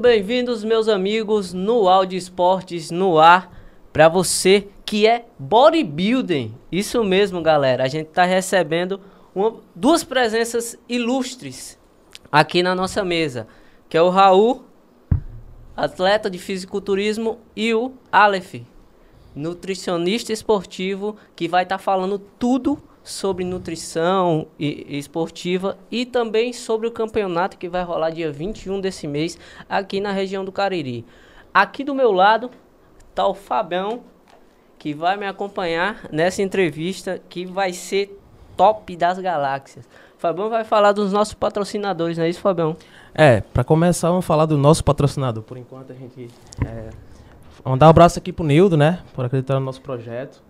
Bem-vindos, meus amigos, no Audio Esportes no ar, para você que é bodybuilding. Isso mesmo, galera. A gente está recebendo uma, duas presenças ilustres aqui na nossa mesa, que é o Raul, atleta de fisiculturismo, e o Aleph, nutricionista esportivo, que vai estar tá falando tudo sobre nutrição e, esportiva e também sobre o campeonato que vai rolar dia 21 desse mês aqui na região do Cariri. Aqui do meu lado tá o Fabião, que vai me acompanhar nessa entrevista que vai ser top das galáxias. Fabião vai falar dos nossos patrocinadores, não é isso, Fabião? É, para começar, vamos falar do nosso patrocinador. Por enquanto, a gente. É, mandar um abraço aqui pro Nildo, né? Por acreditar no nosso projeto.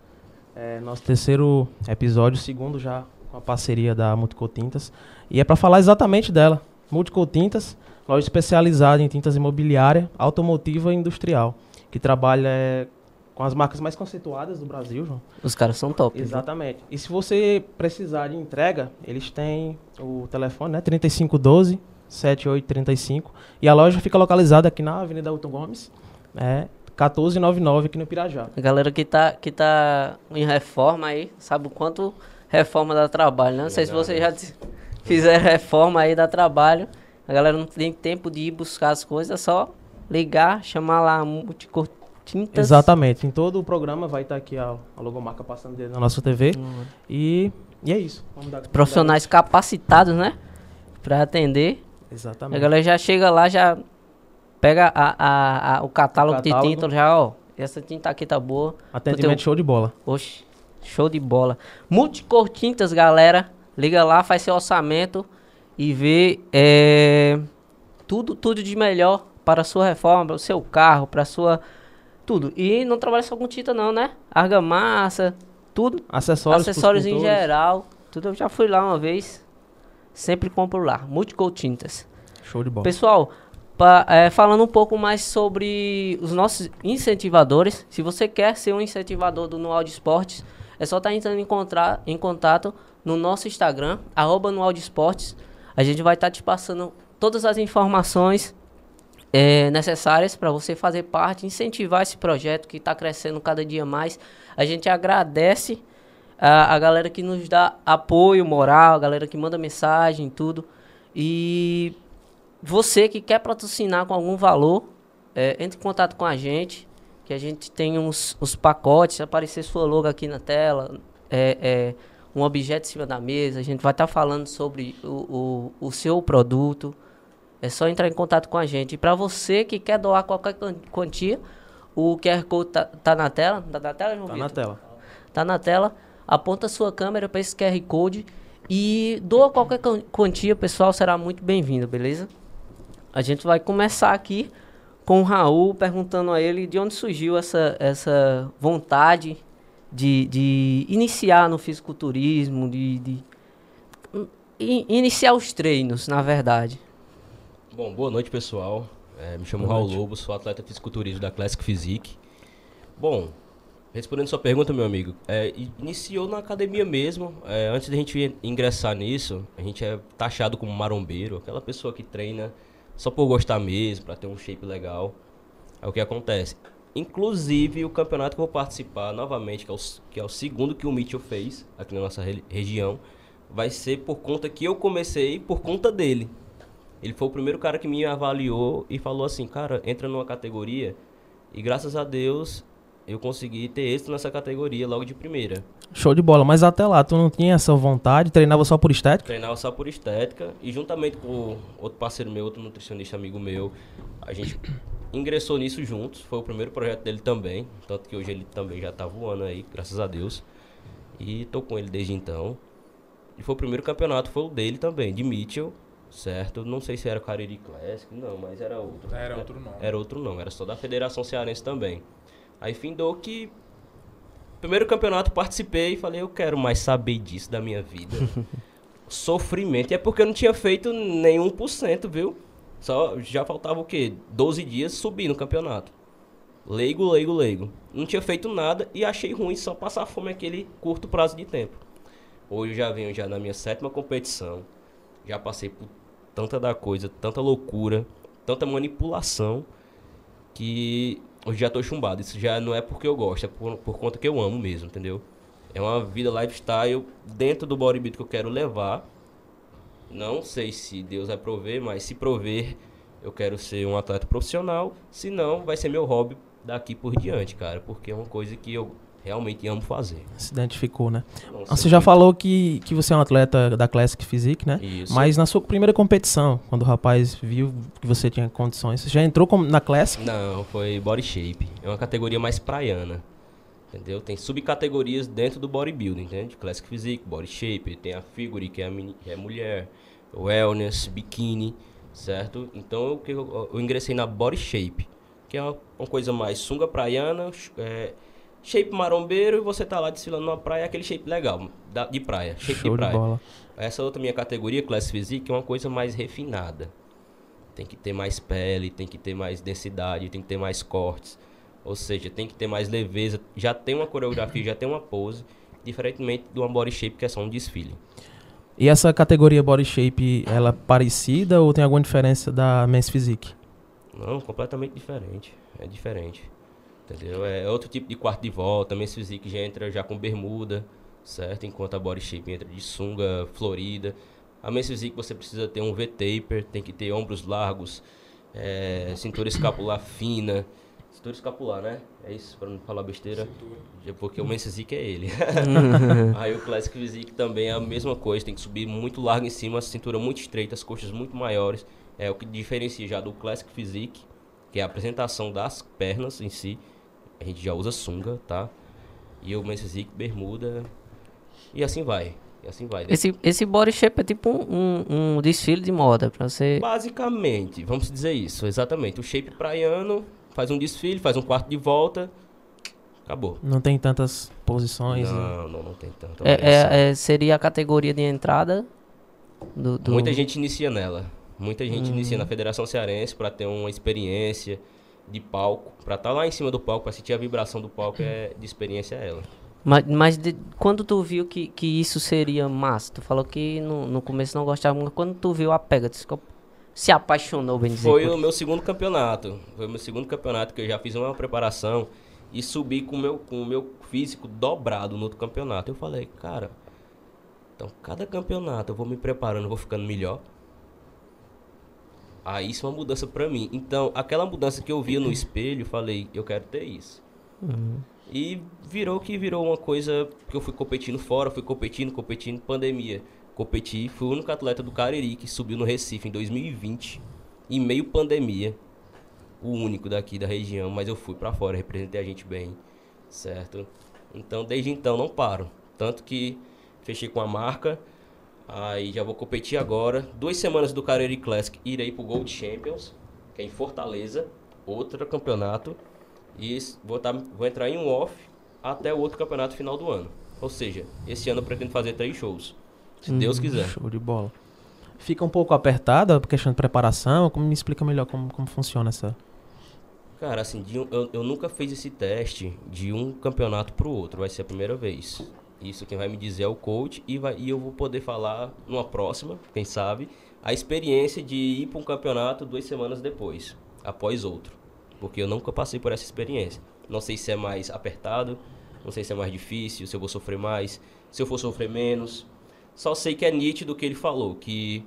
É nosso terceiro episódio, segundo já com a parceria da Multicol Tintas. E é para falar exatamente dela. Multicol Tintas, loja especializada em tintas imobiliária, automotiva e industrial, que trabalha é, com as marcas mais conceituadas do Brasil, João. Os caras são top. Exatamente. E se você precisar de entrega, eles têm o telefone, né? 3512 7835. E a loja fica localizada aqui na Avenida Hilton Gomes. É, 1499 aqui no Pirajá. A galera que tá, que tá em reforma aí, sabe o quanto reforma dá trabalho, né? Não sei se vocês já fizeram reforma aí, dá trabalho. A galera não tem tempo de ir buscar as coisas, é só ligar, chamar lá a Multicor Tintas. Exatamente. Em todo o programa vai estar tá aqui a, a logomarca passando dele na nossa TV. Uhum. E, e é isso. Profissionais capacitados, né? Pra atender. Exatamente. A galera já chega lá, já Pega a, a, a, o, catálogo o, catálogo de tinta já, ó. Essa tinta aqui tá boa. Atendimento teu... show de bola. Oxe, show de bola. Multicor Tintas, galera. Liga lá, faz seu orçamento e vê é, tudo, tudo de melhor para a sua reforma, para o seu carro, para sua. Tudo. E não trabalha só com tinta, não, né? Argamassa, tudo. Acessórios. Acessórios em geral. Tudo eu já fui lá uma vez. Sempre compro lá. Multicol Tintas. Show de bola. Pessoal, Pa, é, falando um pouco mais sobre os nossos incentivadores. Se você quer ser um incentivador do Nual de Esportes, é só estar tá entrando em, em contato no nosso Instagram, arroba de Esportes. A gente vai estar tá te passando todas as informações é, necessárias para você fazer parte, incentivar esse projeto que está crescendo cada dia mais. A gente agradece a, a galera que nos dá apoio moral, a galera que manda mensagem, tudo. E você que quer patrocinar com algum valor, é, entre em contato com a gente, que a gente tem uns, uns pacotes, aparecer sua logo aqui na tela, é, é, um objeto em cima da mesa, a gente vai estar tá falando sobre o, o, o, seu produto. É só entrar em contato com a gente. E para você que quer doar qualquer quantia, o QR Code tá, tá na tela. Tá na tela, João Tá na tela. Tá na tela. Aponta sua câmera para esse QR Code e doa qualquer quantia, pessoal, será muito bem-vindo, beleza? A gente vai começar aqui com o Raul perguntando a ele de onde surgiu essa, essa vontade de, de iniciar no fisiculturismo, de, de in, iniciar os treinos, na verdade. Bom, boa noite, pessoal. É, me chamo boa Raul noite. Lobo, sou atleta fisiculturismo da Classic Physique. Bom, respondendo sua pergunta, meu amigo, é, iniciou na academia mesmo. É, antes da gente ingressar nisso, a gente é taxado como marombeiro, aquela pessoa que treina só por gostar mesmo, para ter um shape legal. É o que acontece. Inclusive, o campeonato que eu vou participar novamente, que é o, que é o segundo que o Mitchell fez aqui na nossa região, vai ser por conta que eu comecei por conta dele. Ele foi o primeiro cara que me avaliou e falou assim: cara, entra numa categoria. E graças a Deus eu consegui ter êxito nessa categoria logo de primeira. Show de bola, mas até lá tu não tinha essa vontade, treinava só por estética? Treinava só por estética e juntamente com outro parceiro meu, outro nutricionista amigo meu, a gente ingressou nisso juntos, foi o primeiro projeto dele também, tanto que hoje ele também já tá voando aí, graças a Deus. E tô com ele desde então. E foi o primeiro campeonato, foi o dele também, de Mitchell, certo? Não sei se era o Cariri Classic, não, mas era outro. Era outro não. Era outro não, era só da Federação Cearense também. Aí findou que. Primeiro campeonato participei e falei, eu quero mais saber disso da minha vida. Sofrimento. E é porque eu não tinha feito nenhum por cento, viu? Só já faltava o quê? 12 dias subir no campeonato. Leigo, leigo, leigo. Não tinha feito nada e achei ruim só passar fome aquele curto prazo de tempo. Hoje eu já venho já na minha sétima competição. Já passei por tanta da coisa, tanta loucura tanta manipulação que hoje já tô chumbado. Isso já não é porque eu gosto, é por, por conta que eu amo mesmo, entendeu? É uma vida lifestyle dentro do bodybuilding que eu quero levar. Não sei se Deus vai prover, mas se prover, eu quero ser um atleta profissional. Se não, vai ser meu hobby daqui por diante, cara. Porque é uma coisa que eu realmente amo fazer. Se identificou, né? Não Você já falou que, que você é um atleta da Classic Physique, né? Isso. Mas na sua primeira competição, quando o rapaz viu que você tinha condições, você já entrou na Classic? Não, foi body shape. É uma categoria mais praiana. Entendeu? Tem subcategorias dentro do bodybuilding, entende? Classic Physique, body shape, tem a figure, que é, a mini- que é mulher, wellness, biquíni, certo? Então eu, eu, eu ingressei na body shape, que é uma, uma coisa mais sunga praiana, é, shape marombeiro e você tá lá desfilando numa praia, aquele shape legal, da- de praia, shape Show de de praia. bola. Essa outra minha categoria, Class Physique, é uma coisa mais refinada. Tem que ter mais pele, tem que ter mais densidade, tem que ter mais cortes. Ou seja, tem que ter mais leveza. Já tem uma coreografia, já tem uma pose. Diferentemente de uma body shape que é só um desfile. E essa categoria Body Shape, ela é parecida ou tem alguma diferença da Men's Physique? Não, completamente diferente. É diferente. Entendeu? É outro tipo de quarto de volta. A Men's Physique já entra já com bermuda, certo? Enquanto a body shape entra de sunga florida. A Physique você precisa ter um V-taper, tem que ter ombros largos, é, cintura escapular fina. Cintura escapular, né? É isso, pra não falar besteira. Já Porque o Men's é ele. Aí o Classic Physique também é a mesma coisa, tem que subir muito largo em cima, a cintura muito estreita, as coxas muito maiores. É o que diferencia já do Classic Physique, que é a apresentação das pernas em si. A gente já usa sunga, tá? E o Men's Physique, bermuda. E assim vai. E assim vai. Esse, esse body shape é tipo um, um, um desfile de moda pra você. Basicamente, vamos dizer isso, exatamente. O shape praiano faz um desfile, faz um quarto de volta, acabou. Não tem tantas posições. né? Não, não, não tem tanta variação. É, é- é- seria a categoria de entrada do. do- Muita gente inicia nela. Muita gente inicia na Federação Cearense para ter uma experiência de palco, para estar lá em cima do palco, para sentir a vibração do palco, é de experiência é ela. Mas, mas de- quando tu viu que, que isso seria massa, tu falou que no, no começo não gostava muito. Quando tu viu a pega, tu ficou- se apaixonou, bem dizer. Foi o meu segundo campeonato. Foi o meu segundo campeonato que eu já fiz uma preparação e subi com o meu, com o meu físico dobrado no outro campeonato. Eu falei, cara, então cada campeonato eu vou me preparando, vou ficando melhor. Aí isso é uma mudança pra mim. Então, aquela mudança que eu via no espelho, falei, eu quero ter isso. E virou que virou uma coisa que eu fui competindo fora, fui competindo, competindo, pandemia. Competi, fui o único atleta do Cariri que subiu no Recife em 2020, em meio pandemia. O único daqui da região, mas eu fui pra fora, representei a gente bem, certo? Então, desde então, não paro. Tanto que fechei com a marca, aí já vou competir agora. Duas semanas do Cariri Classic, irei pro Gold Champions, que é em Fortaleza, outro campeonato. E vou, tá, vou entrar em um off até o outro campeonato final do ano. Ou seja, esse ano eu pretendo fazer três shows. Se Deus quiser. Show de bola. Fica um pouco apertada a questão de preparação. Como me explica melhor como, como funciona essa? Cara, assim, um- eu, eu nunca fiz esse teste de um campeonato pro outro. Vai ser a primeira vez. Isso quem vai me dizer é o coach e, vai, e eu vou poder falar numa próxima, quem sabe, a experiência de ir para um campeonato duas semanas depois, após outro. Porque eu nunca passei por essa experiência. Não sei se é mais apertado, não sei se é mais difícil, se eu vou sofrer mais, se eu for sofrer menos. Só sei que é nítido o que ele falou, que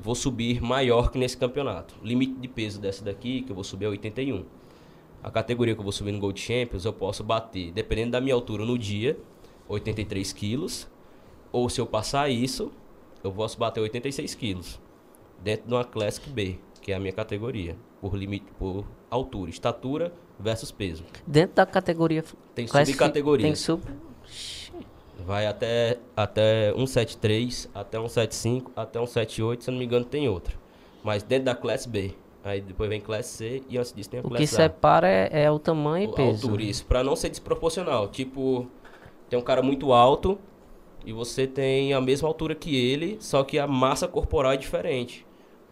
vou subir maior que nesse campeonato. Limite de peso dessa daqui, que eu vou subir é 81. A categoria que eu vou subir no Gold Champions, eu posso bater, dependendo da minha altura no dia, 83 quilos. Ou se eu passar isso, eu posso bater 86 quilos. Dentro de uma Classic B, que é a minha categoria. Por limite, por altura, estatura versus peso. Dentro da categoria. Tem subcategorias. Tem sub. Vai até, até 173, até 175, até 178, se eu não me engano tem outra. Mas dentro da Classe B. Aí depois vem Classe C e antes disso tem a O Classe que A. separa é, é o tamanho e O- peso. Altura, isso. Pra não ser desproporcional. Tipo, tem um cara muito alto e você tem a mesma altura que ele, só que a massa corporal é diferente.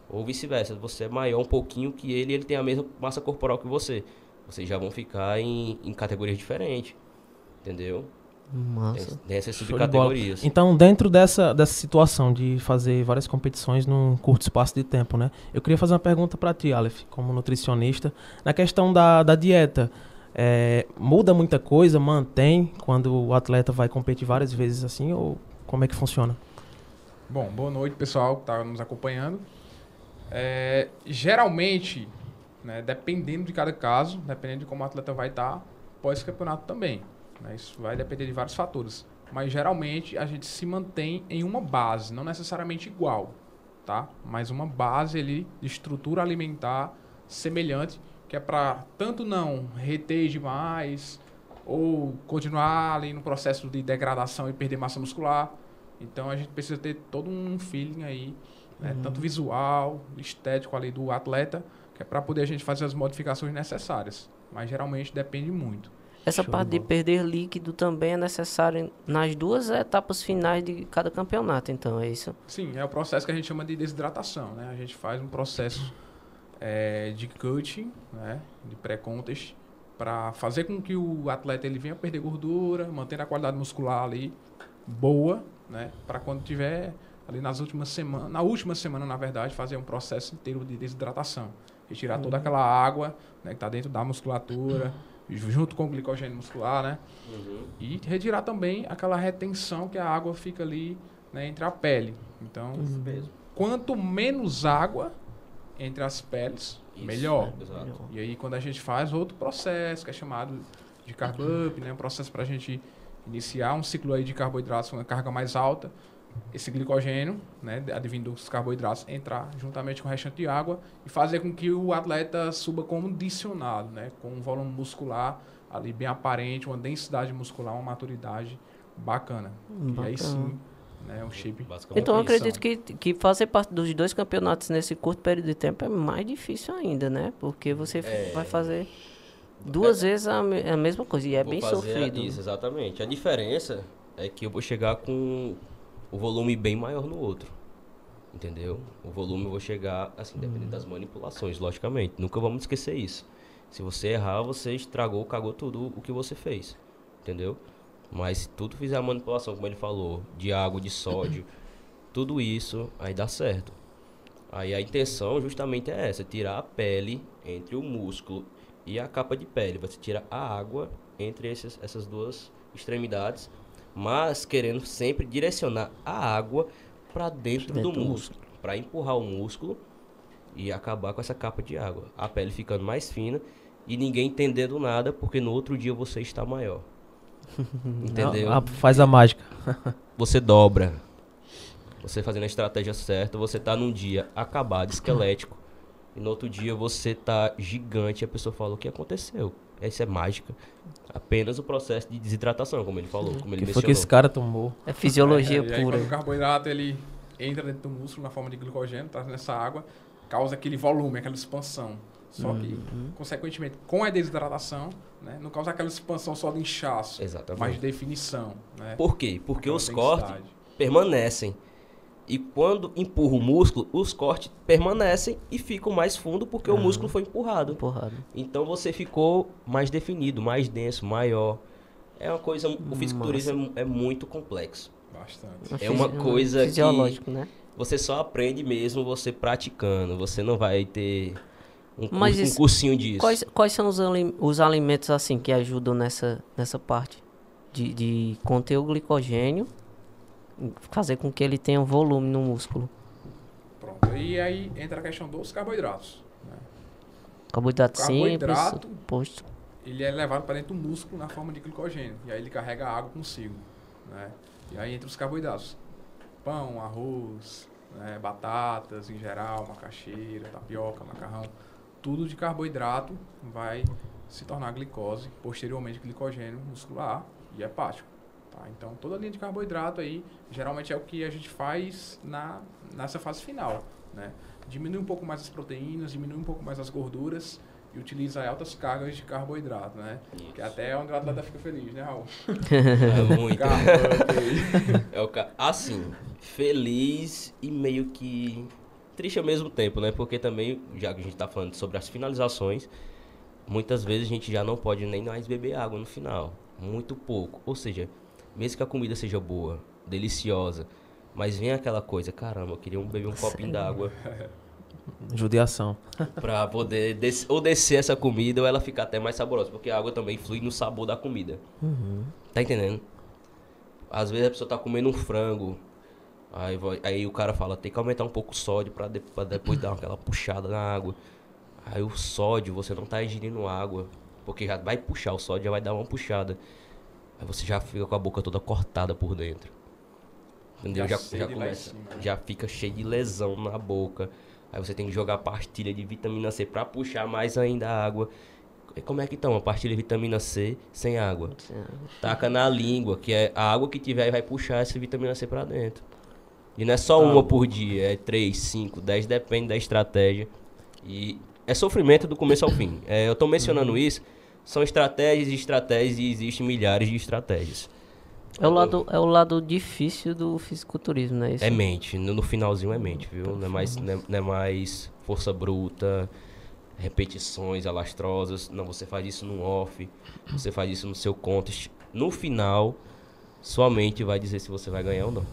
Ou vice-versa. Você é maior um pouquinho que ele e ele tem a mesma massa corporal que você. Vocês já vão ficar em, em categorias diferentes. Entendeu? Massa. Tem, tem essas Show de bola. subcategorias. Então, dentro dessa, dessa situação de fazer várias competições num curto espaço de tempo, né? Eu queria fazer uma pergunta para ti, Aleph, como nutricionista. Na questão da, da dieta, é, muda muita coisa, mantém quando o atleta vai competir várias vezes assim, ou como é que funciona? Bom, boa noite, pessoal que está nos acompanhando. É, geralmente, né, dependendo de cada caso, dependendo de como o atleta vai estar pós-campeonato também. né, isso vai depender de vários fatores. Mas geralmente a gente se mantém em uma base, não necessariamente igual, tá? Mas uma base ali de estrutura alimentar semelhante, que é para tanto não reter demais ou continuar ali no processo de degradação e perder massa muscular. Então a gente precisa ter todo um feeling aí, né, tanto visual, estético ali do atleta, que é para poder a gente fazer as modificações necessárias. Mas geralmente depende muito. Essa Show de parte de bola. perder líquido também é necessária nas duas etapas finais de cada campeonato, então, é isso? Sim, é o processo que a gente chama de desidratação, né? A gente faz um processo eh, de cutting, né? De pré-contest, para fazer com que o atleta ele venha perder gordura, manter a qualidade muscular ali boa, né? Para quando tiver ali nas últimas semanas, na última semana, na verdade, fazer um processo inteiro de desidratação. Retirar toda aquela água né, que está dentro da musculatura, junto com o glicogênio muscular, né? Uhum. E retirar também aquela retenção que a água fica ali né, entre a pele. Então, quanto menos água entre as peles, Isso, melhor. né? Exato. E aí, quando a gente faz outro processo, que é chamado de carb up, né? Um processo para a gente iniciar um ciclo aí de carboidratos com uma carga mais alta, esse glicogênio, né? Advindo dos carboidratos, entrar juntamente com o restante de água e fazer com que o atleta suba condicionado, né? Com um volume muscular ali bem aparente, uma densidade muscular, uma maturidade bacana. E aí sim, né? Um Basicamente. Então eu Competição. acredito que, que fazer parte dos dois campeonatos nesse curto período de tempo é mais difícil ainda, né? Porque você É. vai fazer duas vezes a, me- a mesma coisa e é Vou bem fazer sofrido. Isso, exatamente. A diferença é que eu vou chegar com o volume bem maior no outro. Entendeu? O volume eu vou chegar, assim, dependendo das manipulações, logicamente. Nunca vamos esquecer isso. Se você errar, você estragou, cagou tudo o que você fez. Entendeu? Mas se tudo fizer a manipulação, como ele falou, de água, de sódio, tudo isso, aí dá certo. Aí a intenção justamente é essa, tirar a pele entre o músculo e a capa de pele. Você tira a água entre esses, essas duas extremidades, mas querendo sempre direcionar a água para dentro, Dentro do do músculo, para empurrar o músculo e acabar com essa capa de água. A pele ficando mais fina e ninguém entendendo nada, porque no outro dia você está maior. Entendeu? Ah, faz a mágica. Você dobra. Você fazendo a estratégia certa, você tá num dia acabado, esquelético, e no outro dia você tá gigante e a pessoa fala o que aconteceu. Essa é mágica. Apenas o processo de desidratação, como ele falou, como ele Que foi que esse cara tomou. É fisiologia É, pura. o carboidrato ele entra dentro do músculo na forma de glicogênio, tá nessa água, causa aquele volume, aquela expansão. Só que, Uhum. consequentemente, com a desidratação, né, não causa aquela expansão só de inchaço, Exatamente. mas de definição. Né? Por quê? Porque Aquela os cortes permanecem. E quando empurra o músculo, os cortes permanecem e ficam mais fundo porque o Aham. músculo foi empurrado. Porrada. Então você ficou mais definido, mais denso, maior. É uma coisa. O fisiculturismo é, é muito complexo. Bastante. É uma fisi- coisa que- fisiológico, né? Você só aprende mesmo você praticando. Você não vai ter um, Mas curso- um cursinho disso. Quais, quais são os, ali- os alimentos assim que ajudam nessa, nessa parte de, de conter o glicogênio, fazer com que ele tenha um volume no músculo? Pronto. E aí entra a questão dos carboidratos. né? Carboidrato simples, posto. Ele é levado para dentro do músculo na forma de glicogênio. E aí ele carrega a água consigo. Né? E aí entra os carboidratos. Pão, arroz, né, batatas em geral, macaxeira, tapioca, macarrão. Tudo de carboidrato vai se tornar glicose, posteriormente glicogênio muscular e hepático. Tá? Então toda a linha de carboidrato aí geralmente é o que a gente faz na, nessa fase final. Né? Diminui um pouco mais as proteínas, diminui um pouco mais as gorduras e utiliza altas cargas de carboidrato, né? Que até é onde o atleta fica feliz, né, Raul? É muito. É o ca... Assim, feliz e meio que triste ao mesmo tempo, né? Porque também, já que a gente tá falando sobre as finalizações, muitas vezes a gente já não pode nem mais beber água no final. Muito pouco. Ou seja, mesmo que a comida seja boa, deliciosa, mas vem aquela coisa, caramba, eu queria um, beber um copinho d'água Judiação. pra poder des ou descer essa comida ou ela ficar até mais saborosa, porque a água também flui no sabor da comida. Tá entendendo? Às vezes a pessoa tá comendo um frango, aí, vai- aí o cara fala, tem que aumentar um pouco o sódio pra, de- pra depois dar aquela puxada na água. Aí o sódio, você não tá ingerindo água, porque já vai puxar o sódio, já vai dar uma puxada. Aí você já fica com a boca toda cortada por dentro. Entendeu? Já Já, já começa, já fica cheio de lesão na boca. Aí você tem que jogar pastilha de vitamina C pra puxar mais ainda a água. E como é que toma pastilha de vitamina C sem água? Taca na língua, que é a água que tiver vai puxar essa vitamina C pra dentro. E não é só uma por dia, é três, cinco, dez, depende da estratégia. E é sofrimento do começo ao fim. É, eu tô mencionando isso, são estratégias e estratégias e existem milhares de estratégias. É o lado, é o lado difícil do fisiculturismo, né? Isso. É mente, no, no finalzinho é mente, viu? Não é mais, não é, não é mais força bruta, repetições alastrosas. Não, você faz isso no off, você faz isso no seu contest. No final, sua mente vai dizer se você vai ganhar ou não.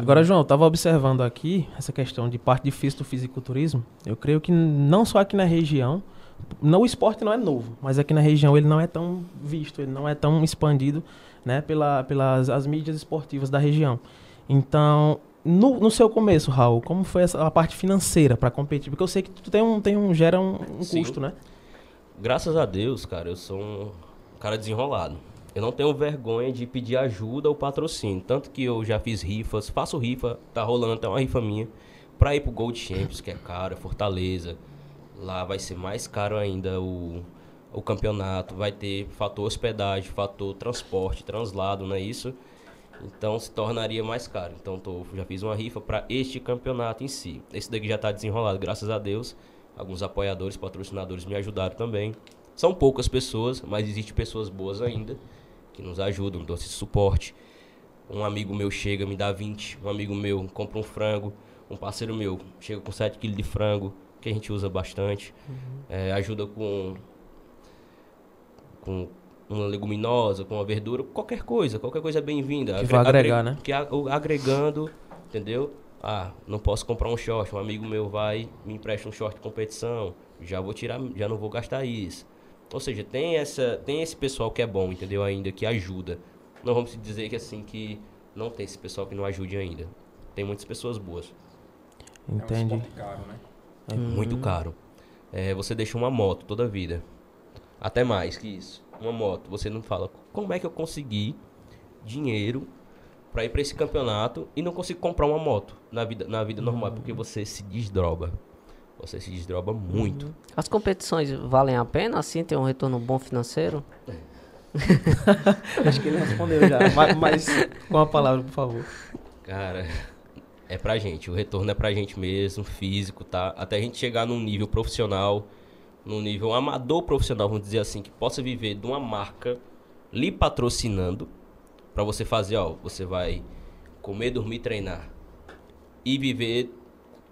Agora, João, eu tava observando aqui essa questão de parte difícil do fisiculturismo. Eu creio que não só aqui na região, não, o esporte não é novo, mas aqui na região ele não é tão visto, ele não é tão expandido né, pela, pelas as mídias esportivas da região. Então, no, no seu começo, Raul, como foi essa, a parte financeira para competir? Porque eu sei que tu tem um, tem um gera um, um custo, né? Graças a Deus, cara, eu sou um cara desenrolado. Eu não tenho vergonha de pedir ajuda ou patrocínio. Tanto que eu já fiz rifas, faço rifa, tá rolando até uma rifa minha, pra ir pro Gold Champions, que é caro, é Fortaleza. Lá vai ser mais caro ainda o, o campeonato. Vai ter fator hospedagem, fator transporte, translado, não é isso? Então se tornaria mais caro. Então tô, já fiz uma rifa para este campeonato em si. Esse daqui já está desenrolado, graças a Deus. Alguns apoiadores, patrocinadores me ajudaram também. São poucas pessoas, mas existem pessoas boas ainda que nos ajudam, dão esse suporte. Um amigo meu chega, me dá 20. Um amigo meu compra um frango. Um parceiro meu chega com 7 kg de frango, que a gente usa bastante. É, ajuda com, com uma leguminosa, com uma verdura, qualquer coisa. Qualquer coisa é bem-vinda. Que vai agregar, né? Que agregando, entendeu? Ah, não posso comprar um short. Um amigo meu vai, me empresta um short de competição. Já vou tirar, já não vou gastar isso. Ou seja, tem essa, tem esse pessoal que é bom, entendeu? Ainda que ajuda. Não vamos dizer que assim que não tem esse pessoal que não ajude ainda. Tem muitas pessoas boas. Entendi. É um esporte caro, né? É muito caro. É, você deixa uma moto toda a vida. Até mais que isso. Uma moto. Você não fala como é que eu consegui dinheiro pra ir pra esse campeonato e não consigo comprar uma moto na vida, na vida normal, porque você se desdroba. Você se desdroba muito. As competições valem a pena, assim, ter um retorno bom financeiro? Acho que ele respondeu já. mas, mas com a palavra, por favor. Cara, é pra gente. O retorno é pra gente mesmo, físico, tá? Até a gente chegar num nível profissional, num nível amador profissional, vamos dizer assim, que possa viver de uma marca lhe patrocinando pra você fazer, ó, você vai comer, dormir, treinar e viver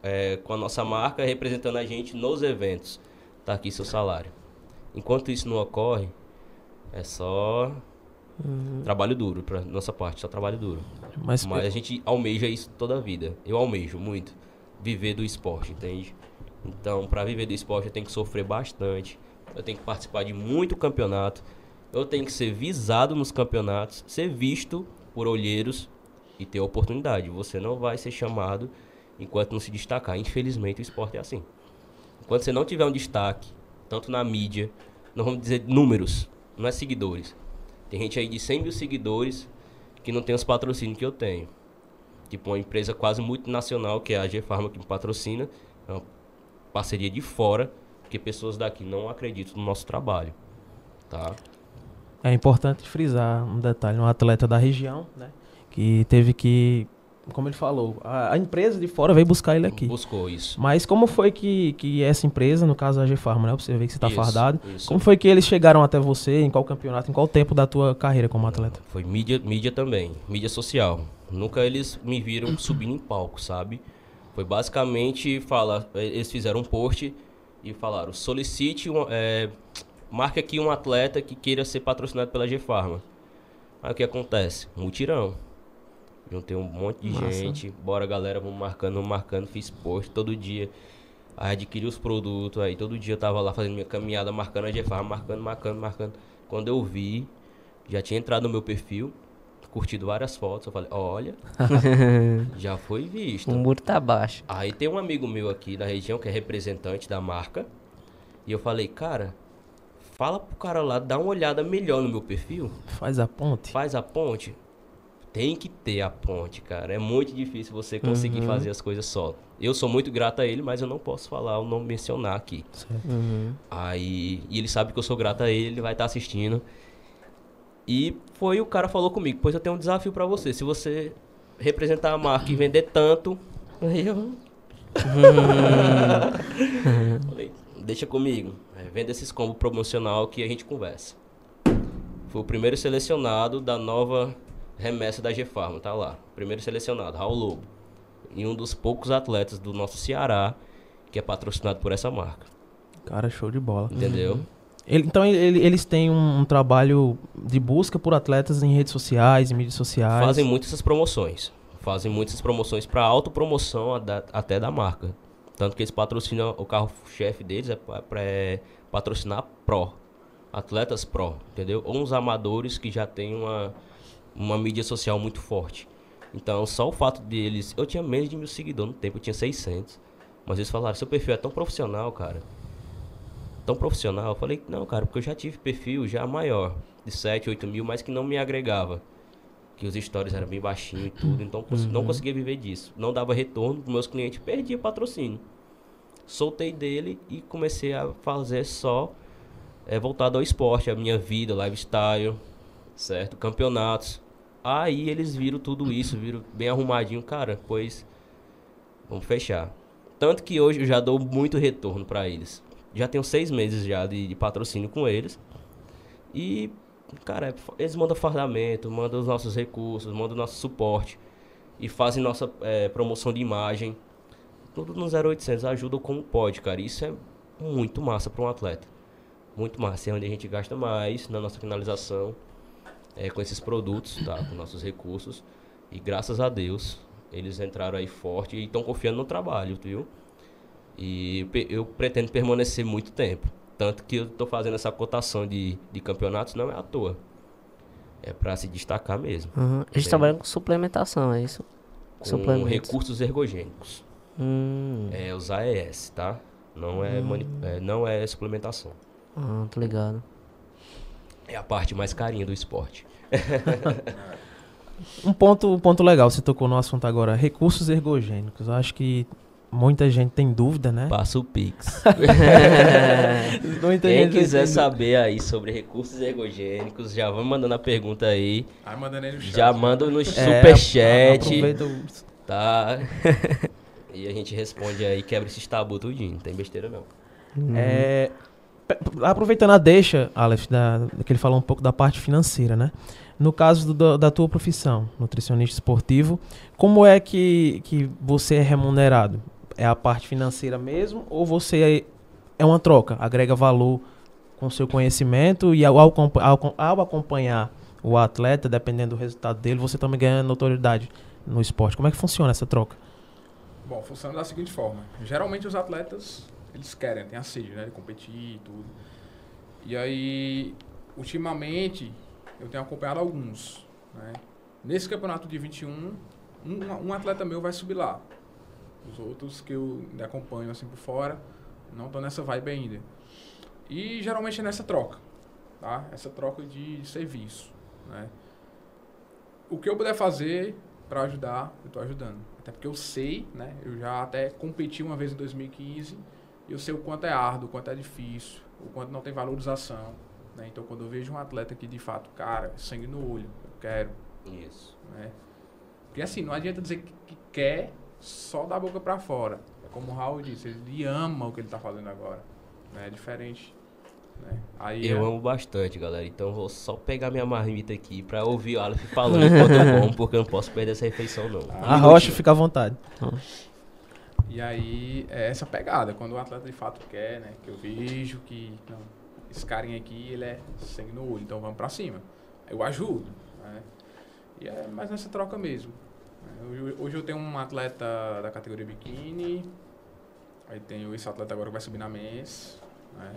é, com a nossa marca representando a gente nos eventos. Tá aqui seu salário. Enquanto isso não ocorre, é só trabalho duro pra nossa parte, só trabalho duro. Mas, Mas a gente almeja isso toda a vida. Eu almejo muito viver do esporte, entende? Então, para viver do esporte, eu tenho que sofrer bastante. Eu tenho que participar de muito campeonato. Eu tenho que ser visado nos campeonatos, ser visto por olheiros e ter oportunidade. Você não vai ser chamado enquanto não se destacar. Infelizmente, o esporte é assim. Enquanto você não tiver um destaque, tanto na mídia, não vamos dizer números, não é seguidores. Tem gente aí de 100 mil seguidores que não tem os patrocínios que eu tenho. Tipo, uma empresa quase multinacional, que é a G Pharma que me patrocina, é uma parceria de fora, porque pessoas daqui não acreditam no nosso trabalho. Tá? É importante frisar um detalhe, um atleta da região, né? Que teve que, como ele falou, a, a empresa de fora veio buscar ele aqui. Buscou isso. Mas como foi que, que essa empresa, no caso a G Pharma, né? Você vê que você tá Isso, fardado. isso. Como foi que eles chegaram até você, em qual campeonato, em qual tempo da tua carreira como atleta? Foi mídia, mídia também, mídia social. Nunca eles me viram subindo em palco, sabe? Foi basicamente fala, eles fizeram um post e falaram: solicite, um, é, marque aqui um atleta que queira ser patrocinado pela G Pharma. Aí o que acontece? Mutirão. Juntei um monte de Massa. gente. Bora, galera, vamos marcando, vamos marcando. Fiz post todo dia. Aí adquiri os produtos. Aí todo dia eu tava lá fazendo minha caminhada, marcando a GFA, marcando, marcando, marcando. Quando eu vi, já tinha entrado no meu perfil, curtido várias fotos. Eu falei, olha, já foi visto. O muro tá baixo. Aí tem um amigo meu aqui da região que é representante da marca. E eu falei, cara, fala pro cara lá, dá uma olhada melhor no meu perfil. Faz a ponte. Faz a ponte. Tem que ter a ponte, cara. É muito difícil você conseguir Uhum. fazer as coisas só. Eu sou muito grato a ele, mas eu não posso falar, ou não mencionar aqui. Uhum. Aí, e ele sabe que eu sou grato a ele, ele vai estar assistindo. E foi o cara falou comigo, pois eu tenho um desafio pra você. Se você representar a marca e vender tanto, aí eu falei, deixa comigo. É, venda esses combos promocional que a gente conversa. Foi o primeiro selecionado da nova remessa da G-Farma, tá lá. Primeiro selecionado, Raul Lobo. E um dos poucos atletas do nosso Ceará que é patrocinado por essa marca. Cara, show de bola. Entendeu? Ele- então ele- eles têm um, um trabalho de busca por atletas em redes sociais, em mídias sociais. Fazem muito essas promoções. Fazem muitas promoções para autopromoção da- até da marca. Tanto que eles patrocinam, o carro-chefe deles é para patrocinar Pro. Atletas Pro, entendeu? Ou uns amadores que já têm uma, uma mídia social muito forte. Então, só o fato deles. Eu tinha menos de mil seguidores no tempo, eu tinha 600. Mas eles falaram: seu perfil é tão profissional, cara. Tão profissional. Eu falei: não, cara, porque eu já tive perfil já maior, de 7, 8 mil, mas que não me agregava que os stories eram bem baixinhos e tudo, então cons- não conseguia viver disso. Não dava retorno para meus clientes, perdia patrocínio. Soltei dele e comecei a fazer só é, voltado ao esporte, a minha vida, lifestyle, certo? Campeonatos. Aí eles viram tudo isso, viram bem arrumadinho, cara, pois vamos fechar. Tanto que hoje eu já dou muito retorno para eles. Já tenho seis meses já de, de patrocínio com eles. E Cara, é eles mandam fardamento, mandam os nossos recursos, mandam nosso suporte e fazem nossa é, promoção de imagem. Tudo no 0800, ajudam como pode, cara. Isso é muito massa para um atleta. Muito massa. É onde a gente gasta mais na nossa finalização é, com esses produtos, tá? Com nossos recursos. E graças a Deus, eles entraram aí forte e estão confiando no trabalho, viu? E eu pretendo permanecer muito tempo. Tanto que eu estou fazendo essa cotação de, de campeonatos não é à toa. É para se destacar mesmo. Uhum. Eles Sim. trabalham com suplementação, é isso? Com recursos ergogênicos. Hum, É os AES, tá? Não é, mani- é, não é suplementação. ah, tô ligado. É a parte mais carinha do esporte. Um ponto, um ponto legal, você tocou no assunto agora, recursos ergogênicos. Eu acho que muita gente tem dúvida, né? Passa o Pix. Quem quiser saber aí sobre recursos ergogênicos, já vamos mandando a pergunta aí. Aí mandando aí no chat. Já manda no É, superchat, aproveita o- tá? e a gente responde aí, quebra esses tabu tudinho. Não tem besteira não. É, aproveitando a deixa, Aleph, da, que ele falou um pouco da parte financeira, né? No caso do- da tua profissão, nutricionista esportivo, como é que, que você é remunerado? É a parte financeira mesmo ou você é, é uma troca? Agrega valor com seu conhecimento e ao, ao, ao acompanhar o atleta, dependendo do resultado dele, você também ganha notoriedade no esporte. Como é que funciona essa troca? Bom, funciona da seguinte forma. Geralmente os atletas, eles querem, tem a sede, né? De competir e tudo. E aí, ultimamente, eu tenho acompanhado alguns, né? Nesse campeonato de 21, um, um atleta meu vai subir lá. Os outros que eu acompanho assim por fora, não estão nessa vibe ainda. E geralmente é nessa troca, tá? Essa troca de serviço, né? O que eu puder fazer para ajudar, eu tô ajudando. Até porque eu sei, né? Eu já até competi uma vez em 2015 e eu sei o quanto é árduo, o quanto é difícil, o quanto não tem valorização. Né? Então, quando eu vejo um atleta que de fato, cara, sangue no olho, eu quero, Isso. né? Porque assim, não adianta dizer que, que quer só da boca para fora. É como o Raul disse, ele ama o que ele tá fazendo agora. Né? É diferente. Né? Aí Eu é- amo bastante, galera. Então eu vou só pegar minha marmita aqui pra ouvir o Aleph falando enquanto eu como, porque eu não posso perder essa refeição, não. Ah, A rocha fica à vontade. E aí é essa pegada, quando o atleta de fato quer, né? Que eu vejo que não, esse carinha aqui, ele é sangue no olho, então vamos pra cima. Eu ajudo, Né? E é mais nessa troca mesmo. Hoje, eu tenho um atleta da categoria biquíni, aí tenho esse atleta agora que vai subir na MES, né?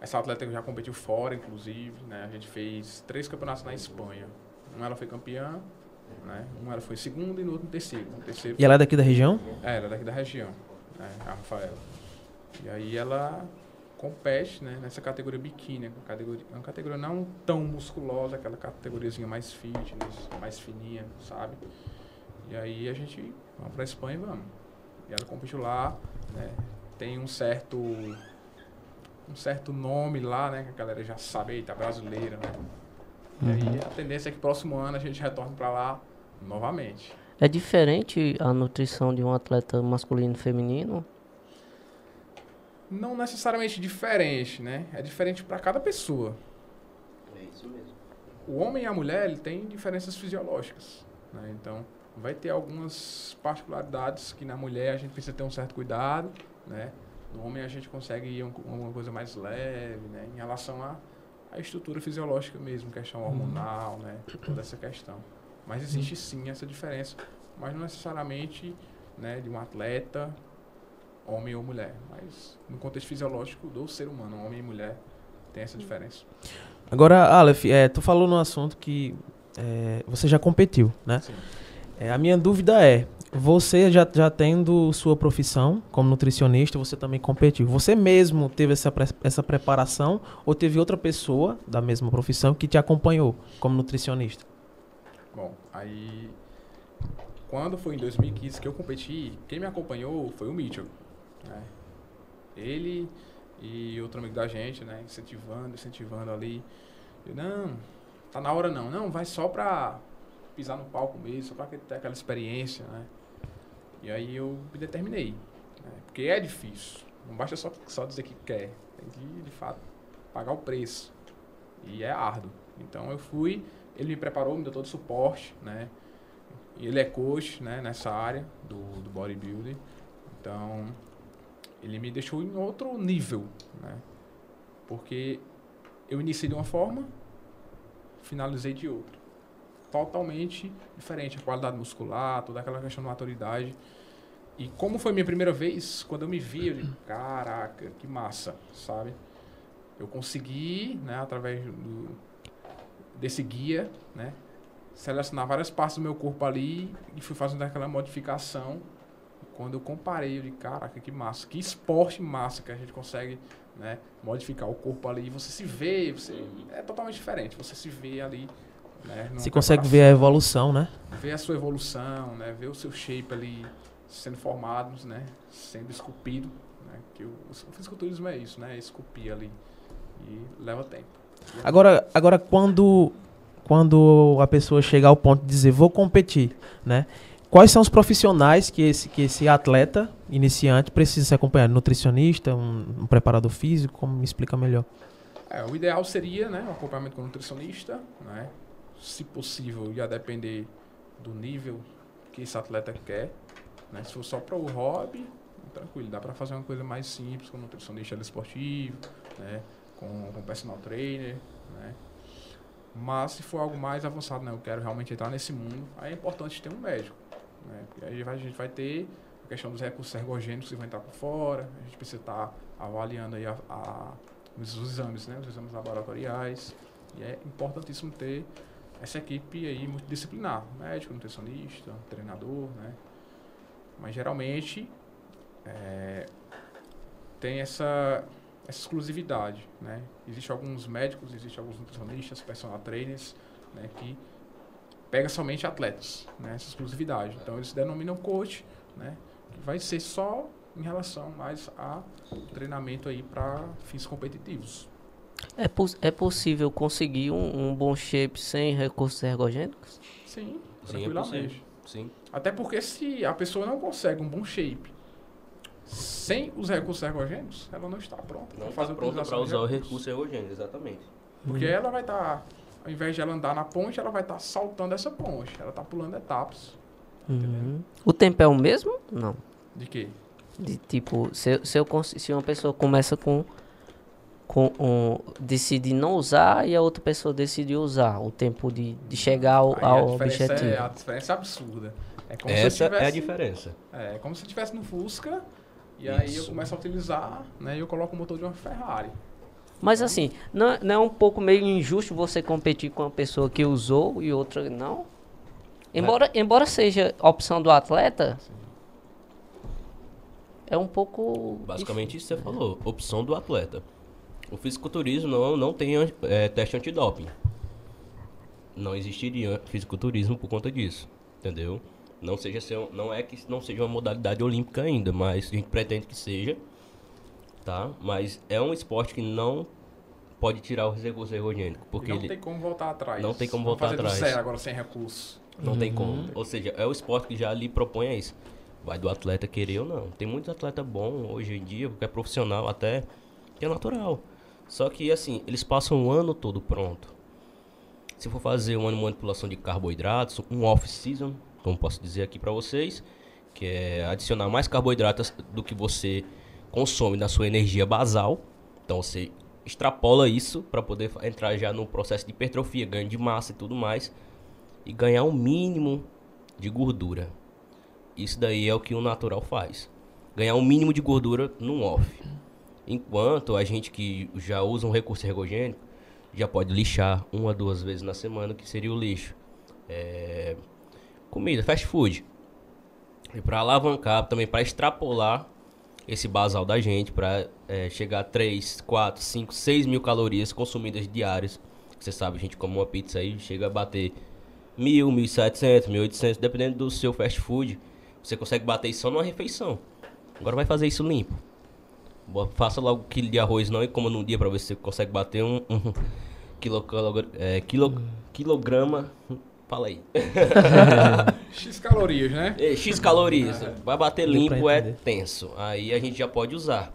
Essa atleta já competiu fora, inclusive, né? A gente fez três campeonatos na Espanha. Um ela foi campeã, né? Um ela foi segundo e no outro terceiro. No terceiro E ela é daqui da região? é, ela é daqui da região, né? A Rafaela. E aí ela compete, né? Nessa categoria biquíni, uma categoria, uma categoria não tão musculosa, aquela categoriazinha mais fitness, mais fininha, sabe? E aí a gente vamos pra Espanha e vamos. E ela competiu lá, né? Tem um certo um certo nome lá, né? Que a galera já sabe, eita, brasileira, né? E aí a tendência é que próximo ano a gente retorne pra lá novamente. É diferente a nutrição de um atleta masculino e feminino? Não necessariamente diferente, né? É diferente para cada pessoa. É isso mesmo. O homem e a mulher ele tem diferenças fisiológicas, né? Então vai ter algumas particularidades que na mulher a gente precisa ter um certo cuidado, né? No homem a gente consegue ir um- uma coisa mais leve, né? Em relação à, à estrutura fisiológica mesmo, questão hormonal, né? Toda essa questão. Mas existe sim essa diferença, mas não necessariamente, né? De um atleta, homem ou mulher, mas no contexto fisiológico do ser humano, homem e mulher, tem essa diferença. Agora, Aleph, é, tu falou no assunto que é, você já competiu, né? Sim. É, a minha dúvida é, você já, já tendo sua profissão como nutricionista, você também competiu. Você mesmo teve essa, essa preparação ou teve outra pessoa da mesma profissão que te acompanhou como nutricionista? Bom, aí quando foi em 2015 que eu competi, quem me acompanhou foi o Mitchell. Né? Ele e outro amigo da gente, né? Incentivando, incentivando ali. Eu, não, tá na hora não. Não, vai só pra pisar no palco mesmo, só pra ter aquela experiência, né? E aí eu me determinei. Né? Porque é difícil. Não basta só, só dizer que quer. Tem que, de fato, pagar o preço. E é árduo. Então eu fui, ele me preparou, me deu todo o suporte, né? E ele é coach, né, nessa área do, do bodybuilding. Então, ele me deixou em outro nível, né? Porque eu iniciei de uma forma, finalizei de outra. Totalmente diferente, a qualidade muscular, toda aquela questão de maturidade. E como foi minha primeira vez, quando eu me vi, eu digo, caraca, que massa, sabe? Eu consegui, né, através do, desse guia, né, selecionar várias partes do meu corpo ali e fui fazendo aquela modificação. Quando eu comparei, eu disse, caraca, que massa, que esporte massa que a gente consegue né, modificar o corpo ali. E você se vê, você, é totalmente diferente. Você se vê ali. Né, Você consegue ver a evolução, né? ver a sua evolução, né, ver o seu shape ali sendo formado, né, sendo esculpido. Né, que o, o fisiculturismo é isso, né, esculpir ali. E leva tempo. Agora, agora quando, quando a pessoa chega ao ponto de dizer vou competir, né? Quais são os profissionais que esse, que esse atleta iniciante precisa se acompanhar? Nutricionista, um, um preparador físico? Como me explica melhor? É, o ideal seria, né, um acompanhamento com o nutricionista, né? Se possível, ia depender do nível que esse atleta quer, né? Se for só para o hobby, tranquilo, dá para fazer uma coisa mais simples com nutricionista esportivo, né? Com, com personal trainer, né? Mas se for algo mais avançado, né, eu quero realmente entrar nesse mundo, aí é importante ter um médico, né? Porque aí a gente vai ter a questão dos recursos ergogênicos que vão entrar por fora, a gente precisa estar avaliando aí a- a, os exames, né? Os exames laboratoriais. E é importantíssimo ter essa equipe aí multidisciplinar, médico, nutricionista, treinador, né? Mas geralmente é, tem essa, essa exclusividade, né? Existem alguns médicos, existem alguns nutricionistas, personal trainers, né? Que pega somente atletas, né? Essa exclusividade. Então eles denominam coach, né? Que vai ser só em relação mais a treinamento aí para fins competitivos. É, pos- é possível conseguir um, um bom shape sem recursos ergogênicos? Sim, Sim, é tranquilamente. possível. Sim. Até porque se a pessoa não consegue um bom shape sem os recursos ergogênicos, ela não está pronta está fazer a pronta para usar o recurso ergogênico, exatamente. Porque ela vai estar, ao invés de ela andar na ponte, ela vai estar saltando essa ponte. Ela está pulando etapas. Uhum. O tempo é o mesmo? Não. De quê? De, tipo, se, se, eu, se uma pessoa começa com com, um, decide não usar e a outra pessoa decide usar o tempo de, de chegar ao, Aí a ao diferença objetivo. É, a diferença é absurda. É como Essa se eu tivesse, é a diferença. É, é como se eu estivesse no Fusca e aí eu Isso. começo a utilizar, né? E eu coloco o motor de uma Ferrari. Mas assim, não, não é um pouco meio injusto você competir com uma pessoa que usou e outra não? Embora, embora seja opção do atleta, é um pouco. Basicamente isso que você falou, opção do atleta. O fisiculturismo não, não tem é, teste antidoping. Não existiria fisiculturismo por conta disso, entendeu? Não, seja ser, não é que não seja uma modalidade olímpica ainda, mas a gente pretende que seja, tá? Mas é um esporte que não pode tirar o recurso ergogênico, E porque não ele tem como voltar atrás. Não tem como Vamos voltar atrás. zero agora sem recurso. não tem como. Ou seja, é o esporte que já lhe propõe a isso. Vai do atleta querer ou não. Tem muitos atletas bons hoje em dia, que é profissional até, que é natural. Só que assim, eles passam o ano todo pronto. Se for fazer uma manipulação de carboidratos, um off-season, como posso dizer aqui para vocês, que é adicionar mais carboidratos do que você consome na sua energia basal. Então você extrapola isso para poder entrar já no processo de hipertrofia, ganho de massa e tudo mais, e ganhar um mínimo de gordura. Isso daí é o que o natural faz. Ganhar um mínimo de gordura num off. Enquanto a gente que já usa um recurso ergogênico já pode lixar uma, duas vezes na semana, que seria o lixo. É, Comida, fast food. E para alavancar, também para extrapolar esse basal da gente, para chegar a 3, 4, 5, 6 mil calorias consumidas diárias. Você sabe, a gente come uma pizza aí, chega a bater 1.000, 1.700, 1.800, dependendo do seu fast food. Você consegue bater isso só numa refeição. Agora vai fazer isso limpo. Faça logo um quilo de arroz não e coma num dia para ver se você consegue bater um, um quilo, é, quilo, quilograma. Fala aí. X calorias, né? É, X calorias. Vai bater Deu limpo é tenso. Aí a gente já pode usar.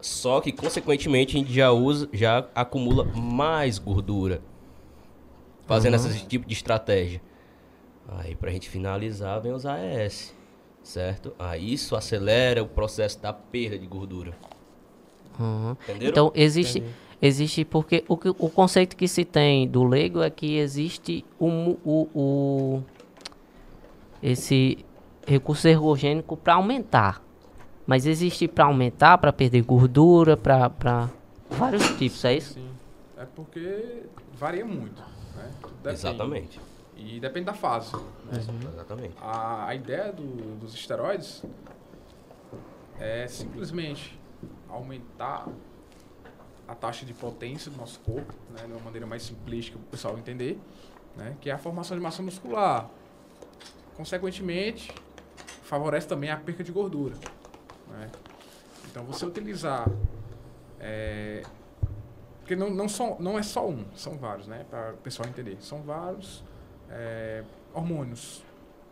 Só que, consequentemente, a gente já usa, já acumula mais gordura. Fazendo esse tipo de estratégia. Aí, pra gente finalizar, vem os AES. Certo? Aí isso acelera o processo da perda de gordura. Uhum. Então existe, existe porque o, que- o conceito que se tem do leigo é que existe o, mu- o, o- esse recurso ergogênico para aumentar. Mas existe para aumentar, para perder gordura, para vários tipos, é isso? Sim. É porque varia muito. Né? Exatamente. E depende da fase. né? Exatamente. A, a ideia do- dos esteroides é simplesmente aumentar a taxa de potência do nosso corpo, né, de uma maneira mais simplística para o pessoal entender, né, que é a formação de massa muscular. Consequentemente, favorece também a perca de gordura. né. Então, você utilizar. é, porque não, não, não é só um, são vários, né? Para o pessoal entender. São vários é, hormônios,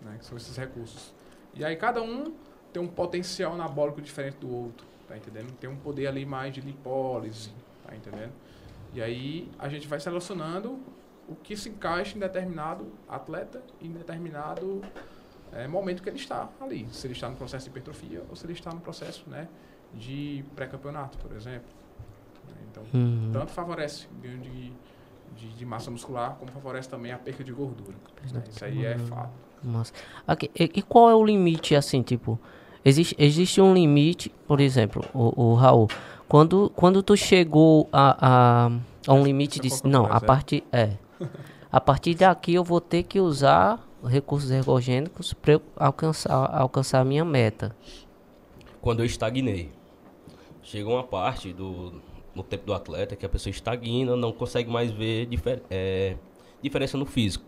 né, que são esses recursos. E aí cada um tem um potencial anabólico diferente do outro, tá entendendo? Tem um poder ali mais de lipólise, tá entendendo? E aí a gente vai selecionando o que se encaixa em determinado atleta e em determinado é, momento que ele está ali. Se ele está no processo de hipertrofia ou se ele está no processo né, de pré-campeonato, por exemplo. Então, Uhum. tanto favorece ganho de, de, de massa muscular, como favorece também a perca de gordura. né? Isso aí é fato. Nossa. Aqui, e, e qual é o limite, assim, tipo... Existe, existe um limite, por exemplo, o, o Raul, quando, quando tu chegou a, a, a um limite de... Você colocou Não, a é? partir... É. A partir daqui eu vou ter que usar recursos ergogênicos para eu alcançar, alcançar a minha meta. quando eu estagnei. Chega uma parte do no tempo do atleta que a pessoa estagna, não consegue mais ver difer- é, diferença no físico.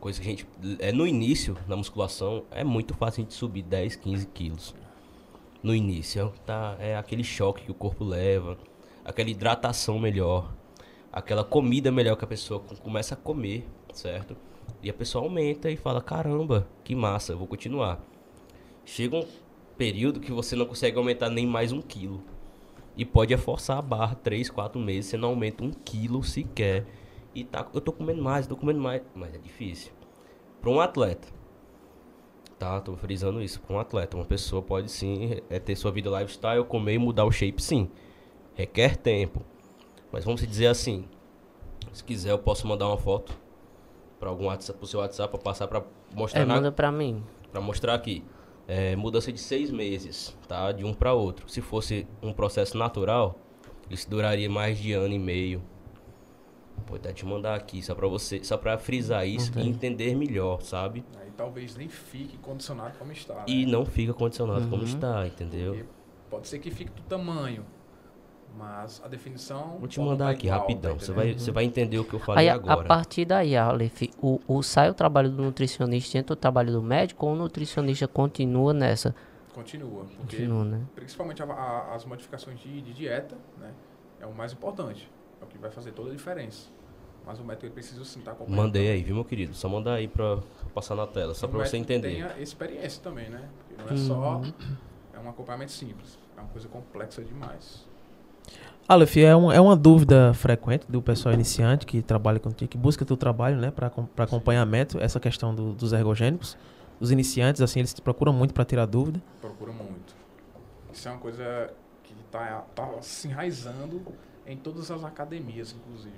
Coisa que a gente. É, no início, na musculação, é muito fácil a gente subir 10, 15 quilos. No início, tá, é aquele choque que o corpo leva, aquela hidratação melhor, aquela comida melhor que a pessoa com- começa a comer, certo? E a pessoa aumenta e fala: caramba, que massa, eu vou continuar. Chega um período que você não consegue aumentar nem mais um quilo. E pode é forçar a barra 3, 4 meses, você não aumenta um quilo sequer. E tá, eu tô comendo mais, tô comendo mais. Mas é difícil. Para um atleta, tá? Tô frisando isso. Para um atleta, uma pessoa pode sim é, ter sua vida lifestyle, comer e mudar o shape, sim. Requer tempo. Mas vamos dizer assim, se quiser eu posso mandar uma foto para algum WhatsApp, pro seu WhatsApp para passar para mostrar É, na, manda pra mim. para mostrar aqui. É, mudança de seis meses, tá? De um para outro. Se fosse um processo natural, isso duraria mais de ano e meio. Vou até te mandar aqui, só para você, só para frisar isso e entender melhor, sabe? Aí talvez nem fique condicionado como está. né? E não fica condicionado como Uhum. está, entendeu? Porque pode ser que fique do tamanho, mas a definição. Vou te mandar tá aqui igual, rapidão. tá Você vai, você vai entender o que eu falei Aí, a, a agora. partir daí, Aleph, o, o, sai o trabalho do nutricionista, entra o trabalho do médico ou o nutricionista continua nessa? Continua, porque Continua, né? principalmente a- a- as modificações de, de dieta, né? É o mais importante. É o que vai fazer toda a diferença. Mas o médico ele precisa sim estar acompanhando. Mandei aí, viu, meu querido? Só mandar aí pra passar na tela, só pra você entender. Tenha experiência também, né? Porque não é só. É um acompanhamento simples. É uma coisa complexa demais. Aleph, é, um, é uma dúvida frequente do pessoal iniciante que trabalha contigo, que busca teu trabalho, né, para acompanhamento, essa questão do- dos ergogênicos. Os iniciantes, assim, eles te procuram muito para tirar dúvida. Procura muito. Isso é uma coisa que está tá se enraizando em todas as academias, inclusive.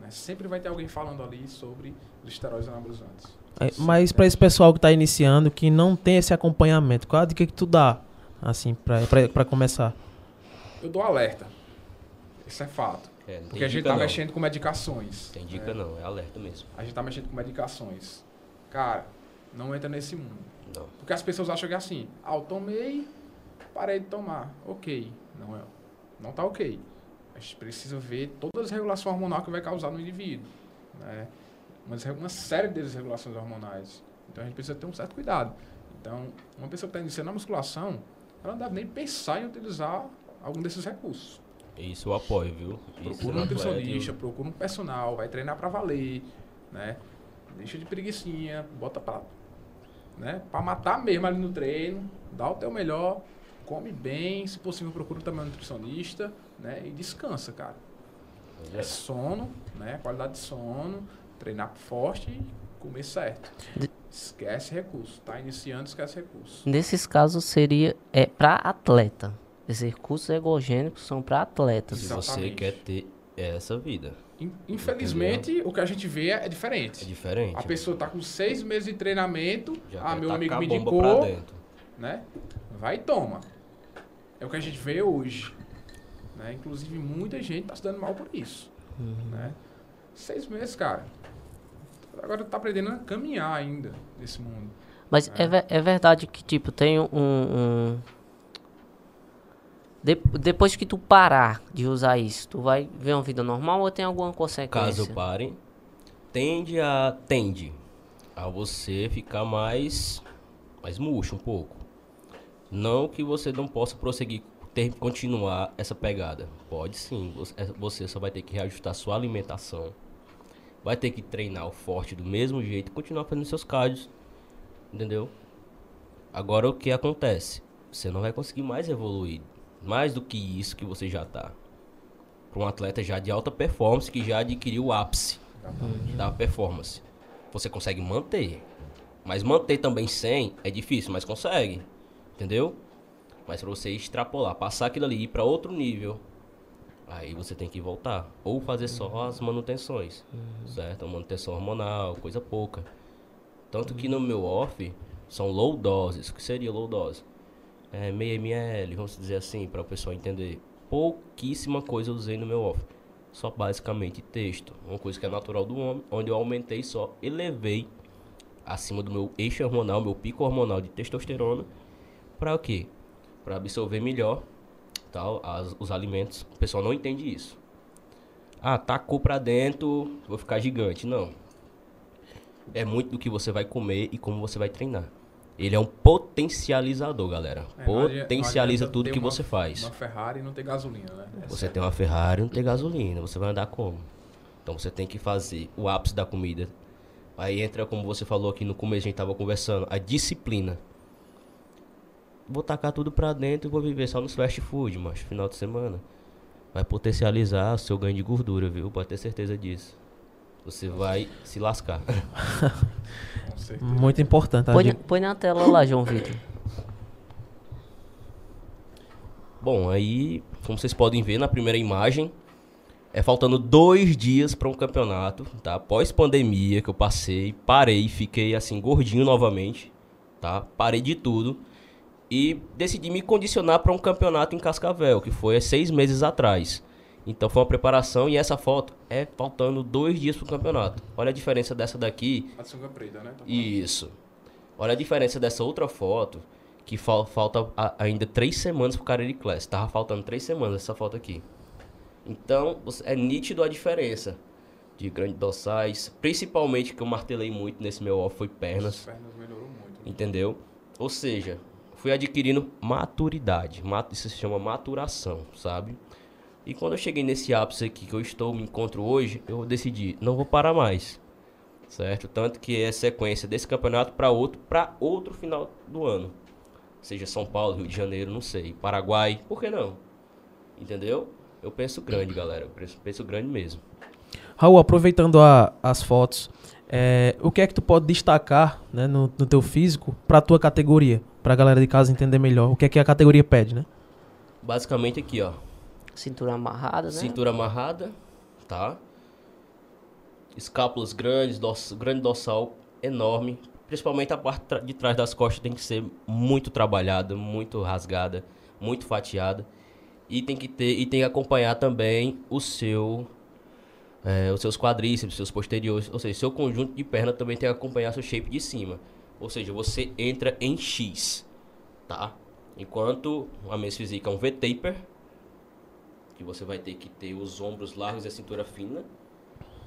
né? Sempre vai ter alguém falando ali sobre os esteroides anabolizantes. É, mas para esse pessoal que está iniciando, que não tem esse acompanhamento, qual a dica que tu dá, assim, para começar? Eu dou alerta. Isso é fato. É, não Porque tem a gente tá não. mexendo com medicações. Tem dica né? não, é alerta mesmo. A gente tá mexendo com medicações. Cara, não entra nesse mundo. Não. Porque as pessoas acham que é assim, ah, eu tomei, parei de tomar. Ok. Não é. Não tá ok. A gente precisa ver todas as regulações hormonais que vai causar no indivíduo. Né? Uma, uma série de desregulações hormonais. Então a gente precisa ter um certo cuidado. Então, uma pessoa que está iniciando a musculação, ela não deve nem pensar em utilizar algum desses recursos. Isso eu apoio, viu? Procura um nutricionista, procura um personal, vai treinar pra valer, né? Deixa de preguicinha, bota pra, né? Pra matar mesmo ali no treino, dá o teu melhor, come bem, se possível procura também um nutricionista, né? E descansa, cara. eu- É sono, né? Qualidade de sono, treinar forte e comer certo. Esquece recurso, tá iniciando, esquece recurso. Nesses casos seria é para atleta. Esses recursos ergogênicos são para atletas. Se você quer ter essa vida, In- Infelizmente, o que a gente vê é é diferente. diferente. A pessoa tá com seis meses de treinamento. Já ah, meu amigo me indicou, né? Vai e toma. É o que a gente vê hoje. Né? Inclusive, muita gente tá se dando mal por isso. Né? Seis meses, cara. Agora tá aprendendo a caminhar ainda nesse mundo. Mas é, ve- é verdade que, tipo, tem um. um- De- depois que tu parar de usar isso, tu vai ver uma vida normal ou tem alguma consequência? Caso pare, tende a tende a você ficar mais mais murcho um pouco. Não que você não possa prosseguir ter continuar essa pegada. Pode sim, você- é, você só vai ter que reajustar sua alimentação. Vai ter que treinar o forte do mesmo jeito e continuar fazendo seus cardios. Entendeu? Agora o que acontece? Você não vai conseguir mais evoluir. Mais do que isso que você já tá. Para um atleta já de alta performance que já adquiriu o ápice da performance. Você consegue manter. Mas manter também sem é difícil, mas consegue. Entendeu? Mas para você extrapolar, passar aquilo ali e ir para outro nível, aí você tem que voltar. Ou fazer só as manutenções. Certo? A manutenção hormonal, coisa pouca. Tanto que no meu off são low doses. O que seria low dose? É meio ml, vamos dizer assim, para o pessoal entender. Pouquíssima coisa eu usei no meu off. Só basicamente texto. Uma coisa que é natural do homem, onde eu aumentei só, elevei acima do meu eixo hormonal, meu pico hormonal de testosterona. Para o quê? Para absorver melhor tal, as- os alimentos. O pessoal não entende isso. Ah, tacou pra dentro, vou ficar gigante. Não. É muito do que você vai comer e como você vai treinar. Ele é um potencializador, galera. É, não adi- não Potencializa adianta tudo que uma- você faz. Uma Ferrari não ter gasolina, né? Você tem uma Ferrari, não tem gasolina, você vai andar como? Então você tem que fazer o ápice da comida. Aí entra, como você falou aqui no começo, a gente tava conversando, a disciplina. Vou tacar tudo pra dentro e vou viver só nos fast food, mas final de semana. Vai potencializar o seu ganho de gordura, viu? Pode ter certeza disso. Você vai se lascar. Muito importante. a Põe, põe na tela lá, João Vitor. Bom, aí, como vocês podem ver na primeira imagem, É faltando dois dias para um campeonato, tá? Pós-pandemia que eu passei, parei, fiquei assim gordinho novamente, tá? Parei de tudo e decidi me condicionar para um campeonato em Cascavel, que foi há seis meses atrás. Então foi uma preparação e essa foto é faltando dois dias para o campeonato. Olha a diferença dessa daqui. A sunga preta, né? Tá Isso. Olha a diferença dessa outra foto, que fal falta ainda três semanas pro Cariri Class. Tava faltando três semanas essa foto aqui. Então, é nítido a diferença de grandes dorsais. Principalmente que eu martelei muito nesse meu off foi As pernas. pernas melhorou muito. Entendeu? Ou seja, fui adquirindo maturidade. Mat- Isso se chama maturação, sabe? E quando eu cheguei nesse ápice aqui que eu estou, me encontro hoje, eu decidi, não vou parar mais. Certo? Tanto que é sequência desse campeonato para outro, para outro final do ano. Seja São Paulo, Rio de Janeiro, não sei. Paraguai, por que não? Entendeu? Eu penso grande, galera. Eu penso, penso grande mesmo. Raul, aproveitando a- as fotos, é, o que é que tu pode destacar né, no, no teu físico pra tua categoria? Pra galera de casa entender melhor. O que é que a categoria pede, né? Basicamente aqui, ó. Cintura amarrada, né? Cintura amarrada, tá? Escápulas grandes, doss, grande dorsal enorme. Principalmente a parte de trás das costas tem que ser muito trabalhada, muito rasgada, muito fatiada. E tem que ter e tem que acompanhar também o seu é, os seus quadríceps, seus posteriores, ou seja, seu conjunto de perna também tem que acompanhar seu shape de cima. Ou seja, você entra em X, tá? Enquanto a Men's Physique é um V-taper, que você vai ter que ter os ombros largos e a cintura fina.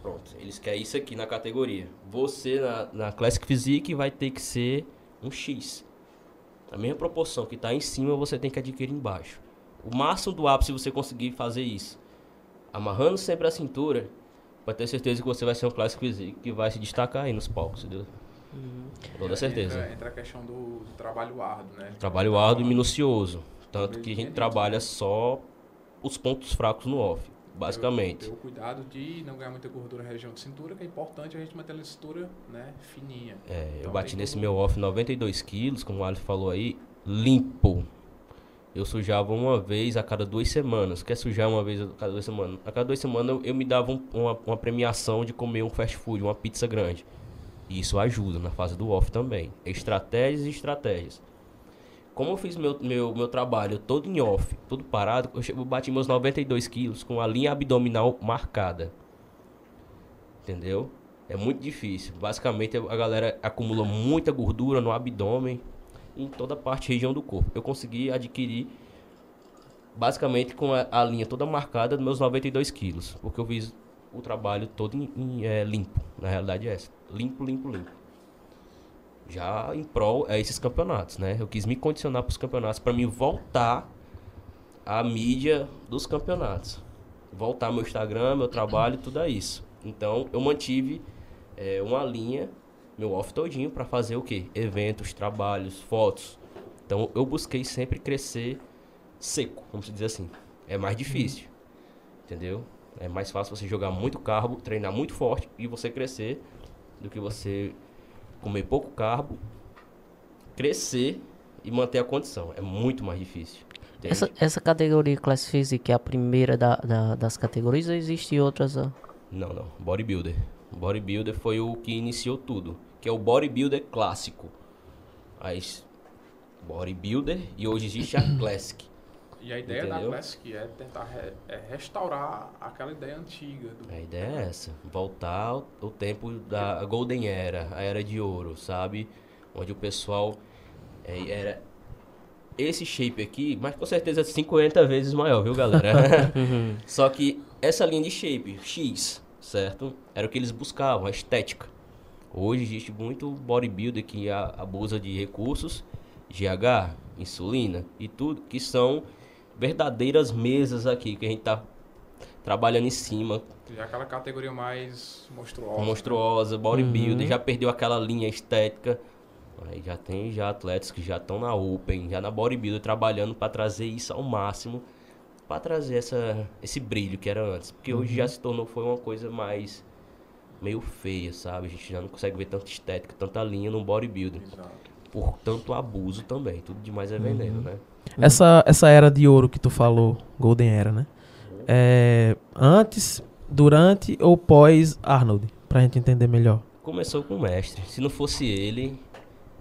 Pronto, eles querem isso aqui na categoria. Você na, na Classic Physique vai ter que ser um X. A mesma proporção que está em cima, você tem que adquirir embaixo. O máximo do ápice você conseguir fazer isso, amarrando sempre a cintura, para ter certeza que você vai ser um Classic Physique que vai se destacar aí nos palcos, entendeu? Com Toda Entra- certeza. Entra, a questão do, trabalho árduo, né? Trabalho árduo e minucioso. Tanto que a gente trabalha só os pontos fracos no off, basicamente. Ter o cuidado de não ganhar muita gordura na região de cintura, que é importante a gente manter a cintura né, fininha. É, eu Então bati tem nesse todo- meu off 92 quilos, como o Alisson falou aí, limpo. Eu sujava uma vez a cada duas semanas. Quer sujar uma vez a cada duas semanas? A cada duas semanas eu, eu me dava um- uma, uma premiação de comer um fast food, uma pizza grande. E isso ajuda na fase do off também. Estratégias e estratégias. Como eu fiz meu, meu, meu trabalho todo em off, tudo parado, eu, che- eu bati meus 92 quilos com a linha abdominal marcada. Entendeu? É muito difícil. Basicamente a galera acumula muita gordura no abdômen em toda parte região do corpo. Eu consegui adquirir basicamente com a, a linha toda marcada dos meus 92 quilos. Porque eu fiz o trabalho todo em, em, eh, limpo. Na realidade é essa. Limpo, limpo, limpo. Já em prol a esses campeonatos, né? Eu quis me condicionar para os campeonatos para me voltar à mídia dos campeonatos. Voltar meu Instagram, meu trabalho, tudo é isso. Então eu mantive eh, uma linha, meu off todinho, para fazer o quê? Eventos, trabalhos, fotos. Então eu busquei sempre crescer seco, vamos dizer assim. É mais difícil, entendeu? É mais fácil você jogar muito carbo, treinar muito forte e você crescer do que você comer pouco carbo, crescer e manter a condição. É muito mais difícil. entende? Essa, essa categoria Class Physique é a primeira da, da- das categorias ou existem outras? ó? Não, não. Bodybuilder. Bodybuilder foi o que iniciou tudo. Que é o bodybuilder clássico. As bodybuilder e hoje existe a classic. E a ideia da Entendeu? Classic é tentar re- é restaurar aquela ideia antiga. Do, A ideia é essa. Voltar ao, ao tempo da Golden Era, a Era de Ouro, sabe? Onde o pessoal é, era esse shape aqui, mas com certeza 50 vezes maior, viu, galera? Só que essa linha de shape, X, certo? Era o que eles buscavam, a estética. Hoje existe muito bodybuilder que a- abusa de recursos, GH, insulina e tudo, que são verdadeiras mesas aqui, que a gente tá trabalhando em cima, já aquela categoria mais monstruosa. monstruosa, bodybuilder, já perdeu aquela linha estética. Aí já tem já atletas que já estão na Open, já na bodybuilder, trabalhando para trazer isso ao máximo, para trazer essa, esse brilho que era antes. Porque hoje já se tornou, foi uma coisa mais meio feia, sabe? A gente já não consegue ver tanta estética, tanta linha no bodybuilder. Exato. Por tanto abuso também, tudo demais é veneno, né? Essa, essa era de ouro que tu falou, Golden Era, né? é, antes, durante ou pós Arnold? Pra gente entender melhor. Começou com o mestre. Se não fosse ele,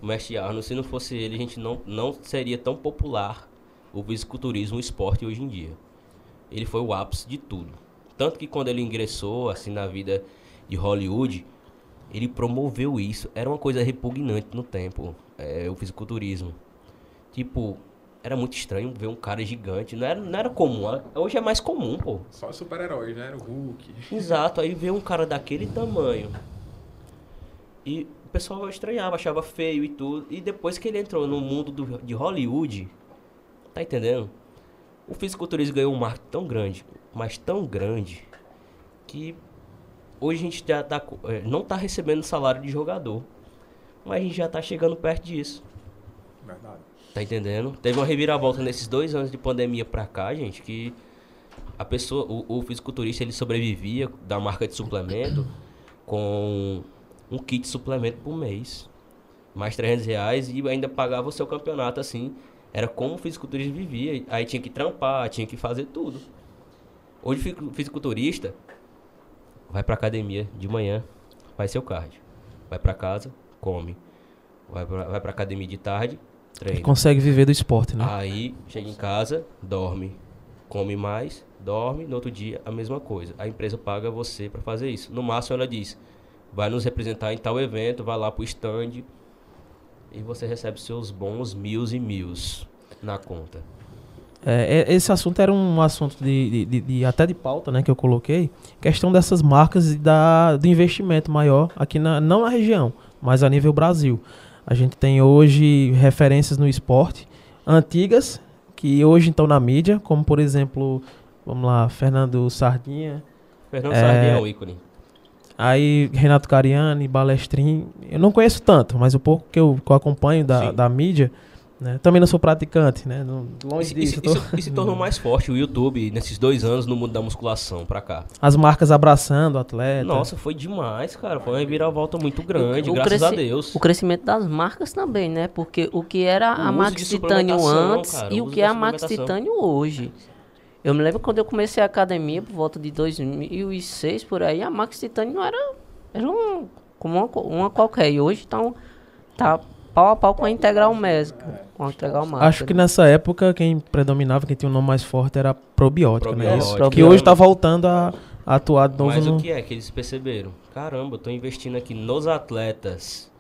o mestre Arnold, se não fosse ele, a gente não, não seria tão popular o fisiculturismo, o esporte hoje em dia. Ele foi o ápice de tudo. Tanto que quando ele ingressou assim na vida de Hollywood, ele promoveu isso. Era uma coisa repugnante no tempo, é, o fisiculturismo. Tipo, era muito estranho ver um cara gigante. Não era, não era comum. Hoje é mais comum, pô. Só super-heróis, né? Era o Hulk. Exato. Aí ver um cara daquele tamanho. E o pessoal estranhava, achava feio e tudo. E depois que ele entrou no mundo do, de Hollywood, tá entendendo? O fisiculturismo ganhou um marco tão grande, mas tão grande, que hoje a gente já tá, é, não tá recebendo salário de jogador. Mas a gente já tá chegando perto disso. Verdade. Tá entendendo? Teve uma reviravolta nesses dois anos de pandemia pra cá, gente, que a pessoa, o, o fisiculturista, ele sobrevivia da marca de suplemento com um kit de suplemento por mês. Mais 300 reais e ainda pagava o seu campeonato assim. Era como o fisiculturista vivia. Aí tinha que trampar, tinha que fazer tudo. Hoje o fisiculturista vai pra academia de manhã, faz seu cardio. Vai pra casa, come. Vai pra, vai pra academia de tarde, treina. Consegue viver do esporte, né? Aí chega em casa, dorme, come mais, dorme, no outro dia a mesma coisa. A empresa paga você para fazer isso. No máximo ela diz: vai nos representar em tal evento, vai lá pro stand e você recebe seus bons mil e mil na conta. É, esse assunto era um assunto de, de, de, até de pauta, né, que eu coloquei. Questão dessas marcas e da, do investimento maior aqui na, não na região, mas a nível Brasil. A gente tem hoje referências no esporte antigas que hoje estão na mídia, como por exemplo, vamos lá, Fernando Sardinha. Fernando é, Sardinha é o ícone. Aí Renato Cariani, Balestrin, eu não conheço tanto, mas o pouco que eu, que eu acompanho da, da mídia, né? Também não sou praticante, né? Não, longe disso. Isso, tô... se tornou mais forte o YouTube nesses dois anos no mundo da musculação pra cá. As marcas abraçando o atleta. Nossa, foi demais, cara. Foi uma reviravolta muito grande, o, o graças a Deus. O crescimento das marcas também, né? Porque o que era o a Max Titânio antes cara, e o, o que é a Max Titânio hoje. Eu me lembro quando eu comecei a academia, por volta de 2006, por aí, a Max Titânio não era... Era um, como uma, uma qualquer. E hoje tá, tá pau a pau com a Integral Médica. Com a Integral Mágica. Acho que nessa época quem predominava, quem tinha um nome mais forte era probiótica, né? probiótica. né? Que hoje está voltando a, a, atuar de novo Mas no... o que é que eles perceberam? Caramba, eu tô investindo aqui nos atletas.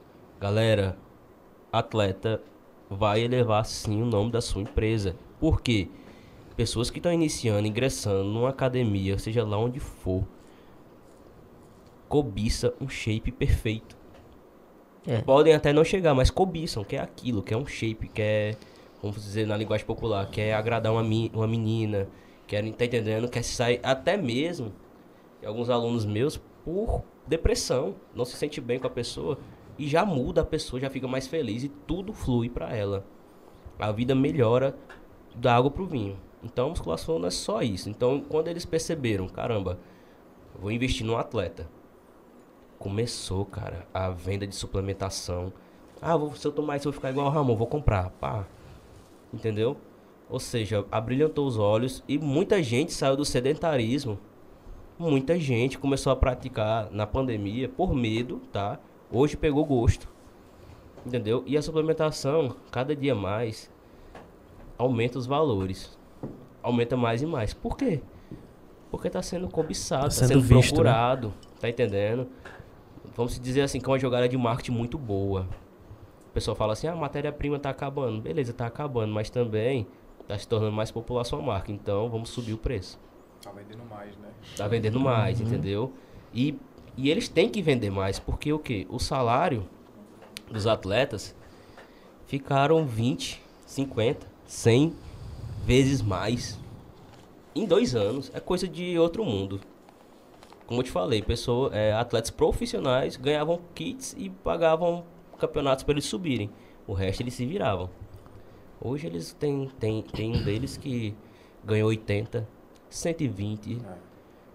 Galera, atleta vai elevar sim o nome da sua empresa. Por quê? Pessoas que estão iniciando, ingressando numa academia, seja lá onde for, cobiça um shape perfeito. É. Podem até não chegar, mas cobiçam, que é aquilo, que é um shape, que é, vamos dizer na linguagem popular, quer agradar uma, uma menina, quer, tá entendendo? Quer sair, até mesmo, alguns alunos meus, por depressão, não se sente bem com a pessoa, e já muda a pessoa, já fica mais feliz e tudo flui para ela. A vida melhora da água pro vinho. Então a musculação não é só isso. Então quando eles perceberam, caramba, vou investir num atleta começou, cara, a venda de suplementação. Ah, vou, se eu tomar isso, eu vou ficar igual o Ramon, vou comprar. Pá. Entendeu? Ou seja, abrilhantou os olhos e muita gente saiu do sedentarismo. Muita gente começou a praticar na pandemia por medo, tá? Hoje pegou gosto. Entendeu? E a suplementação, cada dia mais, aumenta os valores. Aumenta mais e mais. Por quê? Porque está sendo cobiçado, está tá sendo, sendo visto, né? procurado. Né? Tá entendendo? Vamos dizer assim, que é uma jogada de marketing muito boa. O pessoal fala assim, ah, a matéria-prima está acabando. Beleza, está acabando, mas também está se tornando mais popular a sua marca. Então, vamos subir o preço. Tá vendendo mais, né? Tá vendendo mais, uhum. entendeu? E, e eles têm que vender mais, porque o quê? O salário dos atletas ficaram 20, 50, 100 vezes mais em dois anos. É coisa de outro mundo como eu te falei, pessoa, é, atletas profissionais ganhavam kits e pagavam campeonatos para eles subirem. O resto eles se viravam. Hoje eles têm, têm, têm um deles que ganhou 80, 120 é.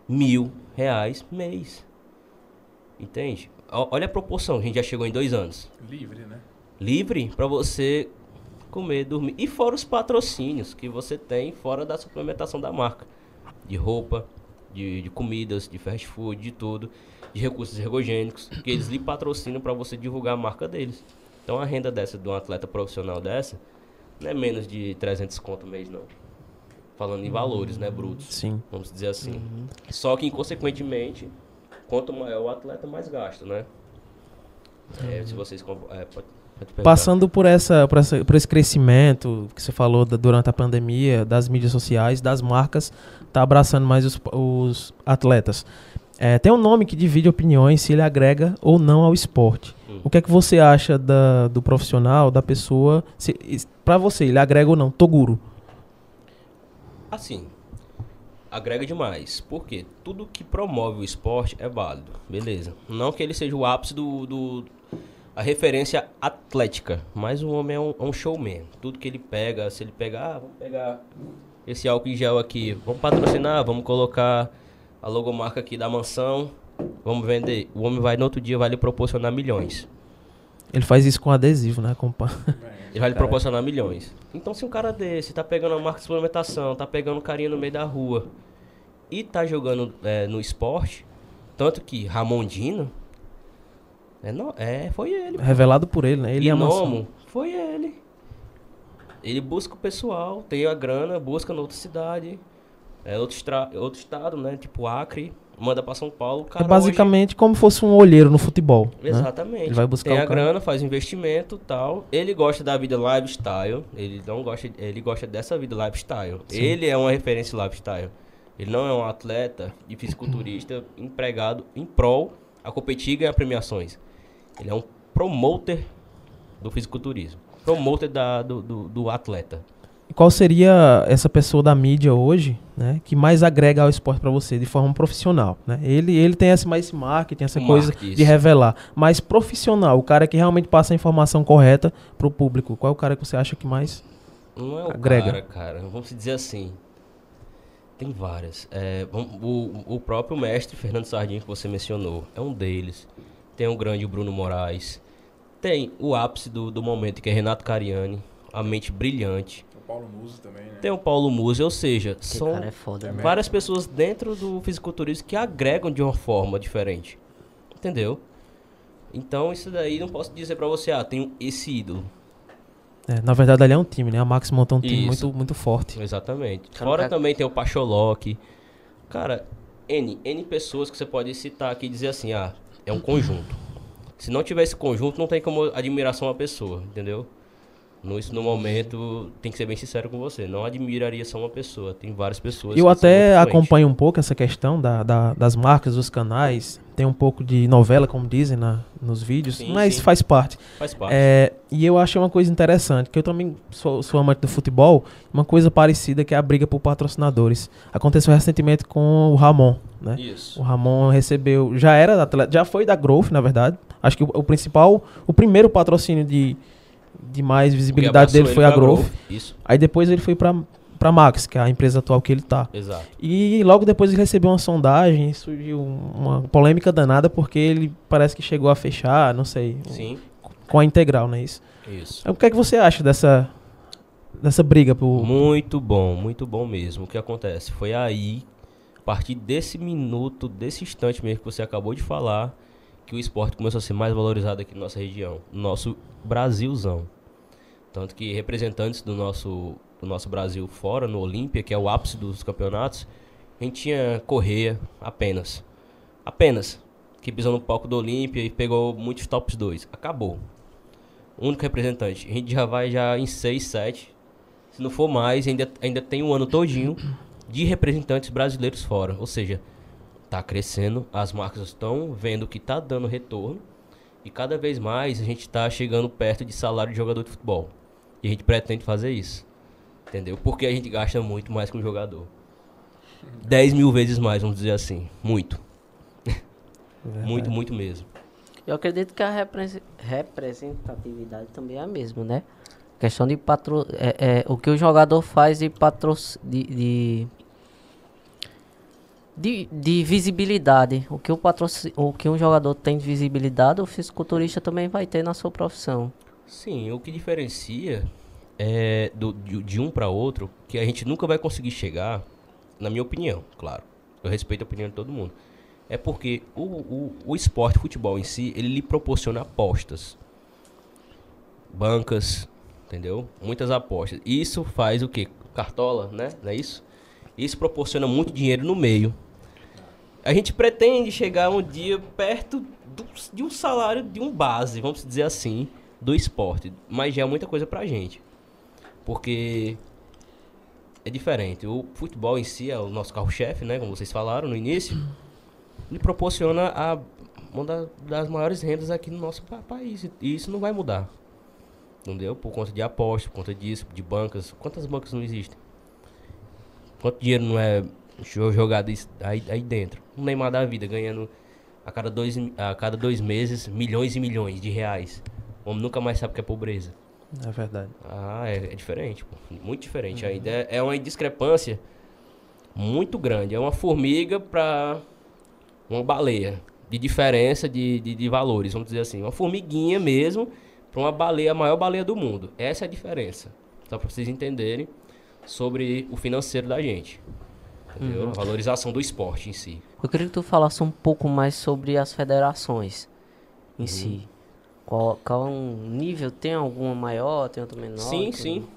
mil reais mês. Entende? Olha a proporção, a gente já chegou em dois anos. Livre, né? Livre para você comer, dormir. E fora os patrocínios que você tem fora da suplementação da marca. de roupa, de, de comidas, de fast food, de tudo, de recursos ergogênicos, que eles lhe patrocinam para você divulgar a marca deles. Então a renda dessa de um atleta profissional dessa não é menos de 300 conto mês não. Falando em valores, né, brutos. Sim. Vamos dizer assim. Só que, inconsequentemente, quanto maior o atleta, mais gasta, né? É, se vocês... É, pode. Passando por, essa, por, essa, por esse crescimento que você falou da- durante a pandemia, das mídias sociais, das marcas, tá abraçando mais os, os atletas. É, tem um nome que divide opiniões se ele agrega ou não ao esporte. Hum. O que é que você acha da- do profissional, da pessoa? Pra você, ele agrega ou não? Toguro. Assim, agrega demais. Porque tudo que promove o esporte é válido. Beleza. Não que ele seja o ápice do... do a referência atlética. Mas o homem é um, é um showman. Tudo que ele pega, se ele pegar... Ah, vamos pegar esse álcool em gel aqui. Vamos patrocinar, vamos colocar a logomarca aqui da mansão. Vamos vender. O homem vai no outro dia, vai lhe proporcionar milhões. Ele faz isso com adesivo, né? Com pa- Ele vai lhe proporcionar milhões. Então, se um cara desse tá pegando a marca de suplementação, tá pegando carinha no meio da rua e tá jogando é, no esporte, tanto que Ramondino, é, não, é, foi ele. Revelado por ele, né? Ele é. Gnomo, foi ele. Ele busca o pessoal, tem a grana, busca na outra cidade, é, outro, estra- outro estado, né? Tipo Acre, manda pra São Paulo. É cara basicamente como fosse um olheiro no futebol. né? Exatamente. Ele vai buscar Tem a cara. grana, faz investimento tal. Ele gosta da vida lifestyle. Ele não gosta, ele gosta dessa vida lifestyle. Sim. Ele é uma referência lifestyle. Ele não é um atleta de fisiculturista empregado em prol a competir e ganhar premiações. Ele é um promoter do fisiculturismo. Promoter da, do, do, do atleta. E qual seria essa pessoa da mídia hoje, né, que mais agrega ao esporte pra você de forma profissional, né? Ele ele tem esse mais esse marketing, essa O coisa marketing, de revelar, mas profissional, o cara que realmente passa a informação correta pro público. Qual é o cara que você acha que mais Não é o Agrega. cara, cara. Vamos dizer assim. Tem várias. É, o, o próprio mestre Fernando Sardinha que você mencionou é um deles. Tem o grande Bruno Moraes. Tem o ápice do, do momento que é Renato Cariani, a mente brilhante. O Paulo Muso também, né? Tem o Paulo Musi, ou seja, Esse são cara é foda, né? várias pessoas dentro do fisiculturismo que agregam de uma forma diferente. Entendeu? Então isso daí não posso dizer pra você, ah, tenho esse ídolo. É, na verdade, ali é um time, né? A Max montou um time Isso. muito, muito forte. Exatamente. Cara, Fora cara- também tem o Pacholoc. Cara, N, N pessoas que você pode citar aqui e dizer assim, ah, é um conjunto. Se não tiver esse conjunto, não tem como admiração a pessoa, entendeu? No, isso no momento, tem que ser bem sincero com você. Não admiraria só uma pessoa. Tem várias pessoas. Eu até acompanho um pouco essa questão da, da- das marcas, dos canais. Tem um pouco de novela, como dizem na, nos vídeos, Sim, mas sim. faz parte. Faz parte. É, e eu achei uma coisa interessante, que eu também sou, sou amante do futebol, uma coisa parecida que é a briga por patrocinadores. Aconteceu recentemente com o Ramon, né? Isso. O Ramon recebeu, já era atleta, já foi da Growth, na verdade. Acho que o, o principal, o primeiro patrocínio de, de mais visibilidade dele ele foi a pra Growth. Isso, Aí depois ele foi pra, pra Max, que é a empresa atual que ele tá. exato. E logo depois ele recebeu uma sondagem, surgiu uma polêmica danada porque ele parece que chegou a fechar, não sei, Sim, com a integral, não é isso? isso. O que é que você acha dessa, dessa briga por. Muito bom, muito bom mesmo. O que acontece? Foi aí, a partir desse minuto, desse instante mesmo que você acabou de falar, que o esporte começou a ser mais valorizado aqui na nossa região, no nosso Brasilzão. Tanto que representantes do nosso, do nosso Brasil fora, no Olímpia, que é o ápice dos campeonatos, a gente tinha Correia apenas. Apenas. Que pisou no palco do Olímpia e pegou muitos tops 2. Acabou. Único representante. A gente já vai já em 6, 7. Se não for mais, ainda, ainda tem um ano todinho de representantes brasileiros fora. Ou seja, tá crescendo, as marcas estão vendo que tá dando retorno. E cada vez mais a gente tá chegando perto de salário de jogador de futebol. E a gente pretende fazer isso. Entendeu? Porque a gente gasta muito mais com o jogador. 10 mil vezes mais, vamos dizer assim. Muito. Muito, muito mesmo. Eu acredito que a repre- representatividade também é a mesma, né? Questão de patro... é, é, o que o jogador faz de patro... de, de... de- de visibilidade. O que, o, patroci... o que um jogador tem de visibilidade, o fisiculturista também vai ter na sua profissão. Sim, o que diferencia é do, de, de um para outro, que a gente nunca vai conseguir chegar, na minha opinião, claro, eu respeito a opinião de todo mundo, é porque o, o, o esporte, o futebol em si, ele lhe proporciona apostas. Bancas, entendeu? Muitas apostas. Isso faz o quê? Cartola, né? Não é isso? Isso proporciona muito dinheiro no meio. A gente pretende chegar um dia perto do, de um salário de um base, vamos dizer assim, do esporte. Mas já é muita coisa pra gente. Porque é diferente. O futebol em si é o nosso carro-chefe, né? Como vocês falaram no início. Ele proporciona a, uma das maiores rendas aqui no nosso pa país. E isso não vai mudar. Entendeu? Por conta de apostas, por conta disso, de bancas. Quantas bancas não existem? Quanto dinheiro não é jogado aí, aí dentro? Um Neymar da vida ganhando a cada, dois, a cada dois meses milhões e milhões de reais. O homem nunca mais sabe o que é pobreza. É verdade. Ah, é, é diferente, pô. muito diferente. Uhum. Ainda é, é uma discrepância muito grande. É uma formiga para uma baleia. De diferença de, de, de, valores, vamos dizer assim. Uma formiguinha mesmo para uma baleia, a maior baleia do mundo. Essa é a diferença. Só para vocês entenderem sobre o financeiro da gente. Entendeu? Uhum. Valorização do esporte em si. Eu queria que tu falasse um pouco mais sobre as federações em uhum. si. Qual, qual um nível? Tem alguma maior, tem outra menor? Sim, sim.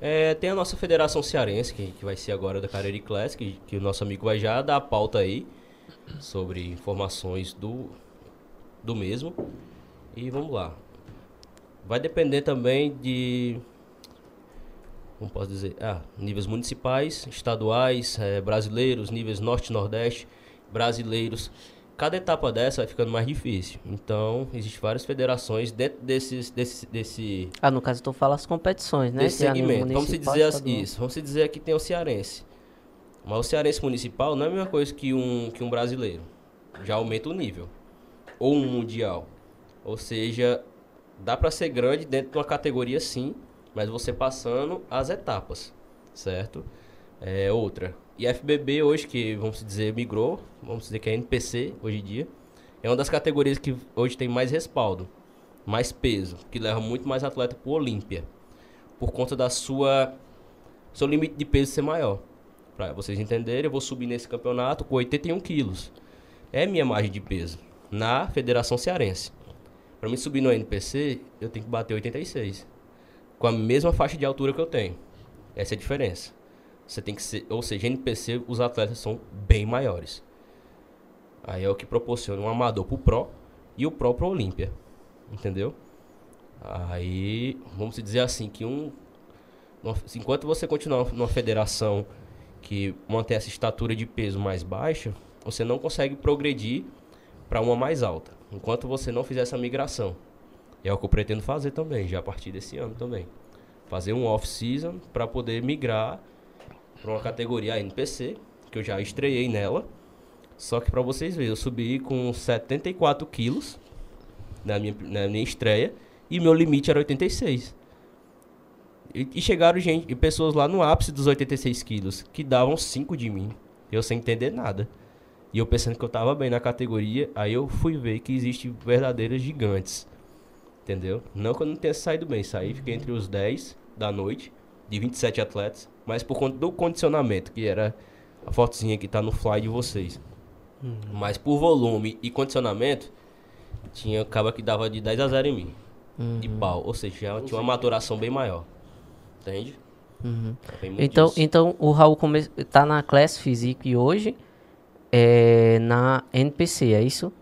É, tem a nossa Federação Cearense, que, que vai ser agora da Carreira Classic, que, que o nosso amigo vai já dar a pauta aí sobre informações do, do mesmo. E vamos lá. Vai depender também de. Como posso dizer? Ah, níveis municipais, estaduais, é, brasileiros, níveis norte e nordeste, brasileiros cada etapa dessa vai ficando mais difícil. Então, existem várias federações dentro desses, desse, desse... Ah, no caso tu fala as competições, né? Desse segmento. Vamos dizer isso. Vamos dizer que tem o cearense. Mas o cearense municipal não é a mesma coisa que um, que um brasileiro. Já aumenta o nível. Ou um mundial. Ou seja, dá para ser grande dentro de uma categoria sim, mas você passando as etapas, certo? É outra. E FBB hoje, que vamos dizer, migrou, vamos dizer que é NPC hoje em dia, é uma das categorias que hoje tem mais respaldo, mais peso, que leva muito mais atleta pro Olímpia, por conta da sua seu limite de peso ser maior. Para vocês entenderem, eu vou subir nesse campeonato com 81 quilos. É minha margem de peso na Federação Cearense. Para mim subir no NPC, eu tenho que bater 86. Com a mesma faixa de altura que eu tenho. Essa é a diferença. Você tem que ser, ou seja, NPC, os atletas são bem maiores. Aí é o que proporciona um amador pro Pro e o Pro pro Olímpia. Entendeu? Aí, vamos dizer assim, que um. Enquanto você continuar numa federação que mantém essa estatura de peso mais baixa, você não consegue progredir para uma mais alta. Enquanto você não fizer essa migração. É o que eu pretendo fazer também, já a partir desse ano também. Fazer um off-season para poder migrar para uma categoria NPC, que eu já estreiei nela. Só que para vocês verem, eu subi com 74 quilos na minha, na minha estreia e meu limite era 86. E, e chegaram gente, e pessoas lá no ápice dos 86 quilos que davam 5 de mim, eu sem entender nada. E eu pensando que eu tava bem na categoria, aí eu fui ver que existem verdadeiros gigantes. Entendeu? Não que eu não tenha saído bem, saí, fiquei entre os 10 da noite, de 27 atletas mas por conta do condicionamento, que era a fotozinha que está no fly de vocês. Uhum. Mas por volume e condicionamento, tinha acaba que dava de 10 a 0 em mim. Uhum. De pau. Ou seja, já tinha uma maturação bem maior. Entende? Uhum. Então, então o Raul come... tá na Class Physique hoje, é, na NPC, é isso?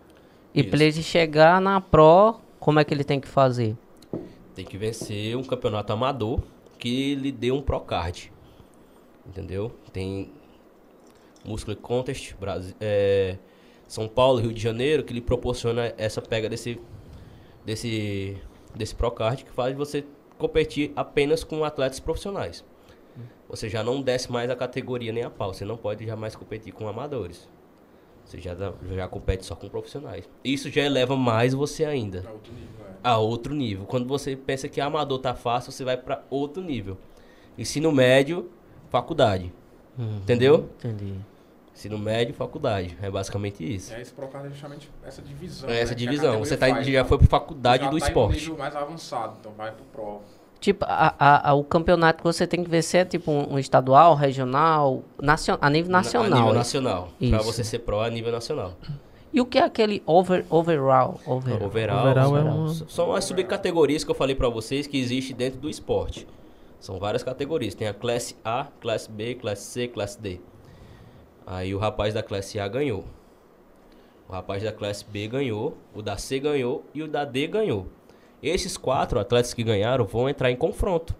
E para ele chegar na Pro, como é que ele tem que fazer? Tem que vencer um campeonato amador que lhe dê um Procard entendeu? Tem Muscle Contest, Brasil, é, São Paulo, Rio de Janeiro, que lhe proporciona essa pega desse desse desse Procard que faz você competir apenas com atletas profissionais. Você já não desce mais a categoria nem a pau, você não pode jamais competir com amadores. Você já, já compete só com profissionais. Isso já eleva mais você ainda. A outro nível, é. A outro nível. Quando você pensa que amador tá fácil, você vai para outro nível. Ensino médio, faculdade. Uhum, entendeu? Entendi. Ensino médio, faculdade. É basicamente isso. É, esse Procard é justamente essa divisão. É essa né? divisão. Você tá, faz, já foi para faculdade do tá esporte. nível mais avançado, então vai pro Pro. Tipo, a, a- a- o campeonato que você tem que ver se é tipo um, um estadual, regional, nacion, a nível Na- nacional. A nível né? nacional. Pra Isso. você ser pró a nível nacional. E o que é aquele over, overall? Overall. Overall, Overall é são- uma- são as subcategorias que eu falei pra vocês que existe dentro do esporte. São várias categorias. Tem a classe A, classe B, classe C, classe D. Aí o rapaz da classe A ganhou. O rapaz da classe B ganhou, o da C ganhou e o da D ganhou. Esses quatro atletas que ganharam vão entrar em confronto.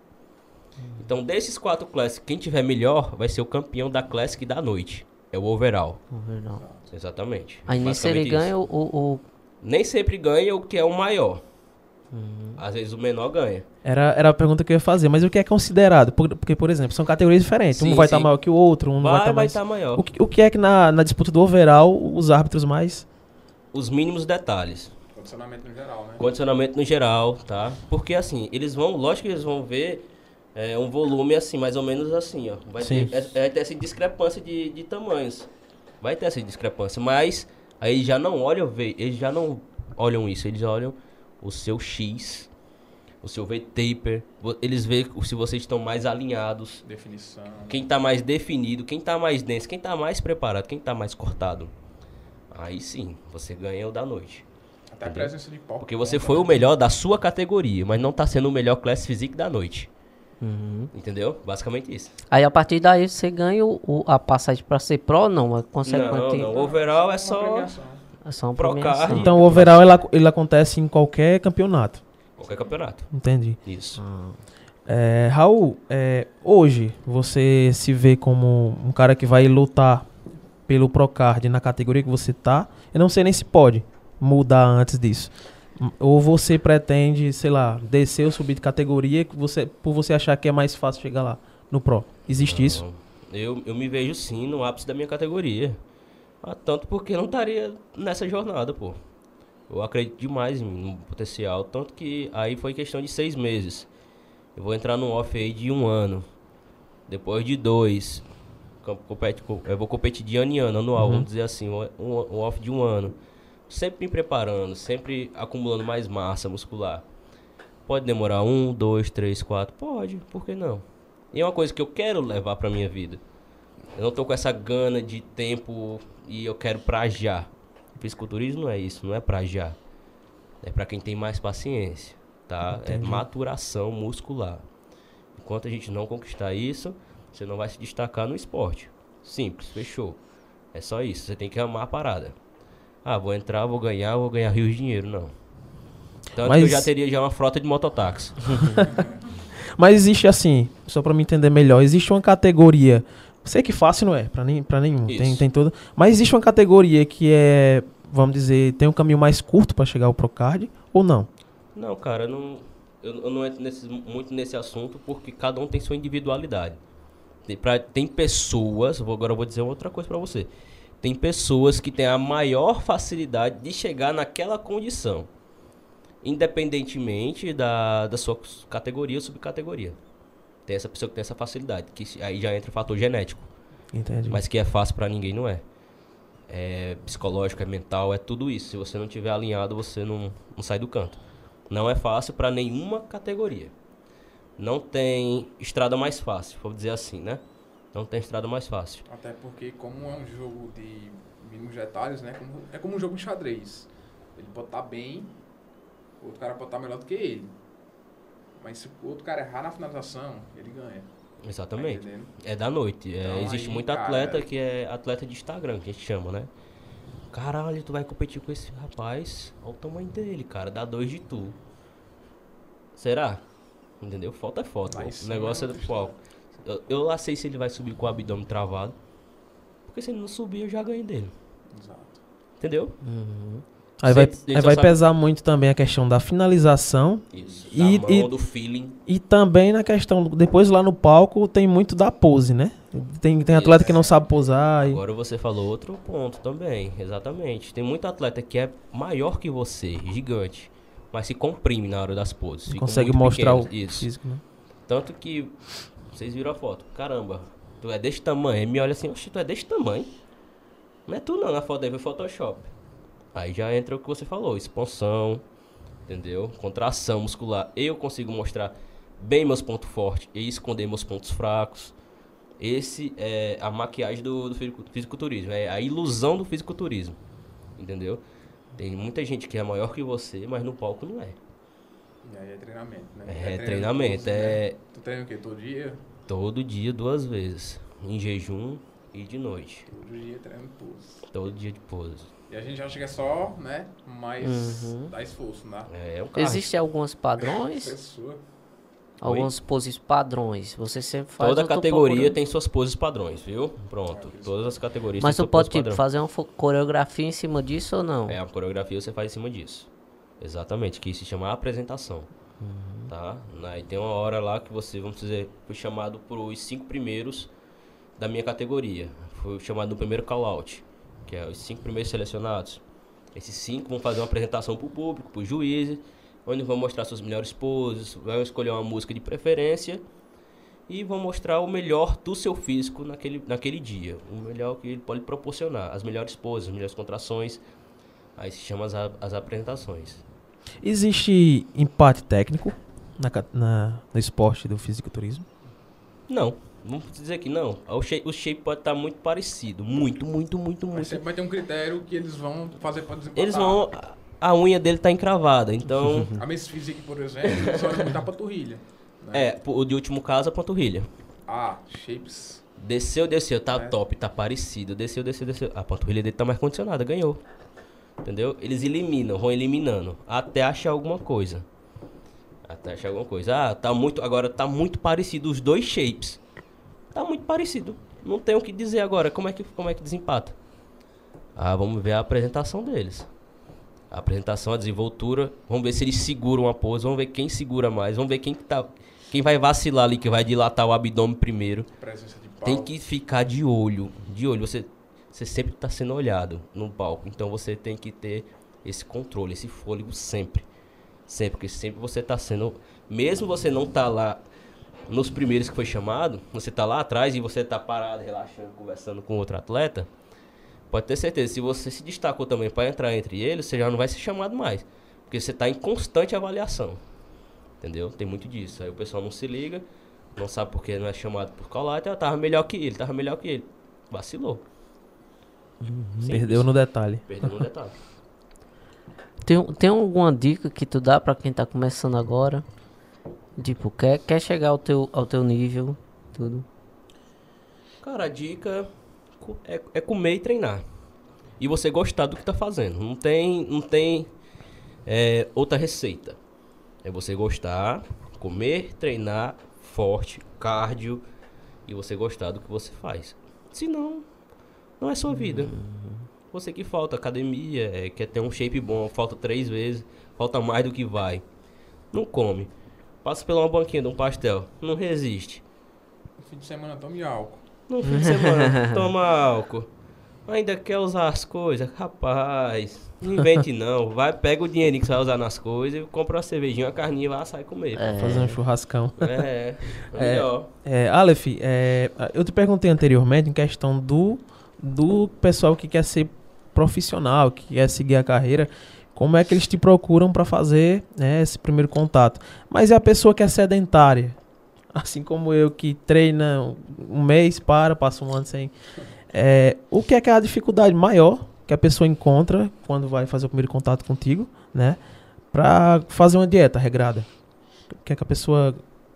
Então, desses quatro classes, quem tiver melhor vai ser o campeão da Classic da noite. É o overall. Overall. Exatamente. Aí ele Basicamente ganha o, o- Nem sempre ganha o que é o maior. Uhum. Às vezes o menor ganha. Era, era a pergunta que eu ia fazer, mas o que é considerado? Por- Porque, por exemplo, são categorias diferentes. Sim, um vai estar sim. maior que o outro, um vai vai estar vai mais. estar maior. O, que, o que é que na, na disputa do overall os árbitros mais. Os mínimos detalhes. Condicionamento no geral, né? Condicionamento no geral, tá? Porque assim, eles vão, lógico que eles vão ver é, um volume assim, mais ou menos assim, ó. Vai Sim. ter, é- vai ter essa discrepância de, de tamanhos. Vai ter essa discrepância, mas aí eles já não olham, vê- eles já não olham isso, eles olham o seu X, o seu V-taper, eles veem se vocês estão mais alinhados, Definição. quem tá mais definido, quem tá mais denso, quem tá mais preparado, quem tá mais cortado. Aí sim, você ganha o da noite. Até a Entendeu? presença de. Porque você foi né? o melhor da sua categoria, mas não tá sendo o melhor class physique da noite. Uhum. Entendeu? Basicamente isso. Aí a partir daí você ganha o, o- a passagem pra ser pro, não. É Não, consequente. não. O overall é só. É só uma Pro card. Então o overall ele, ele acontece em qualquer campeonato. qualquer campeonato. Entendi. Isso. Ah. É, Raul, é, hoje você se vê como um cara que vai lutar pelo Procard na categoria que você tá. Eu não sei nem se pode mudar antes disso. Ou você pretende, sei lá, descer ou subir de categoria você, por você achar que é mais fácil chegar lá no Pro. Existe isso? Não. Eu, eu me vejo sim no ápice da minha categoria. Ah, tanto porque eu não estaria nessa jornada, pô. Eu acredito demais em mim, no potencial. Tanto que aí foi questão de seis meses. Eu vou entrar num off aí de um ano. Depois de dois. Eu vou competir de ano em ano, anual, Uhum. vamos dizer assim. Um- um off de um ano. Sempre me preparando, sempre acumulando mais massa muscular. Pode demorar um, dois, três, quatro? Pode, por que não? E é uma coisa que eu quero levar pra minha vida. Eu não tô com essa gana de tempo e eu quero pra já. Fisiculturismo não é isso, não é pra já. É pra quem tem mais paciência, tá? Entendi. É maturação muscular. Enquanto a gente não conquistar isso, você não vai se destacar no esporte. Simples, fechou. É só isso, você tem que amar a parada. Ah, vou entrar, vou ganhar, vou ganhar rios de dinheiro, não. Tanto que eu Mas- já teria já uma frota de mototáxi. Mas existe assim, só pra me entender melhor, existe uma categoria. Sei que fácil não é, pra, nem, pra nenhum. Tem, Isso. tem toda. Mas existe uma categoria que é, vamos dizer, tem um caminho mais curto pra chegar ao Procard ou não? Não, cara, eu não, eu, eu não entro nesse- muito nesse assunto porque cada um tem sua individualidade. Tem, pra- tem pessoas, vou, agora eu vou dizer outra coisa pra você. Tem pessoas que têm a maior facilidade de chegar naquela condição, independentemente da, da sua categoria ou subcategoria. Tem essa pessoa que tem essa facilidade, que aí já entra o fator genético. Entendi. Mas que é fácil pra ninguém, não é. É psicológico, é mental, é tudo isso. Se você não tiver alinhado, você não, não sai do canto. Não é fácil pra nenhuma categoria. Não tem estrada mais fácil, vou dizer assim, né? Não tem estrada mais fácil. Até porque, como é um jogo de mínimos detalhes, né? como- é como um jogo de xadrez. Ele pode estar bem, o outro cara pode estar melhor do que ele. Mas se o outro cara errar na finalização, ele ganha. Tá Exatamente. entendendo? É da noite. É, Então, existe aí, muito cara, atleta que é atleta de Instagram, que a gente chama, né? Caralho, tu vai competir com esse rapaz. Olha o tamanho dele, cara. Dá dois de tu. Será? Entendeu? Falta é foto. O negócio é é do foco. Eu, eu lá sei se ele vai subir com o abdômen travado. Porque se ele não subir, eu já ganhei dele. Exato. Entendeu? Uhum. Aí vai, Cê- aí vai sabe- pesar muito também a questão da finalização Isso. E- da mão, e- do feeling. e também na questão, depois lá no palco tem muito da pose, né? Tem, tem atleta que não sabe posar. E... Agora você falou outro ponto também, exatamente. Tem muito atleta que é maior que você, gigante, mas se comprime na hora das poses. consegue mostrar o. Isso. físico, né? Tanto que vocês viram a foto. Caramba, tu é desse tamanho. Ele me olha assim, oxe, tu é desse tamanho. Não é tu não, na foto aí foi Photoshop. Aí já entra o que você falou, expansão, entendeu? Contração muscular. Eu consigo mostrar bem meus pontos fortes e esconder meus pontos fracos. Esse é a maquiagem do, do fisiculturismo, é a ilusão do fisiculturismo. Entendeu? Tem muita gente que é maior que você, mas no palco não é. E aí é treinamento, né? É, é treinamento, é... Né? Tu treina o quê? Todo dia? Todo dia, duas vezes. Em jejum e de noite. Todo dia treino pose. Todo dia de pose. E a gente acha que é só, né? Mas uhum. dá esforço, né? É, é um Existem alguns padrões? Oi? poses padrões. Você sempre faz. Toda categoria tem suas poses padrões, viu? Pronto. É, Todas as categorias Mas você pode tipo, fazer uma coreografia em cima disso ou não? É, a coreografia você faz em cima disso. Exatamente, que se chama apresentação. Tá? Aí tem uma hora lá que você, vamos dizer, foi chamado para os cinco primeiros da minha categoria. Foi chamado no primeiro call-out, que é os cinco primeiros selecionados. Esses cinco vão fazer uma apresentação para o público, para os juízes onde vão mostrar suas melhores poses, vão escolher uma música de preferência e vão mostrar o melhor do seu físico naquele, naquele dia, o melhor que ele pode proporcionar, as melhores poses, as melhores contrações, aí se chama as, as apresentações. Existe empate técnico na, na, no esporte do fisiculturismo? Não. Vamos dizer que não. O shape, o shape pode estar muito parecido. Muito, muito, muito, muito. Mas sempre vai ter um critério que eles vão fazer para desempatar. Eles vão a unha dele tá encravada. Então. a Miss Physique, por exemplo, só muita a panturrilha. Né? É, o de último caso, a panturrilha. Ah, shapes. Desceu, desceu, tá é. top, tá parecido. Desceu, desceu, desceu. A panturrilha dele tá mais condicionada, ganhou. Entendeu? Eles eliminam, vão eliminando. Até achar alguma coisa. Até achar alguma coisa. Ah, tá muito. Agora tá muito parecido os dois shapes. Tá muito parecido. Não tem o que dizer agora. Como é que, como é que desempata? Ah, vamos ver a apresentação deles a apresentação, a desenvoltura. Vamos ver se eles seguram a pose, vamos ver quem segura mais, vamos ver quem tá quem vai vacilar ali, que vai dilatar o abdômen primeiro. Tem que ficar de olho, de olho. Você você sempre está sendo olhado no palco, então você tem que ter esse controle, esse fôlego sempre. Sempre, porque sempre você está sendo, mesmo você não tá lá nos primeiros que foi chamado, você está lá atrás e você está parado, relaxando, conversando com outro atleta, Pode ter certeza, se você se destacou também para entrar entre eles, você já não vai ser chamado mais. Porque você está em constante avaliação. Entendeu? Tem muito disso. Aí o pessoal não se liga, não sabe porque não é chamado por colar, então tava melhor que ele, tava melhor que ele. Vacilou. Uhum. Perdeu no detalhe. Perdeu no detalhe. tem, tem alguma dica que tu dá para quem tá começando agora? Tipo, quer, quer chegar ao teu, ao teu nível, tudo? Cara, a dica é, é comer e treinar. E você gostar do que está fazendo. Não tem, não tem é, outra receita. É você gostar, comer, treinar forte, cardio e você gostar do que você faz. Se não, não é sua vida. Você que falta academia, é, quer ter um shape bom, falta três vezes, falta mais do que vai. Não come. Passa pela uma banquinha de um pastel, não resiste. No fim de semana tome álcool no fim de semana, toma álcool. Ainda quer usar as coisas? Rapaz, não invente não. Vai, pega o dinheirinho que você vai usar nas coisas, compra uma cervejinha, uma carninha e vai sair comer. É. Fazer um churrascão. É, é melhor. É, Aleph, é, eu te perguntei anteriormente em questão do, do pessoal que quer ser profissional, que quer seguir a carreira, como é que eles te procuram para fazer né, esse primeiro contato. Mas é a pessoa que é sedentária, assim como eu que treina um mês, para, passa um ano sem. É, o que é, que é a dificuldade maior que a pessoa encontra quando vai fazer o primeiro contato contigo, né? Pra fazer uma dieta regrada? O que é que a pessoa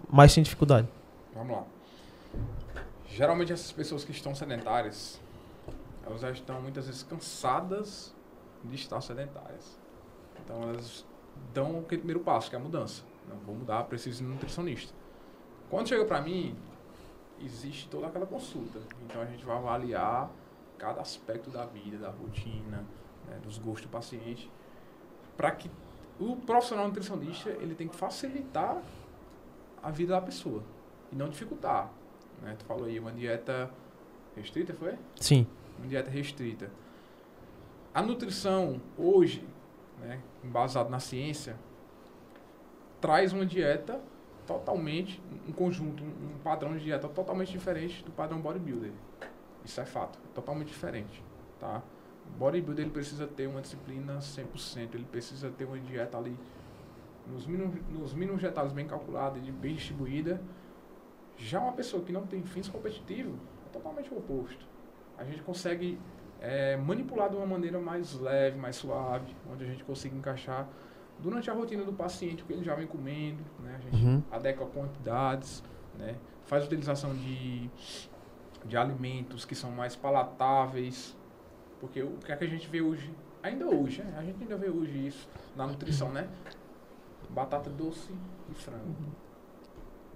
mais tem dificuldade? Vamos lá. Geralmente essas pessoas que estão sedentárias, elas já estão muitas vezes cansadas de estar sedentárias. Então elas dão aquele primeiro passo, que é a mudança. Não vou mudar, preciso de um nutricionista. Quando chega para mim, existe toda aquela consulta. Então a gente vai avaliar cada aspecto da vida, da rotina, né, dos gostos do paciente, para que o profissional nutricionista ele tem que facilitar a vida da pessoa e não dificultar. Né? Tu falou aí uma dieta restrita, foi? Sim. Uma dieta restrita. A nutrição hoje, né, embasado na ciência, traz uma dieta totalmente, um conjunto, um, padrão de dieta totalmente diferente do padrão bodybuilder. Isso é fato, é totalmente diferente, tá? O bodybuilder ele precisa ter uma disciplina 100%, ele precisa ter uma dieta ali nos mínimos, nos mínimos detalhes bem calculada e bem distribuída, já uma pessoa que não tem fins competitivos é totalmente o oposto. A gente consegue é, manipular de uma maneira mais leve, mais suave, onde a gente consiga encaixar durante a rotina do paciente o que ele já vem comendo, né? A gente Uhum. adequa quantidades, né? Faz utilização de, de alimentos que são mais palatáveis, porque o que é que a gente vê hoje, ainda hoje, né? a gente ainda vê hoje isso na nutrição, né? Batata doce e frango.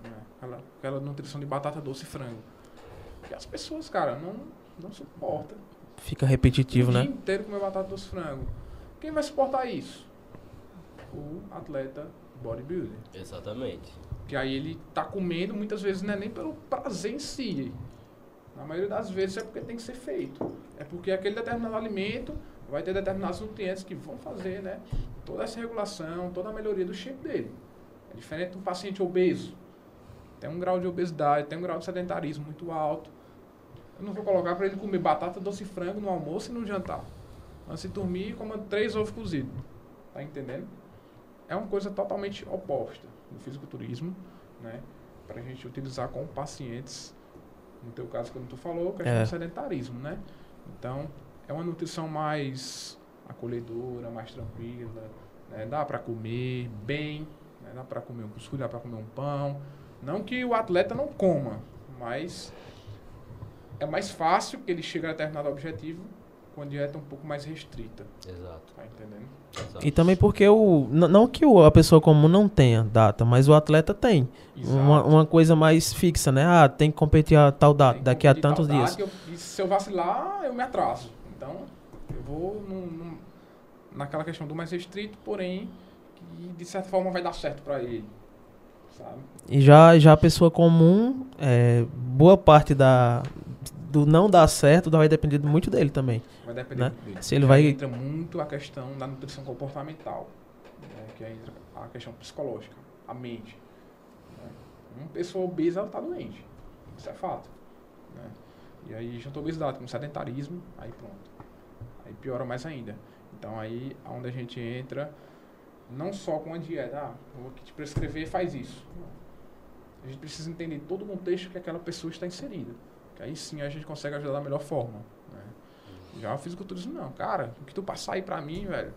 Né? Aquela, aquela nutrição de batata doce e frango. E as pessoas, cara, não, não suportam Fica repetitivo, o né? dia inteiro comer batata doce frango. Quem vai suportar isso? O atleta bodybuilder. Exatamente. Que aí ele tá comendo, muitas vezes não é nem pelo prazer em si. Na maioria das vezes é porque tem que ser feito. É porque aquele determinado alimento vai ter determinados nutrientes que vão fazer, né? Toda essa regulação, toda a melhoria do shape dele. É diferente do paciente obeso. Tem um grau de obesidade, tem um grau de sedentarismo muito alto. Eu não vou colocar para ele comer batata doce e frango no almoço e no jantar. Antes de dormir, coma três ovos cozidos. Tá entendendo? É uma coisa totalmente oposta no fisiculturismo, né? Pra gente utilizar com pacientes, no teu caso, como tu falou, questão É. do sedentarismo, né? Então, é uma nutrição mais acolhedora, mais tranquila, né? Dá para comer bem, né? dá para comer um cuscuz, dá para comer um pão. Não que o atleta não coma, mas é mais fácil que ele chegue a determinado objetivo com a dieta um pouco mais restrita, Exato. tá entendendo? exato. E também porque o. Não que o- a pessoa comum não tenha data, mas o atleta tem. Uma, uma coisa mais fixa, né? Ah, tem que competir a tal data, daqui a tantos dias. data, eu- e se eu vacilar, eu me atraso. Então, eu vou num- num- naquela questão do mais restrito, porém, que de certa forma vai dar certo pra ele. Sabe? E já, já a pessoa comum, é, boa parte da, do não dar certo vai depender muito dele também. Vai depender Né? muito dele. Se ele vai- entra muito a questão da nutrição comportamental, né? que aí entra a questão psicológica, a mente. né? Uma pessoa obesa, ela tá doente. Isso é fato. né? E aí junta a obesidade com sedentarismo, aí pronto. Aí piora mais ainda. Então aí é onde a gente entra, não só com a dieta, ah, vou te prescrever, faz isso. A gente precisa entender todo o contexto que aquela pessoa está inserida. Que aí sim a gente consegue ajudar da melhor forma. Né? Já o fisiculturismo não. Cara, o que tu passar aí pra mim, velho.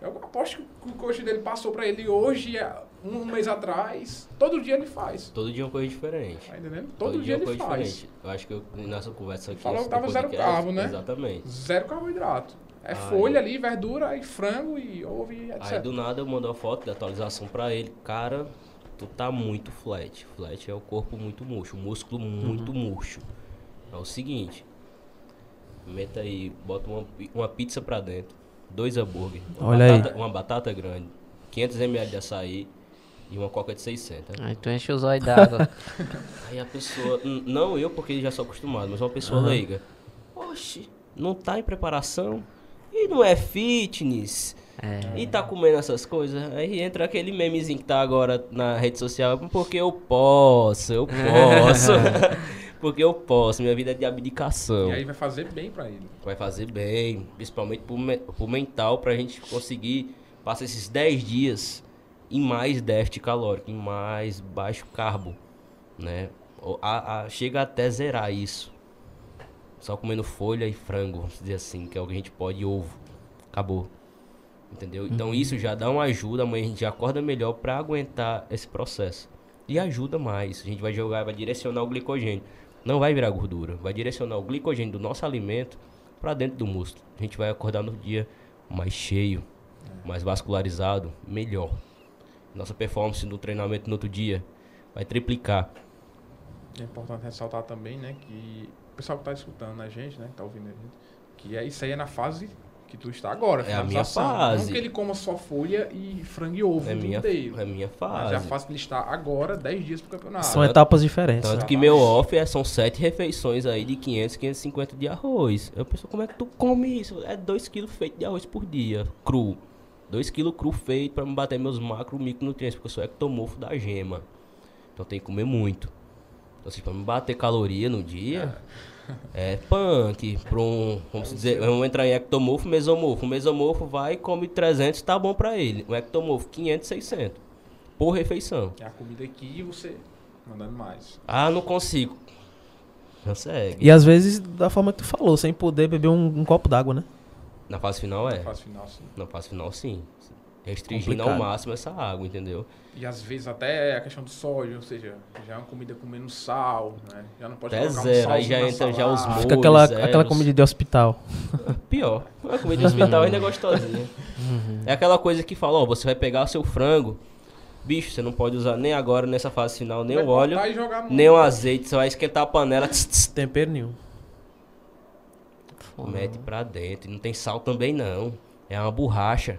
Eu aposto que o coach dele passou pra ele hoje, é, um mês atrás. Todo dia ele faz. Todo dia é uma coisa diferente. Tá entendendo? Todo, dia é uma ele coisa faz. diferente. Eu acho que eu, nessa conversa aqui. Falou que tava zero carbo, né? Exatamente. Zero carboidrato. É Ai. folha ali, verdura, e frango, e ovo, e etc. Aí do nada eu mando a foto da atualização pra ele. Cara, tu tá muito flat. Flat é o corpo muito murcho, o músculo muito murcho. É o seguinte. Meta aí, bota uma, uma pizza pra dentro, dois hambúrguer, uma, Olha aí. batata, uma batata grande, 500 ml de açaí e uma coca de 600. Aí tu enche os olhos d'água. Aí a pessoa, não eu porque já sou acostumado, mas uma pessoa Aham. leiga. Oxe, não tá em preparação? E não é fitness? É. E tá comendo essas coisas? Aí entra aquele memezinho que tá agora na rede social, porque eu posso, eu posso. porque eu posso, minha vida é de abdicação. E aí vai fazer bem pra ele. Vai fazer bem, principalmente pro, me- pro mental, pra gente conseguir passar esses 10 dias em mais déficit calórico, em mais baixo carbo, né? A- a- chega até zerar isso. Só comendo folha e frango, vamos dizer assim, que é o que a gente pode e ovo. Acabou. Entendeu? Então isso já dá uma ajuda, amanhã a gente já acorda melhor pra aguentar esse processo. E ajuda mais. A gente vai jogar, vai direcionar o glicogênio. Não vai virar gordura, vai direcionar o glicogênio do nosso alimento para dentro do músculo. A gente vai acordar no dia mais cheio, mais vascularizado, melhor. Nossa performance no treinamento no outro dia vai triplicar. É importante ressaltar também, né, que o pessoal que tá escutando a gente, né, que tá ouvindo a gente, que é, isso aí é na fase que tu está agora, É a minha fase. Não que ele coma só folha e frango e ovo É minha, inteiro. é minha Mas é a fase. fase que ele está agora, 10 dias pro campeonato. São etapas diferentes. Tanto que meu off é, são sete refeições aí de 500, 550 de arroz. Eu penso, como é que tu come isso? É 2 kg feito de arroz por dia, cru. 2 kg cru feito pra me bater meus macro micronutrientes, porque eu sou ectomorfo da gema. Então tem que comer muito. Então, assim, pra me bater caloria no dia, é, punk, para um, vamos dizer, vamos entrar em ectomorfo, mesomorfo. O mesomorfo vai e come 300, tá bom para ele. O ectomorfo, 500, 600. Por refeição. É a comida aqui e você mandando mais. Ah, não consigo. Consegue. E às vezes, da forma que tu falou, sem poder beber um, um copo d'água, né? Na fase final é. Na fase final, sim. Na fase final sim. Restringindo Complicado. ao máximo essa água, entendeu? E às vezes até a questão do sódio, ou seja, já é uma comida com menos sal, né? Já não pode Até colocar zero, um aí já entra já os molhos. Fica aquela, zeros. aquela comida de hospital. Pior. A comida de hospital ainda é gostosinha. É aquela coisa que fala, ó, você vai pegar o seu frango. Bicho, você não pode usar nem agora, nessa fase final, nem Vai o óleo, nem o azeite. Você vai esquentar a panela, tss, tss, Tempero nenhum. mete pra dentro. E não tem sal também não. É uma borracha.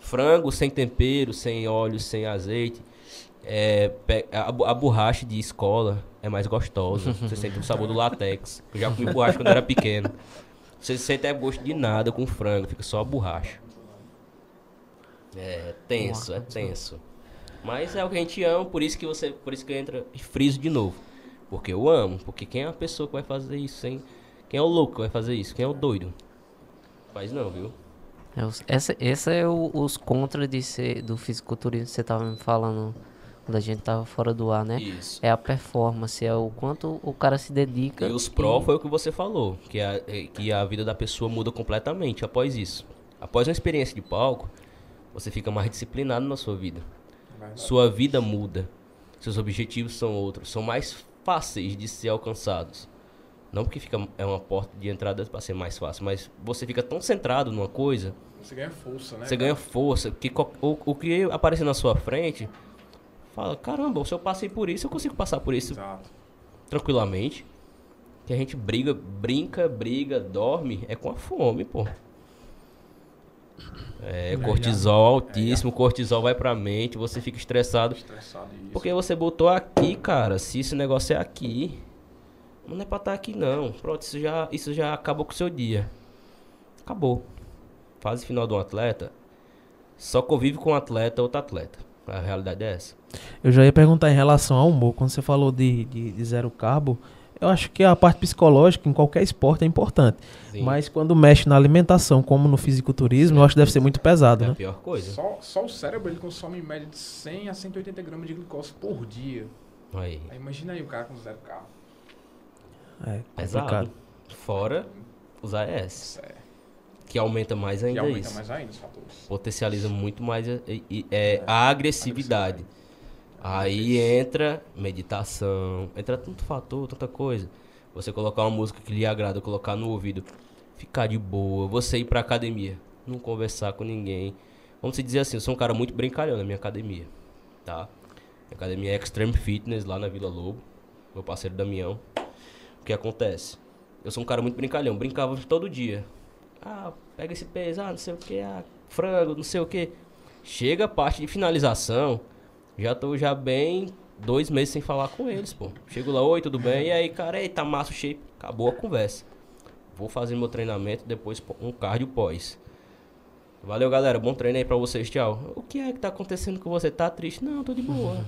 Frango sem tempero, sem óleo, sem azeite. É, a, a borracha de escola é mais gostosa. Você sente o sabor do látex. Eu já comi borracha quando era pequeno. Você sente é gosto de nada com frango, fica só a borracha. É tenso, é tenso. Mas é o que a gente ama, por isso que você, por isso que entra e friso de novo. Porque eu amo, porque quem é a pessoa que vai fazer isso sem quem é o louco que vai fazer isso? Quem é o doido? Faz não, viu? É, os- essa, essa é o- os contras de ser, do fisiculturismo que você tava me falando quando a gente tava fora do ar, né? Isso. É a performance, é o quanto o cara se dedica. E os pró foi o que você falou, que a, é, que a vida da pessoa muda completamente após isso. Após uma experiência de palco, você fica mais disciplinado na sua vida. Verdade. Sua vida muda. Seus objetivos são outros, são mais fáceis de ser alcançados. Não porque fica é uma porta de entrada para ser mais fácil, mas você fica tão centrado numa coisa, Você ganha força, né? você ganha força, que o, o que aparecer na sua frente, fala, caramba, se eu passei por isso, eu consigo passar por isso Exato. tranquilamente. Que a gente briga, brinca, briga, dorme, é com a fome, pô. É, cortisol altíssimo, cortisol vai pra mente, você fica estressado. Estressado. Porque você botou aqui, cara, se esse negócio é aqui, não é pra estar aqui não. Pronto, isso já, isso já acabou com o seu dia. Acabou. Fase final de um atleta, só convive com um atleta outro atleta. A realidade é essa. Eu já ia perguntar em relação ao humor. Quando você falou de, de, de zero carbo, eu acho que a parte psicológica em qualquer esporte é importante. Sim, Mas quando mexe na alimentação, como no fisiculturismo, eu acho que deve ser muito pesado, é a né? pior coisa. Só, só o cérebro ele consome em média de 100 a 180 gramas de glicose por dia. Aí. Aí imagina aí o cara com zero carro. É Pesado. complicado. Fora os AES. É. Que aumenta mais Que ainda aumenta isso. mais ainda os fatores. Potencializa muito mais a, e- é, a agressividade. Aí entra meditação, entra tanto fator, tanta coisa. Você colocar uma música que lhe agrada, colocar no ouvido, ficar de boa, você ir pra academia, não conversar com ninguém. Vamos se dizer assim, eu sou um cara muito brincalhão na minha academia, tá? Minha academia é Extreme Fitness lá na Vila Lobo, meu parceiro Damião. O que acontece? Eu sou um cara muito brincalhão, brincava todo dia. Ah, pega esse peso, ah, não sei o que, ah, frango, não sei o que. Chega a parte de finalização, já tô já bem dois meses sem falar com eles, pô. Chego lá, oi, tudo bem? E aí, cara, eita, massa o shape. Acabou a conversa. Vou fazer meu treinamento, depois um cardio pós. Valeu, galera. Bom treino aí pra vocês. Tchau. O que é que tá acontecendo com você? Tá triste? Não, tô de boa.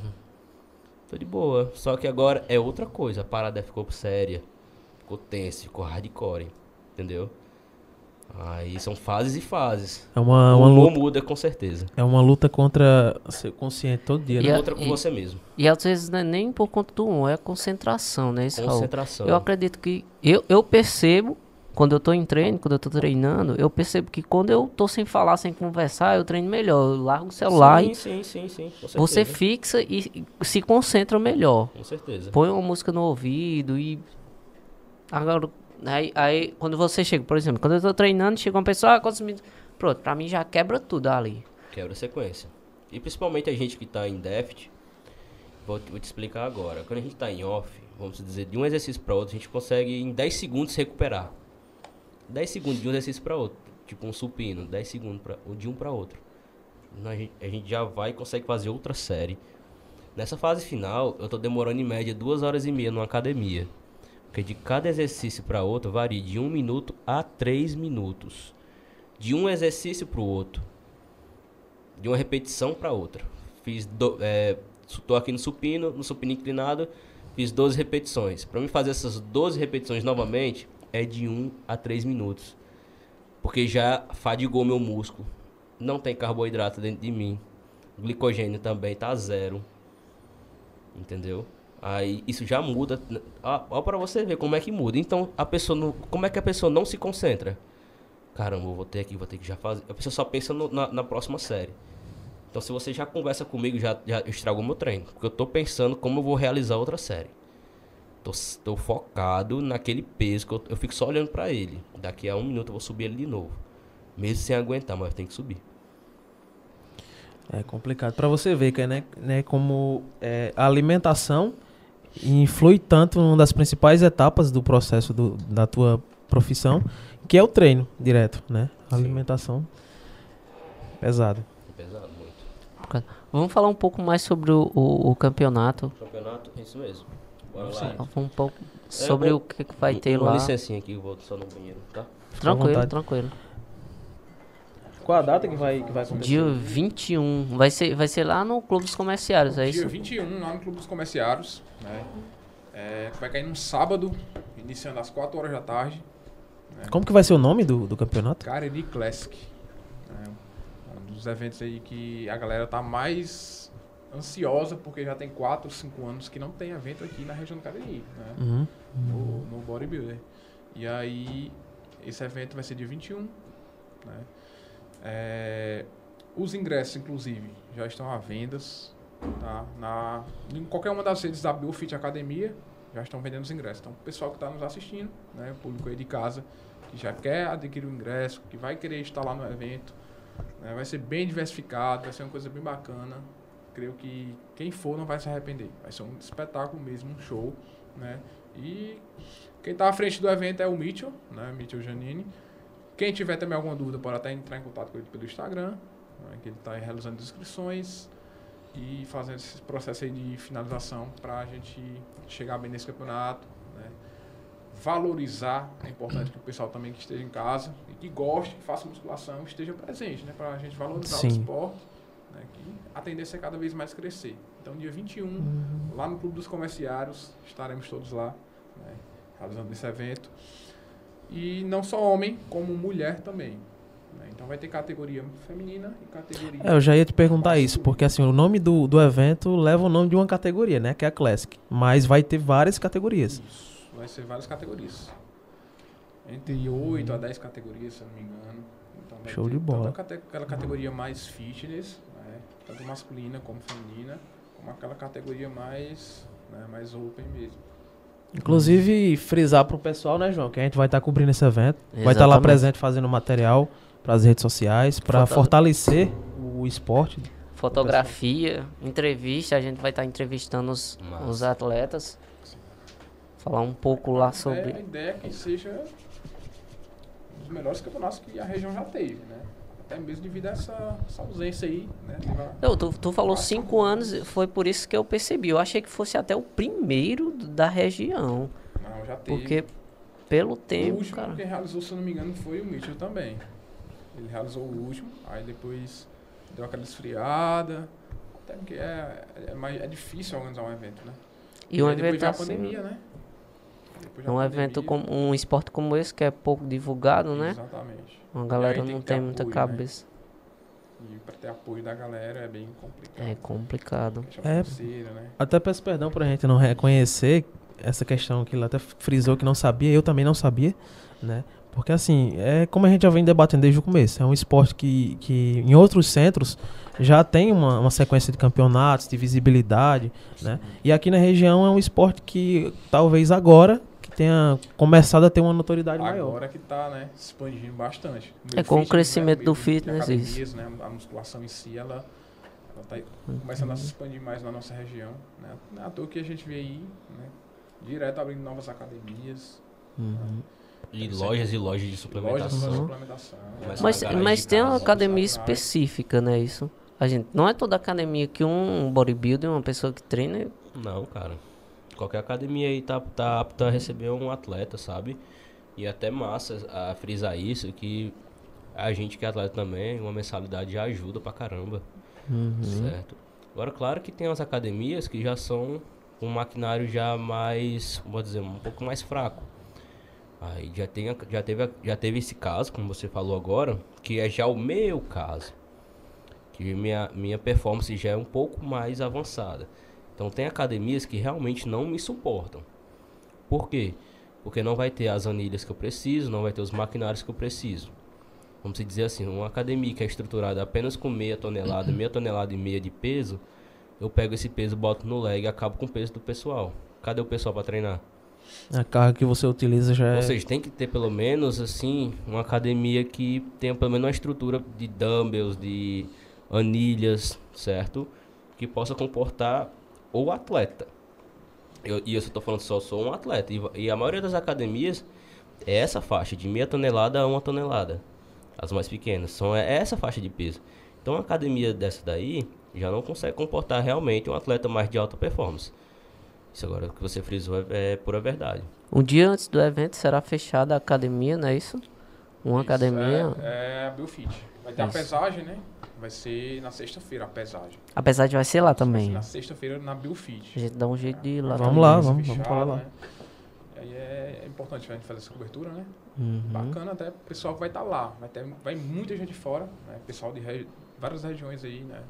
tô de boa. Só que agora é outra coisa. A parada ficou séria. Ficou tenso, ficou hardcore. Entendeu? Aí são fases e fases. É uma, o uma luta, muda com certeza. é uma luta contra ser consciente todo dia, E né? a- Outra com você mesmo. E às vezes não é nem por conta do um, é a concentração, né? Isso, Raul? Concentração. Eu acredito que. Eu, eu percebo, quando eu tô em treino, quando eu tô treinando, eu percebo que quando eu tô sem falar, sem conversar, eu treino melhor. Eu largo o celular sim, e sim, sim, sim. Você fixa e e se concentra melhor. Com certeza. Põe uma música no ouvido e. Agora, aí, aí quando você chega, por exemplo, quando eu tô treinando, chega uma pessoa, ah, quantos? Pronto, pra mim já quebra tudo ali. Quebra a sequência. E principalmente a gente que tá em déficit, vou, te- vou te explicar agora. Quando a gente tá em off, vamos dizer, de um exercício para outro, a gente consegue em 10 segundos recuperar. 10 segundos de um exercício para outro. Tipo um supino, 10 segundos pra, de um para outro. A gente, a gente já vai e consegue fazer outra série. Nessa fase final, eu tô demorando em média duas horas e meia numa academia. Porque de cada exercício para outro varia de um minuto a três minutos. De um exercício para o outro de uma repetição para outra. Fiz do, é, aqui no supino, no supino inclinado, fiz 12 repetições. Para mim fazer essas 12 repetições novamente é de 1 a 3 minutos. Porque já fadigou meu músculo. Não tem carboidrato dentro de mim. O glicogênio também tá zero. Entendeu? Aí isso já muda. Ó, ó para você ver como é que muda. Então, a pessoa não, como é que a pessoa não se concentra? Caramba, vou ter aqui, vou ter que já fazer. A pessoa só pensa no, na, na, próxima série. Então, se você já conversa comigo, já, já estragou meu treino. Porque eu tô pensando como eu vou realizar outra série. Tô, tô focado naquele peso que eu, eu fico só olhando para ele. Daqui a um minuto eu vou subir ele de novo. Mesmo sem aguentar, mas tenho que subir. É complicado. Para você ver que né, né, como é, a alimentação influi tanto numa das principais etapas do processo do, da tua profissão, que é o treino direto, né? A alimentação pesado. Pesado, muito. Vamos falar um pouco mais sobre o, o, o campeonato. Campeonato, é isso mesmo. Bora Sim. lá. Um pouco sobre é, o que, que vai ter uma lá. Uma licencinha aqui, eu vou só no banheiro, tá? Tranquilo, tranquilo. Qual a data que vai, que vai acontecer? Dia 21. Vai ser, vai ser lá no Clube dos Comerciários, é Dia isso? Dia 21, lá no Clube dos Comerciários. Né? É, vai cair num sábado, iniciando às 4 horas da tarde. Né? Como que vai ser o nome do, do campeonato? Cariri Classic. Né? Um dos eventos aí que a galera tá mais ansiosa, porque já tem 4, 5 anos que não tem evento aqui na região do Cariri, né? Uhum. No, no bodybuilder. E aí, esse evento vai ser dia 21, né? É, os ingressos, inclusive, já estão à vendas. Tá? Na, em qualquer uma das redes da Biofit Academia, já estão vendendo os ingressos. Então, o pessoal que está nos assistindo, né, o público aí de casa, que já quer adquirir o ingresso, que vai querer estar lá no evento, né, vai ser bem diversificado, vai ser uma coisa bem bacana. Creio que quem for não vai se arrepender. Vai ser um espetáculo mesmo, um show. Né? E quem está à frente do evento é o Mitchell, né, Mitchell Janine. Quem tiver também alguma dúvida pode até entrar em contato com ele pelo Instagram, né, que ele está realizando inscrições e fazendo esse processo aí de finalização para a gente chegar bem nesse campeonato. Né. Valorizar, é importante que o pessoal também que esteja em casa e que goste, que faça musculação, esteja presente, né, para a gente valorizar Sim. o esporte, né, que a tendência é cada vez mais crescer. Então, dia 21, uhum. lá no Clube dos Comerciários, estaremos todos lá, né, realizando esse evento. E não só homem, como mulher também. Né? Então vai ter categoria feminina e categoria. É, eu já ia te perguntar isso, porque assim, o nome do, do evento leva o nome de uma categoria, né? Que é a Classic. Mas vai ter várias categorias. Isso, vai ser várias categorias. Entre 8 a 10 categorias, se eu não me engano. Então Show de bola. Tanto aquela categoria mais fitness, né? tanto masculina como feminina, como aquela categoria mais, né? mais open mesmo. Inclusive, frisar pro pessoal, né, João, que a gente vai estar tá cobrindo esse evento. Exatamente. Vai estar tá lá presente fazendo material para as redes sociais, para Foto... fortalecer o esporte. Fotografia, entrevista, a gente vai estar tá entrevistando os, os atletas. Falar um pouco lá sobre. A ideia é que seja um dos melhores campeonatos que a região já teve, né? Até mesmo devido a essa, essa ausência aí, né? Não, tu, tu falou cinco anos, foi por isso que eu percebi. Eu achei que fosse até o primeiro da região. Não, já teve. Porque pelo tempo, O último cara. quem realizou, se eu não me engano, foi o Mitchell também. Ele realizou o último, aí depois deu aquela esfriada. Até porque é, é, mais, é difícil organizar um evento, né? E, um evento assim, pandemia, né? um pandemia, evento como um esporte como esse que é pouco divulgado, né? Exatamente. A galera não tem, muita apoio, né? cabeça. Né? E para ter apoio da galera é bem complicado. É complicado. É, né? Até peço perdão por a gente não reconhecer essa questão que ele até frisou que não sabia, eu também não sabia, né? Porque assim, é como a gente já vem debatendo desde o começo, é um esporte que, que em outros centros já tem uma, uma sequência de campeonatos, de visibilidade, né? E aqui na região é um esporte que talvez agora tenha começado a ter uma notoriedade Agora maior. Agora que está né, se expandindo bastante. É com o crescimento né, do fitness isso. Né, a musculação em si, ela está começando a se expandir mais na nossa região. Né? É à toa que a gente vê aí, né, direto abrindo novas academias. Uhum. Né? E lojas e lojas de suplementação. Lojas de suplementação. Mas, mas tem uma academia específica, né? Isso. A gente, não é toda academia que um bodybuilder, uma pessoa que treina. Não, cara. Qualquer academia aí tá, tá apta a receber um atleta, sabe? E até massa a frisar isso, que a gente que é atleta também, uma mensalidade já ajuda pra caramba. Uhum. Certo? Agora, claro que tem as academias que já são com um maquinário já mais, vou dizer, um pouco mais fraco. Aí já, tem, já, teve, já teve esse caso, como você falou agora, que é já o meu caso. Que minha, minha performance já é um pouco mais avançada. Então tem academias que realmente não me suportam. Por quê? Porque não vai ter as anilhas que eu preciso, não vai ter os maquinários que eu preciso. Vamos dizer assim, uma academia que é estruturada apenas com meia tonelada, meia tonelada e meia de peso, eu pego esse peso, boto no leg e acabo com o peso do pessoal. Cadê o pessoal para treinar? A carga que você utiliza já é... Ou seja, tem que ter pelo menos, assim, uma academia que tenha pelo menos uma estrutura de dumbbells, de anilhas, certo? Que possa comportar o atleta. Eu, e eu estou falando só, sou um atleta. E, e, a maioria das academias é essa faixa, de meia tonelada a uma tonelada. As mais pequenas. São é essa faixa de peso. Então, uma academia dessa daí já não consegue comportar realmente um atleta mais de alta performance. Isso agora que você frisou é, é pura verdade. Um dia antes do evento será fechada a academia, não é isso? Uma isso, academia. É, é a Biofit. Vai ter isso. a pesagem, né? Vai ser na sexta-feira a pesagem. A pesagem vai ser lá também. na sexta-feira na Biofit. A gente dá um jeito de ir lá. Vamos lá, vamos, fechar, vamos falar lá. Né? Aí é, importante a gente fazer essa cobertura, né? Uhum. Bacana até o pessoal que vai estar tá lá. Vai ter vai muita gente fora, né? Pessoal de regi várias regiões aí, né?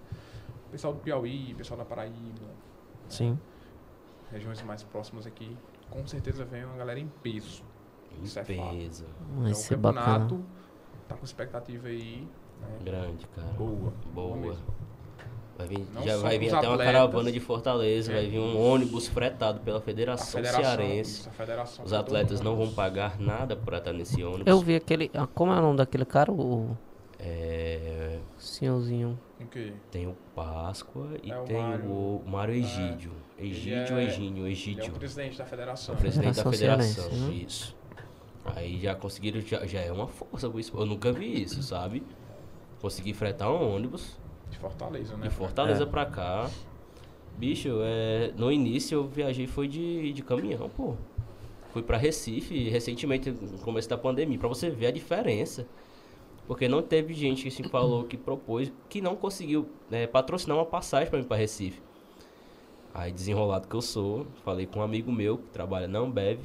Pessoal do Piauí, pessoal da Paraíba. Sim. Regiões mais próximas aqui. Com certeza vem uma galera em peso. Em Isso peso. É então, o campeonato bacana. tá com expectativa aí. Né? Grande, cara. Boa. Boa. boa vai vir, já vai vir até atletas, uma caravana de Fortaleza, é. vai vir um ônibus fretado pela Federação, federação Cearense. Isso, federação Os atletas não vão pagar nada por estar nesse ônibus. Eu vi aquele. Ah, como é o nome daquele cara? O. É. Senhorzinho. Tem o Páscoa e é o tem Mário, o Mário Egídio. É. Egídio ou é, Egínio? Egídio. é o presidente da federação. É o presidente da federação, né? isso. Aí já conseguiram, já, já é uma força. Eu nunca vi isso, sabe? Consegui fretar um ônibus. De Fortaleza, né? De Fortaleza é. pra cá. Bicho, é, no início eu viajei foi de, de caminhão, pô. Fui pra Recife recentemente, no começo da pandemia, pra você ver a diferença. Porque não teve gente que se falou, que propôs, que não conseguiu né, patrocinar uma passagem para mim para Recife. Aí, desenrolado que eu sou, falei com um amigo meu que trabalha na Ambev.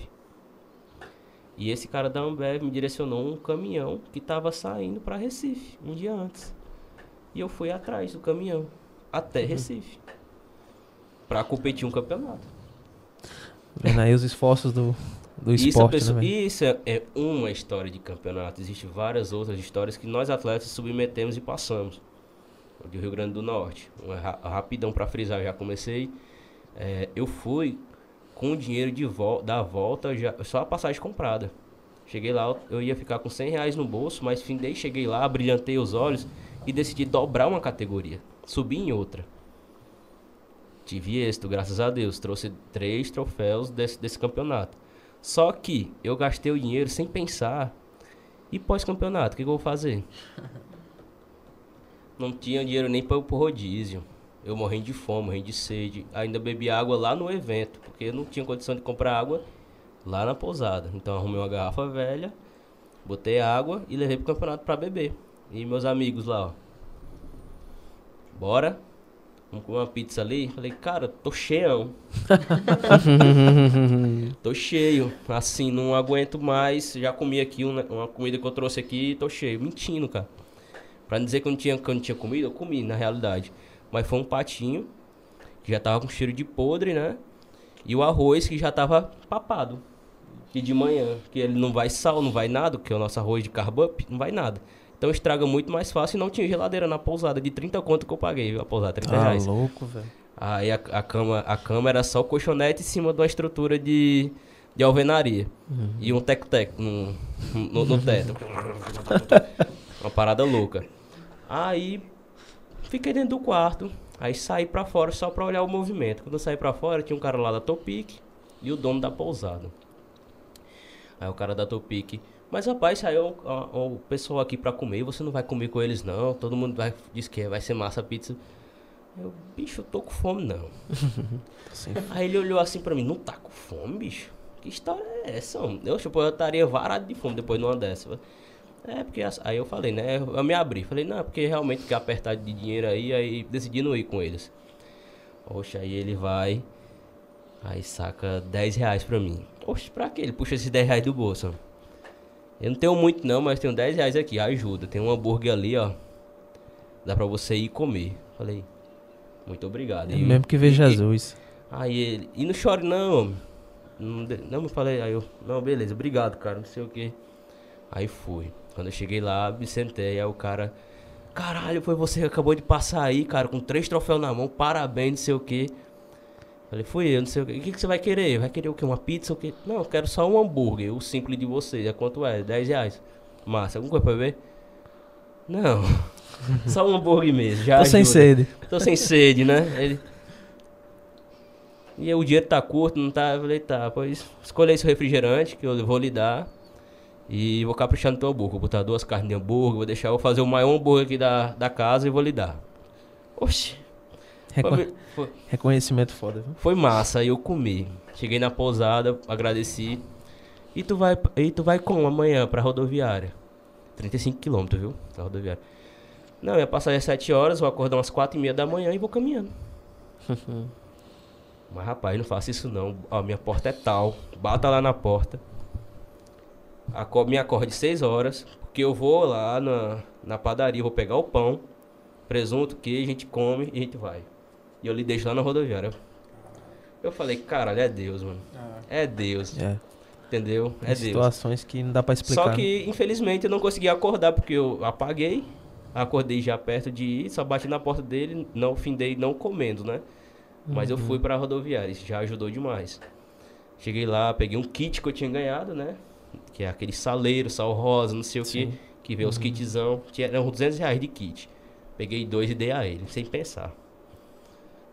E esse cara da Ambev me direcionou um caminhão que estava saindo para Recife, um dia antes. E eu fui atrás do caminhão, até uhum. Recife. Para competir um campeonato. Vendo aí os esforços do, do isso esporte, pessoa, né, Isso é, é, uma história de campeonato. Existem várias outras histórias que nós atletas submetemos e passamos. Do Rio Grande do Norte. rapidão para frisar, já comecei. É, eu fui com o dinheiro de vo da volta, já, só a passagem comprada. Cheguei lá, eu ia ficar com 100 reais no bolso, mas findei, cheguei lá, brilhantei os olhos e decidi dobrar uma categoria, subir em outra. Tive êxito, graças a Deus. Trouxe três troféus desse, desse campeonato. Só que eu gastei o dinheiro sem pensar. E pós-campeonato, o que, que, eu vou fazer? Não tinha dinheiro nem para o rodízio. Eu morrendo de fome, morrendo de sede. Ainda bebi água lá no evento, porque eu não tinha condição de comprar água lá na pousada. Então arrumei uma garrafa velha, botei água e levei pro campeonato para beber. E meus amigos lá, ó. Bora? Vamos comer uma pizza ali. Falei, cara, tô cheio. tô cheio. Assim, não aguento mais. Já comi aqui uma, uma, comida que eu trouxe aqui e tô cheio. Mentindo, cara. Pra não dizer que eu não, tinha, que eu não tinha comido, eu comi, na realidade. Mas foi um patinho, que já tava com cheiro de podre, né? E o arroz que já tava papado. E de manhã, que ele não vai sal, não vai nada, que é o nosso arroz de carb up, não vai nada. Então estraga muito mais fácil e não tinha geladeira na pousada de 30 conto que eu paguei, viu? A pousada, 30 ah, reais. louco, velho. Aí a, a, cama, a cama era só o colchonete em cima de uma estrutura de, de alvenaria. Uhum. E um tec-tec no, no, no teto. uma parada louca. Aí fiquei dentro do quarto. Aí saí pra fora só pra olhar o movimento. Quando eu saí pra fora, tinha um cara lá da Topic e o dono da pousada. Aí o cara da Topic mas rapaz, saiu o, pessoal aqui pra comer, você não vai comer com eles não. Todo mundo vai, diz que vai ser massa a pizza. Eu, bicho, eu tô com fome não. Aí ele olhou assim pra mim, não tá com fome, bicho? Que história é essa? Eu, tipo, eu estaria varado de fome depois de uma dessa. É, porque aí eu falei, né? Eu me abri. Falei, não, é porque realmente quer apertar de dinheiro aí, aí decidi não ir com eles. Poxa, aí ele vai. Aí saca 10 reais pra mim. Oxe, pra quê? Ele puxa esses 10 reais do bolso. Eu não tenho muito não, mas tenho 10 reais aqui, ajuda. Tem um hambúrguer ali, ó. Dá pra você ir comer. Falei, muito obrigado. É mesmo que vê Jesus. Aí ele, e não chore não, não, não me falei, aí eu, não, beleza, obrigado, cara, não sei o que. Aí fui. Quando eu cheguei lá, me sentei, aí o cara, caralho, foi você que acabou de passar aí, cara, com três troféus na mão, parabéns, não sei o que. Falei, fui eu, não sei o que. O que, que você vai querer? Vai querer o quê? Uma pizza o quê? Não, eu quero só um hambúrguer, o simples de vocês. É quanto é? 10 reais. Massa, alguma coisa pra beber? Não. só um hambúrguer mesmo. Já Tô ajuda. sem sede. Tô sem sede, né? Ele. E o dinheiro tá curto, não tá? Eu falei, tá, pois escolha esse refrigerante que eu vou lhe dar. E vou caprichar no teu hambúrguer. Vou botar duas carnes de hambúrguer, vou deixar, vou fazer o maior hambúrguer aqui da, da casa e vou lhe dar. Oxi. Foi, Reconhecimento foda, viu? foi massa, aí eu comi. Cheguei na pousada, agradeci. E tu vai, e tu vai como amanhã pra rodoviária? 35 quilômetros, viu? Da rodoviária. Não, minha passagem é 7 horas, vou acordar umas 4 e meia da manhã e vou caminhando. Mas rapaz, não faça isso não. Ó, minha porta é tal. Bata lá na porta. Aco- me acorde 6 horas. Porque eu vou lá na, na padaria, vou pegar o pão, presunto, queijo, a gente come e a gente vai. E eu lhe deixo lá na rodoviária. Eu falei, caralho, é Deus, mano. É Deus. É. Entendeu? Tem É Deus. situações que não dá pra explicar. Só né? que, infelizmente, eu não consegui acordar porque eu apaguei. Acordei já perto de ir, só bati na porta dele, não findei não comendo, né? Mas eu fui pra rodoviária, isso já ajudou demais. Cheguei lá, peguei um kit que eu tinha ganhado, né? Que é aquele saleiro, sal rosa, não sei o que, que vê os kitzão. Tinha, eram 200 reais de kit. Peguei dois e dei a ele, sem pensar.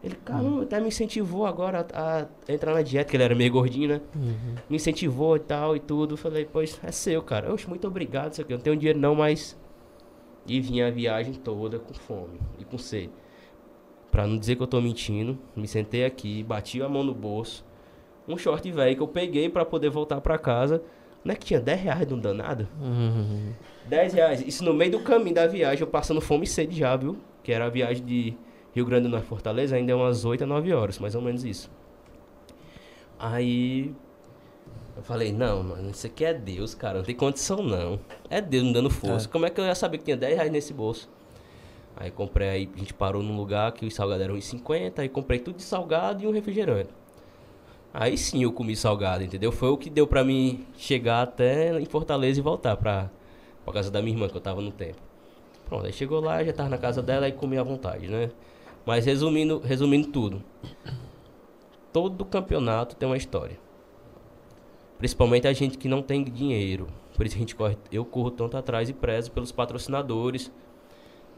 Ele, caramba, até me incentivou agora a, a entrar na dieta, que ele era meio gordinho, né? Me incentivou e tal e tudo. Falei, pois é seu, cara. Oxe, muito obrigado, isso aqui. Eu não tenho dinheiro não, mas. E vinha a viagem toda com fome e com sede. Pra não dizer que eu tô mentindo, me sentei aqui, bati a mão no bolso. Um short velho que eu peguei pra poder voltar pra casa. Não é que tinha 10 reais de um danado? Uhum. 10 reais. Isso no meio do caminho da viagem, eu passando fome e sede já, viu? Que era a viagem de Rio Grande do Norte Fortaleza, ainda é umas 8 a 9 horas, mais ou menos isso. Aí eu falei, não, mano, isso aqui é Deus, cara, não tem condição não. É Deus me dando força. Como é que eu ia saber que tinha 10 reais nesse bolso? Aí comprei, aí a gente parou num lugar que os salgados eram 1,50, aí comprei tudo de salgado e um refrigerante. Aí sim eu comi salgado, entendeu? Foi o que deu pra mim chegar até em Fortaleza e voltar pra, pra casa da minha irmã, que eu tava no tempo. Pronto, aí chegou lá, já tava na casa dela e comi à vontade, né? Mas resumindo, resumindo tudo. Todo campeonato tem uma história. Principalmente a gente que não tem dinheiro. Por isso a gente corre, eu corro tanto atrás e prezo pelos patrocinadores.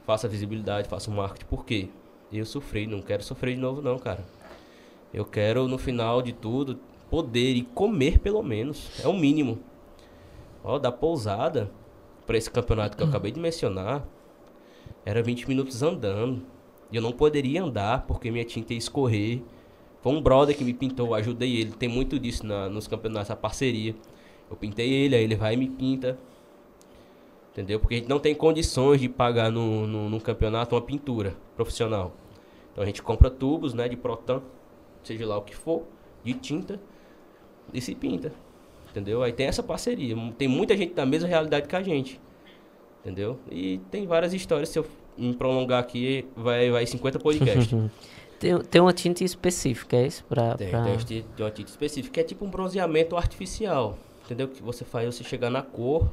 Faço a visibilidade, faço o marketing. Por quê? Eu sofri, não quero sofrer de novo não, cara. Eu quero, no final de tudo, poder e comer pelo menos. É o mínimo. Ó, da pousada para esse campeonato que eu acabei de mencionar, era 20 minutos andando. E eu não poderia andar porque minha tinta ia escorrer. Foi um brother que me pintou, eu ajudei ele. Tem muito disso na- nos campeonatos, a parceria. Eu pintei ele, aí ele vai e me pinta. Entendeu? Porque a gente não tem condições de pagar no, no, no campeonato uma pintura profissional. Então a gente compra tubos, né, de protan, seja lá o que for, de tinta, e se pinta. Entendeu? Aí tem essa parceria. Tem muita gente da mesma realidade que a gente. Entendeu? E tem várias histórias. Se eu me prolongar aqui, vai, vai 50 podcasts. Tem, tem uma tinta específica, é isso? Pra, Tem, pra... tem, uma tinta específica, que é tipo um bronzeamento artificial. Entendeu? Que você faz você chegar na cor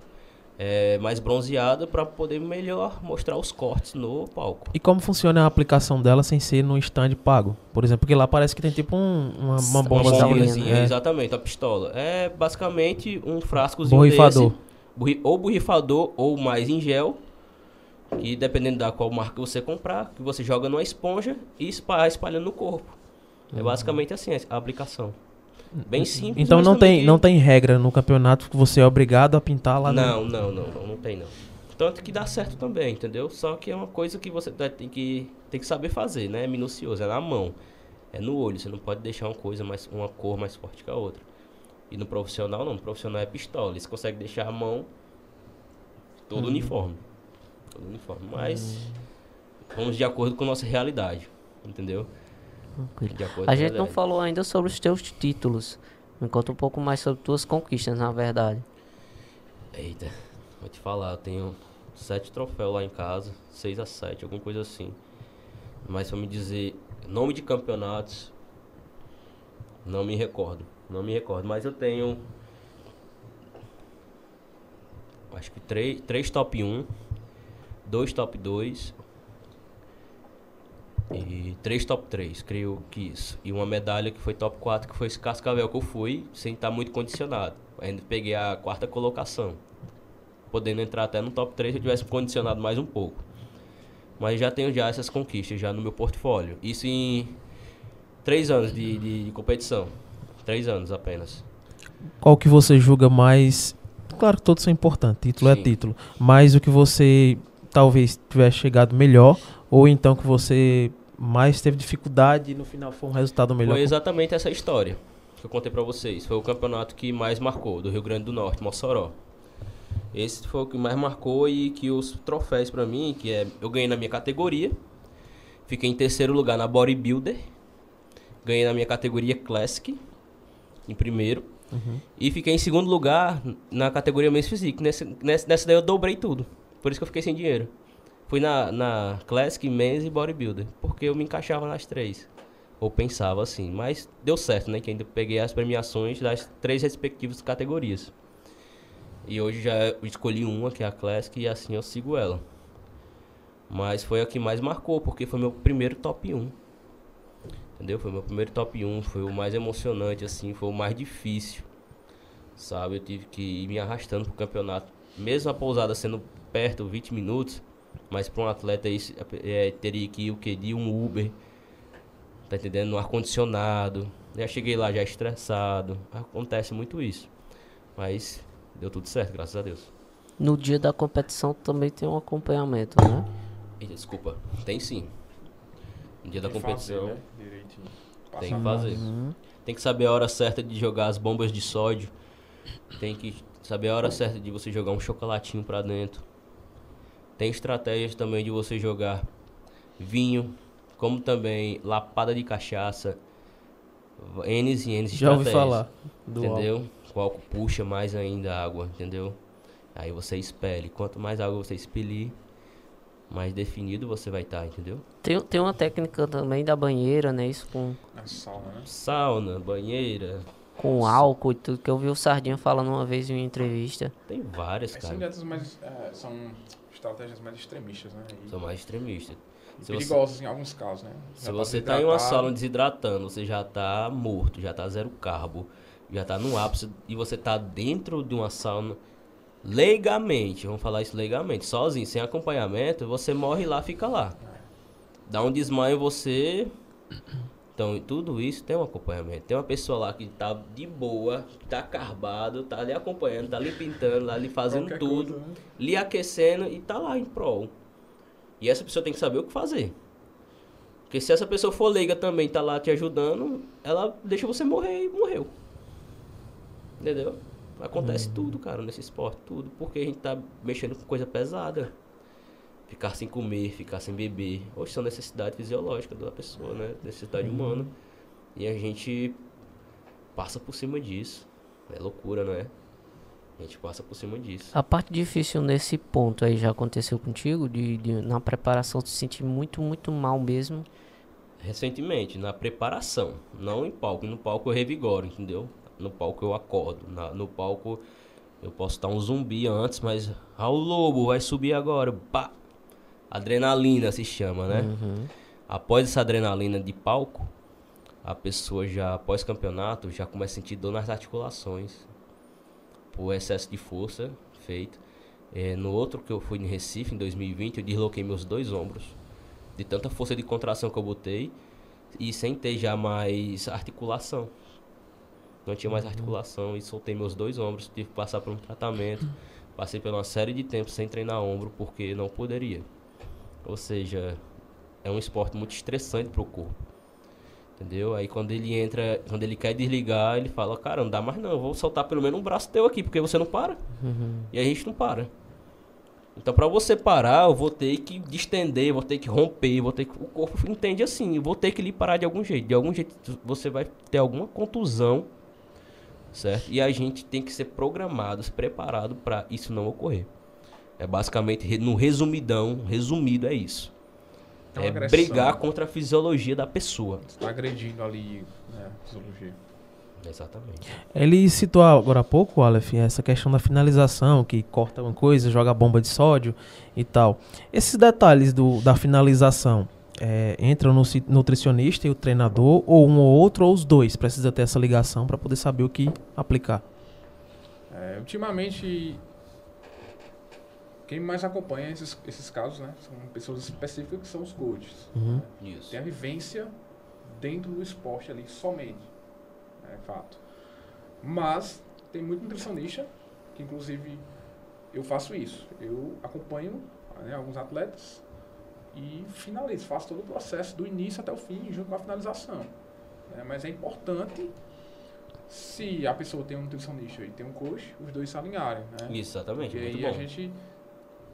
é, mais bronzeada para poder melhor mostrar os cortes no palco. E como funciona a aplicação dela sem ser no stand pago? Por exemplo, porque lá parece que tem tipo um- uma, uma Uma bomba bombazinha, bombazinha, é, exatamente, a pistola. É basicamente um frascozinho Borrifador. desse, ou borrifador ou mais em gel, que dependendo da qual marca você comprar, que você joga numa esponja e espalha espalhando no corpo. É basicamente assim a aplicação. Bem simples. Então não tem, que- não tem regra no campeonato que você é obrigado a pintar lá Não, não, não, não, não tem não. Tanto que dá certo também, entendeu? Só que é uma coisa que você tem que, tem que saber fazer, né? É minucioso, é na mão. É no olho, você não pode deixar uma coisa mais, uma cor mais forte que a outra. E no profissional não, no profissional é pistola. Eles conseguem deixar a mão todo uniforme. Todo uniforme. Mas vamos de acordo com a nossa realidade, entendeu? Tranquilo. Acordo A gente não falou ainda sobre os teus títulos. Me conta um pouco mais sobre tuas conquistas, na verdade. Eita, vou te falar, eu tenho sete troféus lá em casa, seis a sete, alguma coisa assim. Mas pra me dizer nome de campeonatos, não me recordo. Não me recordo. Mas eu tenho. Acho que três, três top 1, dois top 2 e três top 3, creio que isso. E uma medalha que foi top 4, que foi esse Cascavel que eu fui, sem estar muito condicionado. Ainda peguei a quarta colocação. Podendo entrar até no top 3 se eu tivesse condicionado mais um pouco. Mas já tenho já essas conquistas já no meu portfólio. Isso em três anos de, de, de competição. Três anos apenas. Qual que você julga mais. Claro que todos são importantes, título é Sim. título. Mas o que você talvez tivesse chegado melhor, ou então que você mais teve dificuldade e no final foi um resultado melhor. Foi exatamente essa história que eu contei pra vocês. Foi o campeonato que mais marcou, do Rio Grande do Norte, Mossoró. Esse foi o que mais marcou e que os troféus pra mim, que é eu ganhei na minha categoria, fiquei em terceiro lugar na bodybuilder, ganhei na minha categoria classic em primeiro e fiquei em segundo lugar na categoria Physique. Nesse, nessa, nessa daí eu dobrei tudo, por isso que eu fiquei sem dinheiro. Fui na, na classic, Men's e bodybuilder, porque eu me encaixava nas três. Ou pensava assim, mas deu certo, né? Que ainda peguei as premiações das três respectivas categorias. E hoje já escolhi uma, que é a Classic, e assim eu sigo ela. Mas foi a que mais marcou, porque foi meu primeiro top 1. Entendeu? Foi meu primeiro top 1, foi o mais emocionante, assim, foi o mais difícil. Sabe? Eu tive que ir me arrastando pro campeonato. Mesmo a pousada sendo perto, 20 minutos, mas para um atleta isso é, teria que ir o quê? De um Uber, tá entendendo? No ar-condicionado. Já cheguei lá já estressado. Acontece muito isso. Mas deu tudo certo, graças a Deus. No dia da competição também tem um acompanhamento, né? Desculpa, tem sim. No dia da Tem que competição. fazer, né? Tem que fazer. Uhum. Tem que saber a hora certa de jogar as bombas de sódio. Tem que saber a hora certa de você jogar um chocolatinho pra dentro. Tem estratégias também de você jogar vinho, como também lapada de cachaça. N's e N's Já ouvi falar do entendeu? O álcool puxa mais ainda a água, entendeu? Aí você expele. Quanto mais água você expelir, mais definido você vai estar, entendeu? Tem, tem uma técnica também da banheira, né? Isso com, Na sauna, né? Sauna, banheira, com álcool e tudo, que eu vi o Sardinha falando uma vez em uma entrevista. tem várias, são cara. dietas mais. é, são estratégias mais extremistas, né? E São mais extremistas. Se você, perigosas em alguns casos, né? se Já você tá em uma sauna desidratando, você já tá morto, já tá zero carbo, já tá no ápice e você tá dentro de uma sauna leigamente, vamos falar isso leigamente, sozinho, sem acompanhamento, você morre lá, fica lá. Dá um desmaio você. Então, tudo isso tem um acompanhamento. Tem uma pessoa lá que tá de boa, que tá carbado, tá ali acompanhando, tá ali pintando, tá ali fazendo qualquer tudo. coisa, né? lhe aquecendo e tá lá em prol. E essa pessoa tem que saber o que fazer. Porque se essa pessoa for leiga também, tá lá te ajudando, ela deixa você morrer e morreu. Entendeu? Acontece tudo, cara, nesse esporte, tudo. Porque a gente tá mexendo com coisa pesada. Ficar sem comer, ficar sem beber. Hoje são necessidades fisiológicas da pessoa, né? Necessidade humana. E a gente passa por cima disso. É loucura, não é? A gente passa por cima disso. A parte difícil nesse ponto aí já aconteceu contigo? De, de- na preparação se sentir muito, muito mal mesmo? Recentemente, na preparação, não em palco. No palco eu revigoro, entendeu? No palco eu acordo. Na- no palco eu posso estar um zumbi antes, mas Raul Lobo vai subir agora. Pá! Adrenalina se chama, né? Uhum. Após essa adrenalina de palco, a pessoa já, após campeonato, já começa a sentir dor nas articulações. Por excesso de força feito. Eh, no outro que eu fui em Recife, em 2020, eu desloquei meus dois ombros. De tanta força de contração que eu botei. E sem ter já mais articulação. Não tinha mais articulação e soltei meus dois ombros. Tive que passar por um tratamento. Passei por uma série de tempo sem treinar ombro porque não poderia. Ou seja, é um esporte muito estressante pro corpo. Entendeu? Aí quando ele entra, quando ele quer desligar, ele fala, cara, não dá mais não, eu vou soltar pelo menos um braço teu aqui, porque você não para. Uhum. E a gente não para. Então, para você parar, eu vou ter que distender, vou ter que romper, vou ter que... O corpo entende assim, eu vou ter que lhe parar de algum jeito. De algum jeito você vai ter alguma contusão, certo? E a gente tem que ser programado, preparado para isso não ocorrer. É basicamente, no resumidão, resumido é isso. É, é brigar contra a fisiologia da pessoa. Você está agredindo ali né, a fisiologia. Exatamente. Ele citou agora há pouco, Aleph, essa questão da finalização, que corta uma coisa, joga bomba de sódio e tal. Esses detalhes do, da finalização é, entram no nutricionista e o treinador, ou um ou outro, ou os dois? Precisa ter essa ligação para poder saber o que aplicar. É, ultimamente, quem mais acompanha esses, esses casos, né? São pessoas específicas que são os coaches. Uhum. Né? Tem a vivência dentro do esporte ali somente é fato. Mas tem muito nutricionista, que inclusive eu faço isso. Eu acompanho né, alguns atletas e finalizo, faço todo o processo do início até o fim, junto com a finalização. Né? Mas é importante, se a pessoa tem um nutricionista e tem um coach, os dois se alinharem. Né? Exatamente. Porque aí bom. a gente,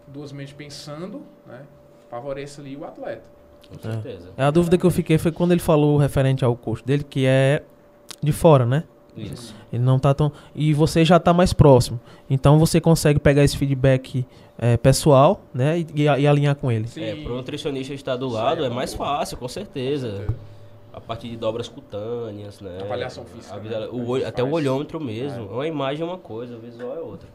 duas mentes pensando, né, favorece ali o atleta. Com certeza. É. A dúvida que eu fiquei foi quando ele falou referente ao coach dele, que é de fora, né? Isso. Ele não tá tão. E você já tá mais próximo. Então você consegue pegar esse feedback é, pessoal, né? E, e, alinhar com ele. Sim. É, pro nutricionista estar do lado é, é mais fácil, com certeza. A partir de dobras cutâneas, né? Avaliação física. A, né? o até o olhômetro mesmo. É. Uma imagem é uma coisa, o visual é outra.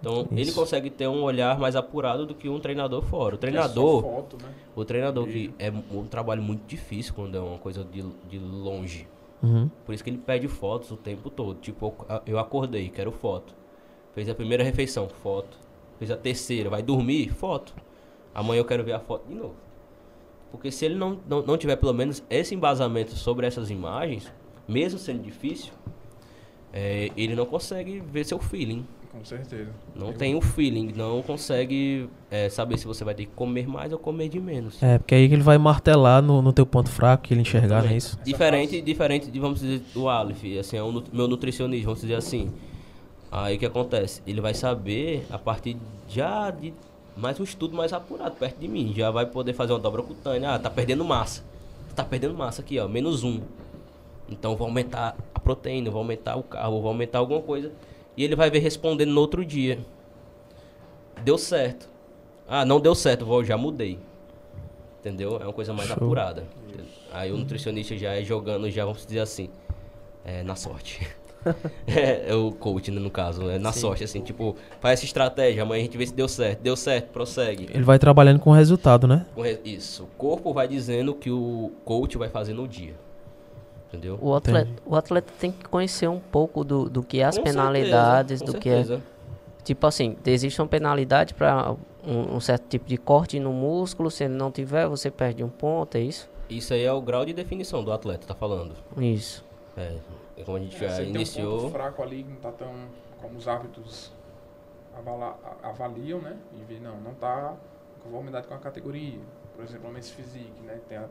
Então, Isso. ele consegue ter um olhar mais apurado do que um treinador fora. O treinador. É foto, né? O treinador, que é um trabalho muito difícil quando é uma coisa de, de longe. Uhum. Por isso que ele pede fotos o tempo todo. Tipo, eu acordei, quero foto. Fez a primeira refeição, foto. Fez a terceira, vai dormir, foto. Amanhã eu quero ver a foto de novo. Porque se ele não, não, não tiver pelo menos esse embasamento sobre essas imagens, mesmo sendo difícil, é, ele não consegue ver seu feeling. Com certeza. Não tem o feeling, não consegue é, saber se você vai ter que comer mais ou comer de menos. É, porque aí que ele vai martelar no, no teu ponto fraco, que ele enxergar, não é isso? Diferente, diferente de, vamos dizer, do Aleph, assim, é o meu nutricionista, vamos dizer assim. Aí o que acontece? Ele vai saber, a partir já de mais um estudo mais apurado perto de mim, já vai poder fazer uma dobra cutânea. Ah, tá perdendo massa. Tá perdendo massa aqui, ó, menos um. Então vou aumentar a proteína, vou aumentar o carbo, vou aumentar alguma coisa e ele vai ver respondendo no outro dia. Deu certo. Ah, não deu certo, vou, já mudei. Entendeu? É uma coisa mais Show. apurada. Aí o nutricionista já é jogando, já vamos dizer assim, é, na sorte. é, é, o coach, né, no caso, é na Sim. sorte, assim, tipo, faz essa estratégia, amanhã a gente vê se deu certo. Deu certo, prossegue. Ele vai trabalhando com o resultado, né? Isso. O corpo vai dizendo o que o coach vai fazer no dia. Entendeu? O atleta, o atleta tem que conhecer um pouco do, do que é as com penalidades, certeza, do certeza. que é. Tipo assim, existe uma penalidade para um, um, certo tipo de corte no músculo, se ele não tiver, você perde um ponto, é isso? Isso aí é o grau de definição do atleta, tá falando. Isso. É, é como a gente é, já iniciou. Tem um ponto fraco ali não tá tão como os árbitros avala, avaliam, né? E vê, não, não tá com conformidade com a categoria. Por exemplo, o Men's Physique, né? Tem a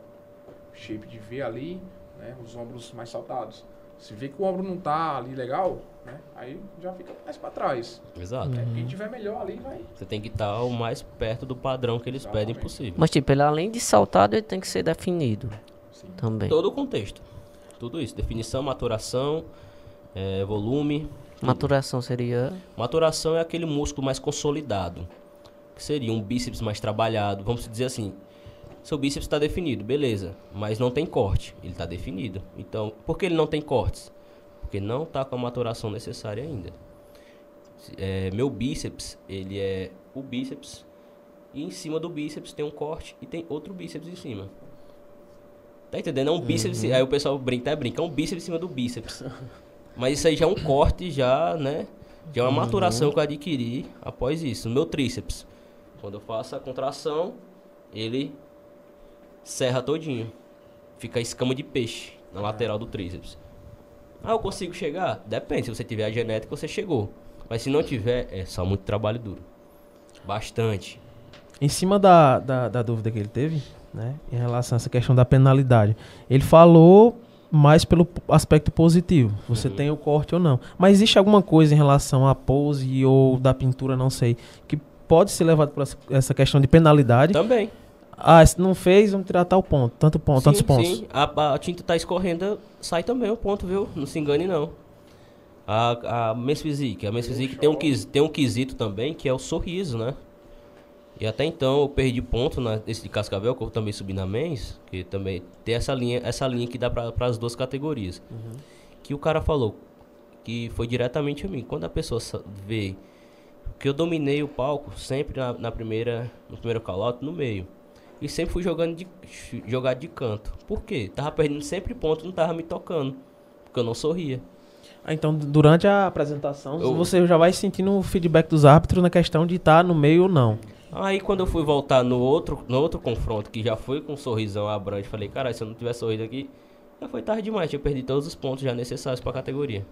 shape de V ali, né? Os ombros mais saltados. Se vê que o ombro não tá ali legal, né? Aí já fica mais para trás. Exato. Uhum. Quem tiver melhor ali vai. Você tem que estar tá o mais perto do padrão que eles Exatamente. pedem possível. Mas tipo, ele além de saltado, ele tem que ser definido. Sim. Também. Todo o contexto. Tudo isso. Definição, maturação, é, volume. Maturação seria. Maturação é aquele músculo mais consolidado. Que seria um bíceps mais trabalhado. Vamos dizer assim, seu bíceps está definido, beleza, mas não tem corte, ele está definido. Então, por que ele não tem cortes? Porque não está com a maturação necessária ainda. É, meu bíceps, ele é o bíceps e em cima do bíceps tem um corte e tem outro bíceps em cima. Tá entendendo? É um bíceps, uhum. aí o pessoal brinca, é brinca, é um bíceps em cima do bíceps. Mas isso aí já é um corte, já, né? Já é uma uhum. maturação que eu adquiri após isso. No meu tríceps, quando eu faço a contração, ele serra todinho. Fica escama de peixe na lateral do tríceps. Ah, eu consigo chegar? Depende. Se você tiver a genética, você chegou. Mas se não tiver, é só muito trabalho duro. Bastante. Em cima da, da, da dúvida que ele teve, né, em relação a essa questão da penalidade, ele falou mais pelo aspecto positivo. Você uhum. tem o corte ou não. Mas existe alguma coisa em relação à pose ou da pintura, não sei, que pode ser levado essa- essa questão de penalidade. Também. Ah, se não fez, vamos tirar tal ponto, tanto ponto, tantos sim, pontos. Sim, a, a tinta tá escorrendo, sai também o ponto, viu? Não se engane, não. A, a Men's Physique, a Men's Physique tem um, tem um quesito também, que é o sorriso, né? E até então eu perdi ponto na, nesse de Cascavel, que eu também subi na Men's, que também tem essa linha, essa linha que dá para as duas categorias. Que o cara falou que foi diretamente a mim. Quando a pessoa vê que eu dominei o palco sempre na, na primeira, no primeiro call-out, no meio. E sempre fui jogando de, jogado de canto. Por quê? Tava perdendo sempre ponto, não tava me tocando. Porque eu não sorria. Ah, então, durante a apresentação, Eu- você já vai sentindo o feedback dos árbitros na questão de estar no meio ou não. Aí quando eu fui voltar no outro, no outro confronto, que já foi com um sorrisão abrante, falei, caralho, se eu não tivesse sorrido aqui, já foi tarde demais, tinha perdido todos os pontos já necessários pra categoria.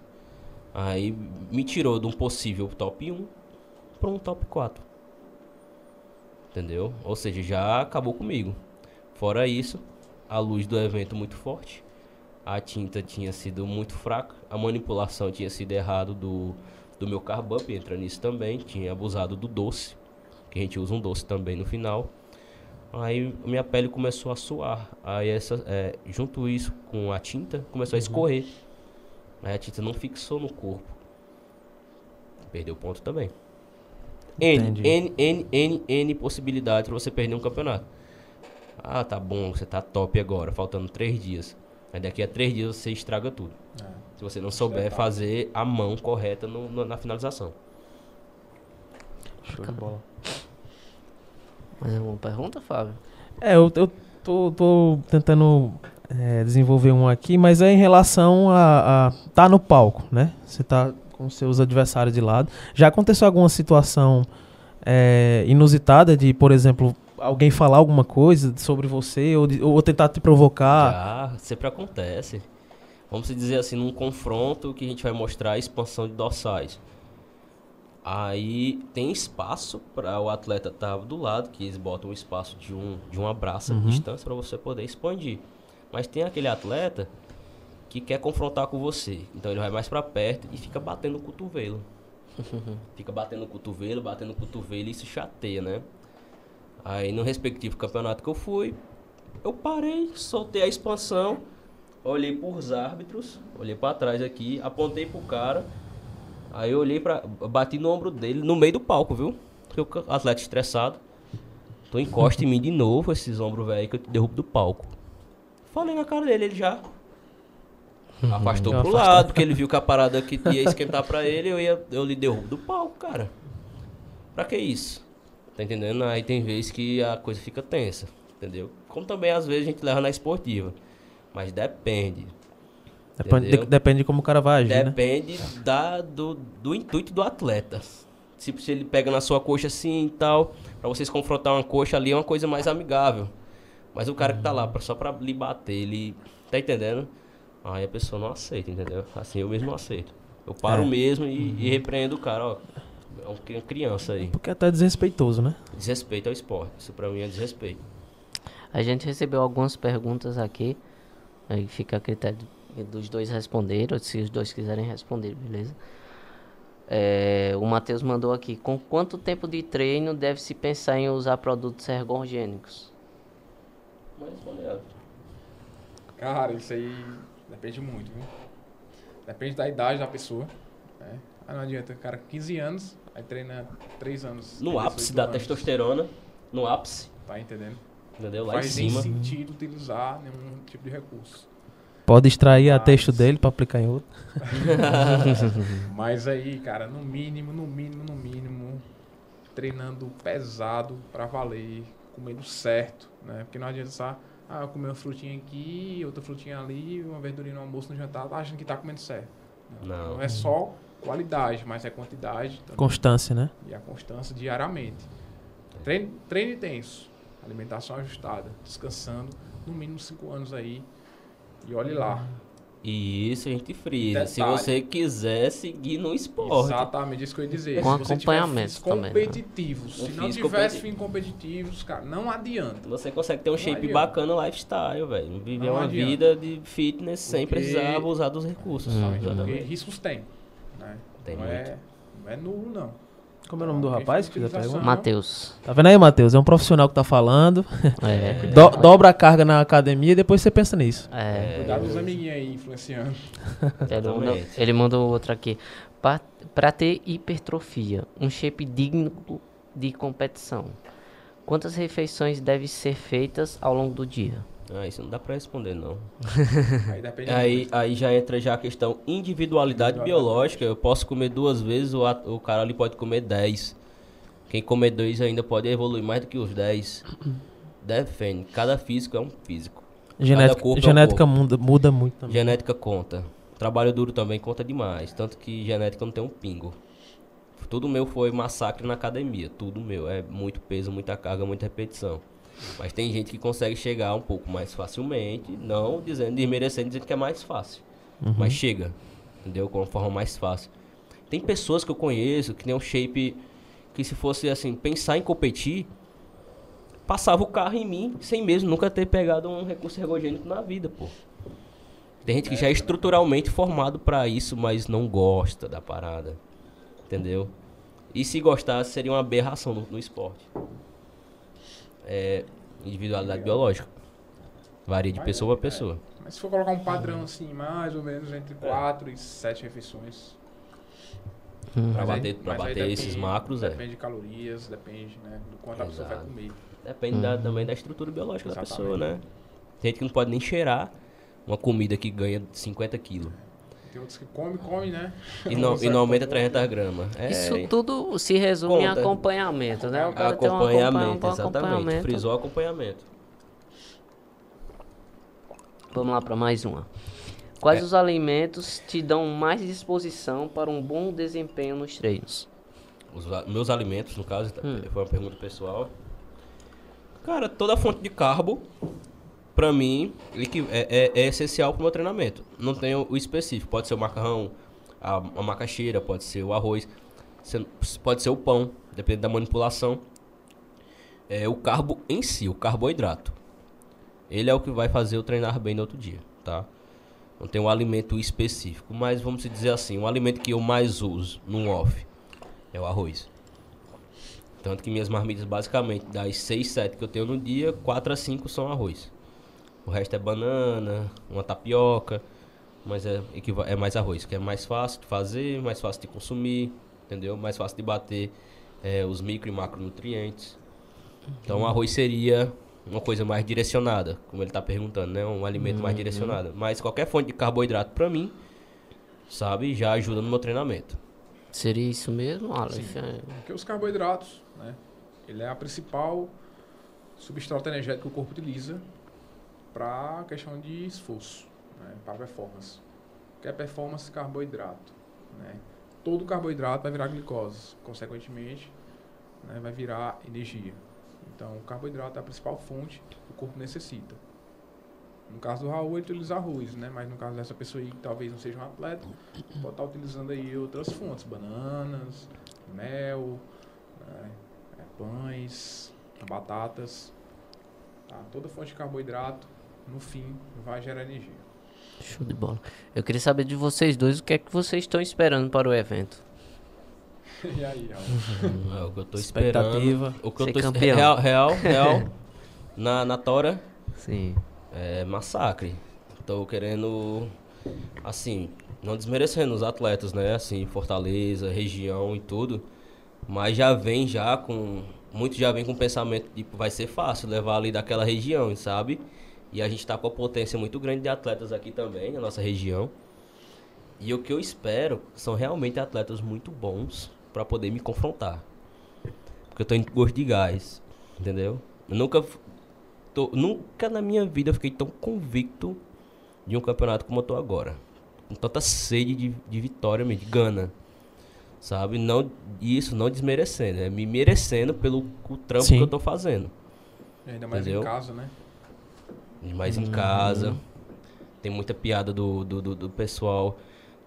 Aí me tirou de um possível top 1 pra um top 4. Entendeu? Ou seja, já acabou comigo. Fora isso, a luz do evento muito forte. A tinta tinha sido muito fraca. A manipulação tinha sido errado do, do meu carb up, entra nisso também. Tinha abusado do doce. Que a gente usa um doce também no final. Aí minha pele começou a suar. Aí essa, é, junto isso com a tinta, começou a escorrer. Aí a tinta não fixou no corpo. Perdeu ponto também. N. N, N, N, N possibilidades pra você perder um campeonato. Ah, tá bom, você tá top agora, faltando três dias. Aí daqui a três dias você estraga tudo. É. Se você não souber fazer a mão correta no- no- na finalização. Show de bola. Mais alguma pergunta, Fábio? É, eu, eu tô, tô tentando é, desenvolver um aqui, mas é em relação a, a tá no palco, né? Você tá com seus adversários de lado. Já aconteceu alguma situação é, inusitada de, por exemplo, alguém falar alguma coisa sobre você ou, de- ou tentar te provocar? Já, sempre acontece. Vamos dizer assim, num confronto que a gente vai mostrar a expansão de dorsais. Aí tem espaço para o atleta estar do lado, que eles botam um espaço de um, de um abraço Uhum. de distância para você poder expandir. Mas tem aquele atleta que quer confrontar com você. Então ele vai mais para perto e fica batendo o cotovelo. fica batendo o cotovelo, batendo o cotovelo e isso chateia, né? Aí no respectivo campeonato que eu fui, eu parei, soltei a expansão, olhei pros árbitros, olhei pra trás aqui, apontei pro cara, aí eu olhei pra. bati no ombro dele, no meio do palco, viu? Ca- atleta estressado. Tu encosta em mim de novo, esses ombros velho que eu te derrubo do palco. Falei na cara dele, ele já. Afastou Já pro afastou. lado, porque ele viu que a parada que ia esquentar pra ele, eu, ia, eu lhe derrubo do palco, cara. Pra que isso? Tá entendendo? Aí tem vezes que a coisa fica tensa, entendeu? Como também às vezes a gente leva na esportiva. Mas depende. Depende, de, depende de como o cara vai agir, né? Depende da, do, do intuito do atleta. Tipo, se ele pega na sua coxa assim e tal, pra vocês confrontar uma coxa ali é uma coisa mais amigável. Mas o cara que tá lá só pra lhe bater, ele. Tá entendendo? Aí a pessoa não aceita, entendeu? Assim eu mesmo não aceito. Eu paro É. mesmo e, e repreendo o cara, ó. É uma cri- criança aí. Porque é até desrespeitoso, né? Desrespeito ao esporte. Isso pra mim é desrespeito. A gente recebeu algumas perguntas aqui. Aí fica a critério dos dois responderem, ou se os dois quiserem responder, beleza? É, o Matheus mandou aqui. Com quanto tempo de treino deve se pensar em usar produtos ergogênicos? Mas respondendo. Cara, isso aí depende muito, viu? Depende da idade da pessoa. Né? Ah, não adianta, cara, 15 anos, aí treina 3 anos. No 18 ápice da anos, testosterona, no ápice, Tá entendendo? entendeu? Lá em Faz nem cima. sentido utilizar nenhum tipo de recurso. Pode extrair a Mas- texto dele pra aplicar em outro. Mas aí, cara, no mínimo, no mínimo, no mínimo, treinando pesado pra valer, comendo certo, né? Porque não adianta só, ah, eu comer uma frutinha aqui, outra frutinha ali, uma verdurinha no almoço, no jantar, tá achando que tá comendo certo. Não. Não é só qualidade, mas é quantidade também, Constância, né? e a constância diariamente. Treino, treino intenso, alimentação ajustada, descansando, no mínimo 5 anos aí, e olhe lá. E isso a gente frisa. Se Detalhe. você quiser seguir no esporte. Exatamente isso que eu ia dizer. Com Se você tiver acompanhamento também, né? competitivos. Um Se não tivesse fins competitivos, cara, não adianta. Você consegue ter um Não shape adianta. bacana lifestyle, velho. Viver Não uma adianta. vida de fitness sem Porque- precisar abusar dos recursos. Hum. Porque riscos tem. Né? Tem não, muito. é, não é nulo, não. Como é o nome do rapaz que fizer a pergunta? Matheus. Tá vendo aí, Matheus? É um profissional que tá falando. É, Do- dobra a carga na academia e depois você pensa nisso. é, Cuidado dos amiguinhos aí, influenciando. ele, ele mandou outra aqui. Pa- Pra ter hipertrofia, um shape digno de competição, quantas refeições devem ser feitas ao longo do dia? Ah, isso não dá pra responder, não. Aí Aí, aí já entra já a questão individualidade biológica. Eu posso comer duas vezes, o, o cara ali pode comer dez. Quem comer dois ainda pode evoluir mais do que os dez. Defende. Cada físico é um físico. Genética, corpo é um genética corpo. muda, muda muito também. Genética conta. Trabalho duro também conta demais. Tanto que genética não tem um pingo. Tudo meu foi massacre na academia. Tudo meu. É muito peso, muita carga, muita repetição. Mas tem gente que consegue chegar um pouco mais facilmente. Não dizendo, desmerecendo, dizendo que é mais fácil. Mas chega. Entendeu? Com uma forma mais fácil. Tem pessoas que eu conheço que tem um shape que se fosse assim, pensar em competir, passava o carro em mim sem mesmo nunca ter pegado um recurso ergogênico na vida, pô. Tem gente que já é estruturalmente formado pra isso, mas não gosta da parada. Entendeu? E se gostasse, seria uma aberração no, no esporte. É individualidade biológica. Varia de Mas pessoa é- pra pessoa. Mas se for colocar um padrão assim, mais ou menos entre 4 e 7 refeições. Pra Mas aí- bater, pra aí bater depende- esses macros, é. Depende de calorias, depende, né? Do quanto a pessoa vai Exato. comer. Depende da- também da estrutura biológica da Exatamente. pessoa, né? Tem gente que não pode nem cheirar uma comida que ganha 50 quilos. Tem outros que come, come, né? E não, e não aumenta 300 gramas. É, Isso tudo se resume em Conta. acompanhamento, né? O cara tem um acompanhamento, acompanha- exatamente. acompanhamento. Frisou acompanhamento. Vamos lá para mais uma. Quais É. os alimentos te dão mais disposição para um bom desempenho nos treinos? Os meus alimentos, no caso, tá- Hum. foi uma pergunta pessoal. Cara, toda fonte de carbo, pra mim, é, é- é essencial pro meu treinamento. Não tem o o específico. Pode ser o macarrão, a, a macaxeira, pode ser o arroz, pode ser o pão, depende da manipulação. É o carbo em si, o carboidrato. Ele é o que vai fazer eu treinar bem no outro dia, tá? Não tem um alimento específico, mas vamos dizer assim, o alimento que eu mais uso no off é o arroz. Tanto que minhas marmitas, basicamente, das 6, 7 que eu tenho no dia, 4 a 5 são arroz. O resto é banana, uma tapioca, mas é, é mais arroz, que é mais fácil de fazer, mais fácil de consumir, entendeu? Mais fácil de bater é, os micro e macronutrientes. Então, o arroz seria uma coisa mais direcionada, como ele está perguntando, né? Um alimento mais direcionado. Mas qualquer fonte de carboidrato, para mim, sabe, já ajuda no meu treinamento. Seria isso mesmo, Aleph? É. Porque os carboidratos, né? Ele é a principal substrato energético que o corpo utiliza para a questão de esforço, né? para performance. Que é performance? Carboidrato. Né? Todo carboidrato vai virar glicose, consequentemente, né? vai virar energia. Então, o carboidrato é a principal fonte que o corpo necessita. No caso do Raul, ele utiliza arroz, né? Mas no caso dessa pessoa aí que talvez não seja um atleta, pode estar utilizando aí outras fontes, bananas, mel, né? É, pães, batatas. Tá? Toda fonte de carboidrato, no fim, vai gerar energia. Show de bola. Eu queria saber de vocês dois o que é que vocês estão esperando para o evento. e aí, Raul? É o que eu tô esperando. Expectativa. O que eu tô campeão. Real, real, real. na, na Tora Sim. é massacre. Tô querendo, assim, não desmerecendo os atletas, né? Assim, Fortaleza, região e tudo. Mas já vem já com. Muitos já vem com o pensamento, tipo, vai ser fácil levar ali daquela região, sabe? E a gente tá com a potência muito grande de atletas aqui também, na nossa região. E o que eu espero são realmente atletas muito bons para poder me confrontar. Porque eu tô em gosto de gás, entendeu? Eu nunca, tô- nunca na minha vida eu fiquei tão convicto de um campeonato como eu tô agora. Com tanta sede de, de vitória mesmo, de gana. Sabe? Não, isso não desmerecendo, é me merecendo pelo o trampo Sim. que eu tô fazendo. E ainda mais Entendeu? em casa, né? Mais em casa. Tem muita piada do, do, do, do pessoal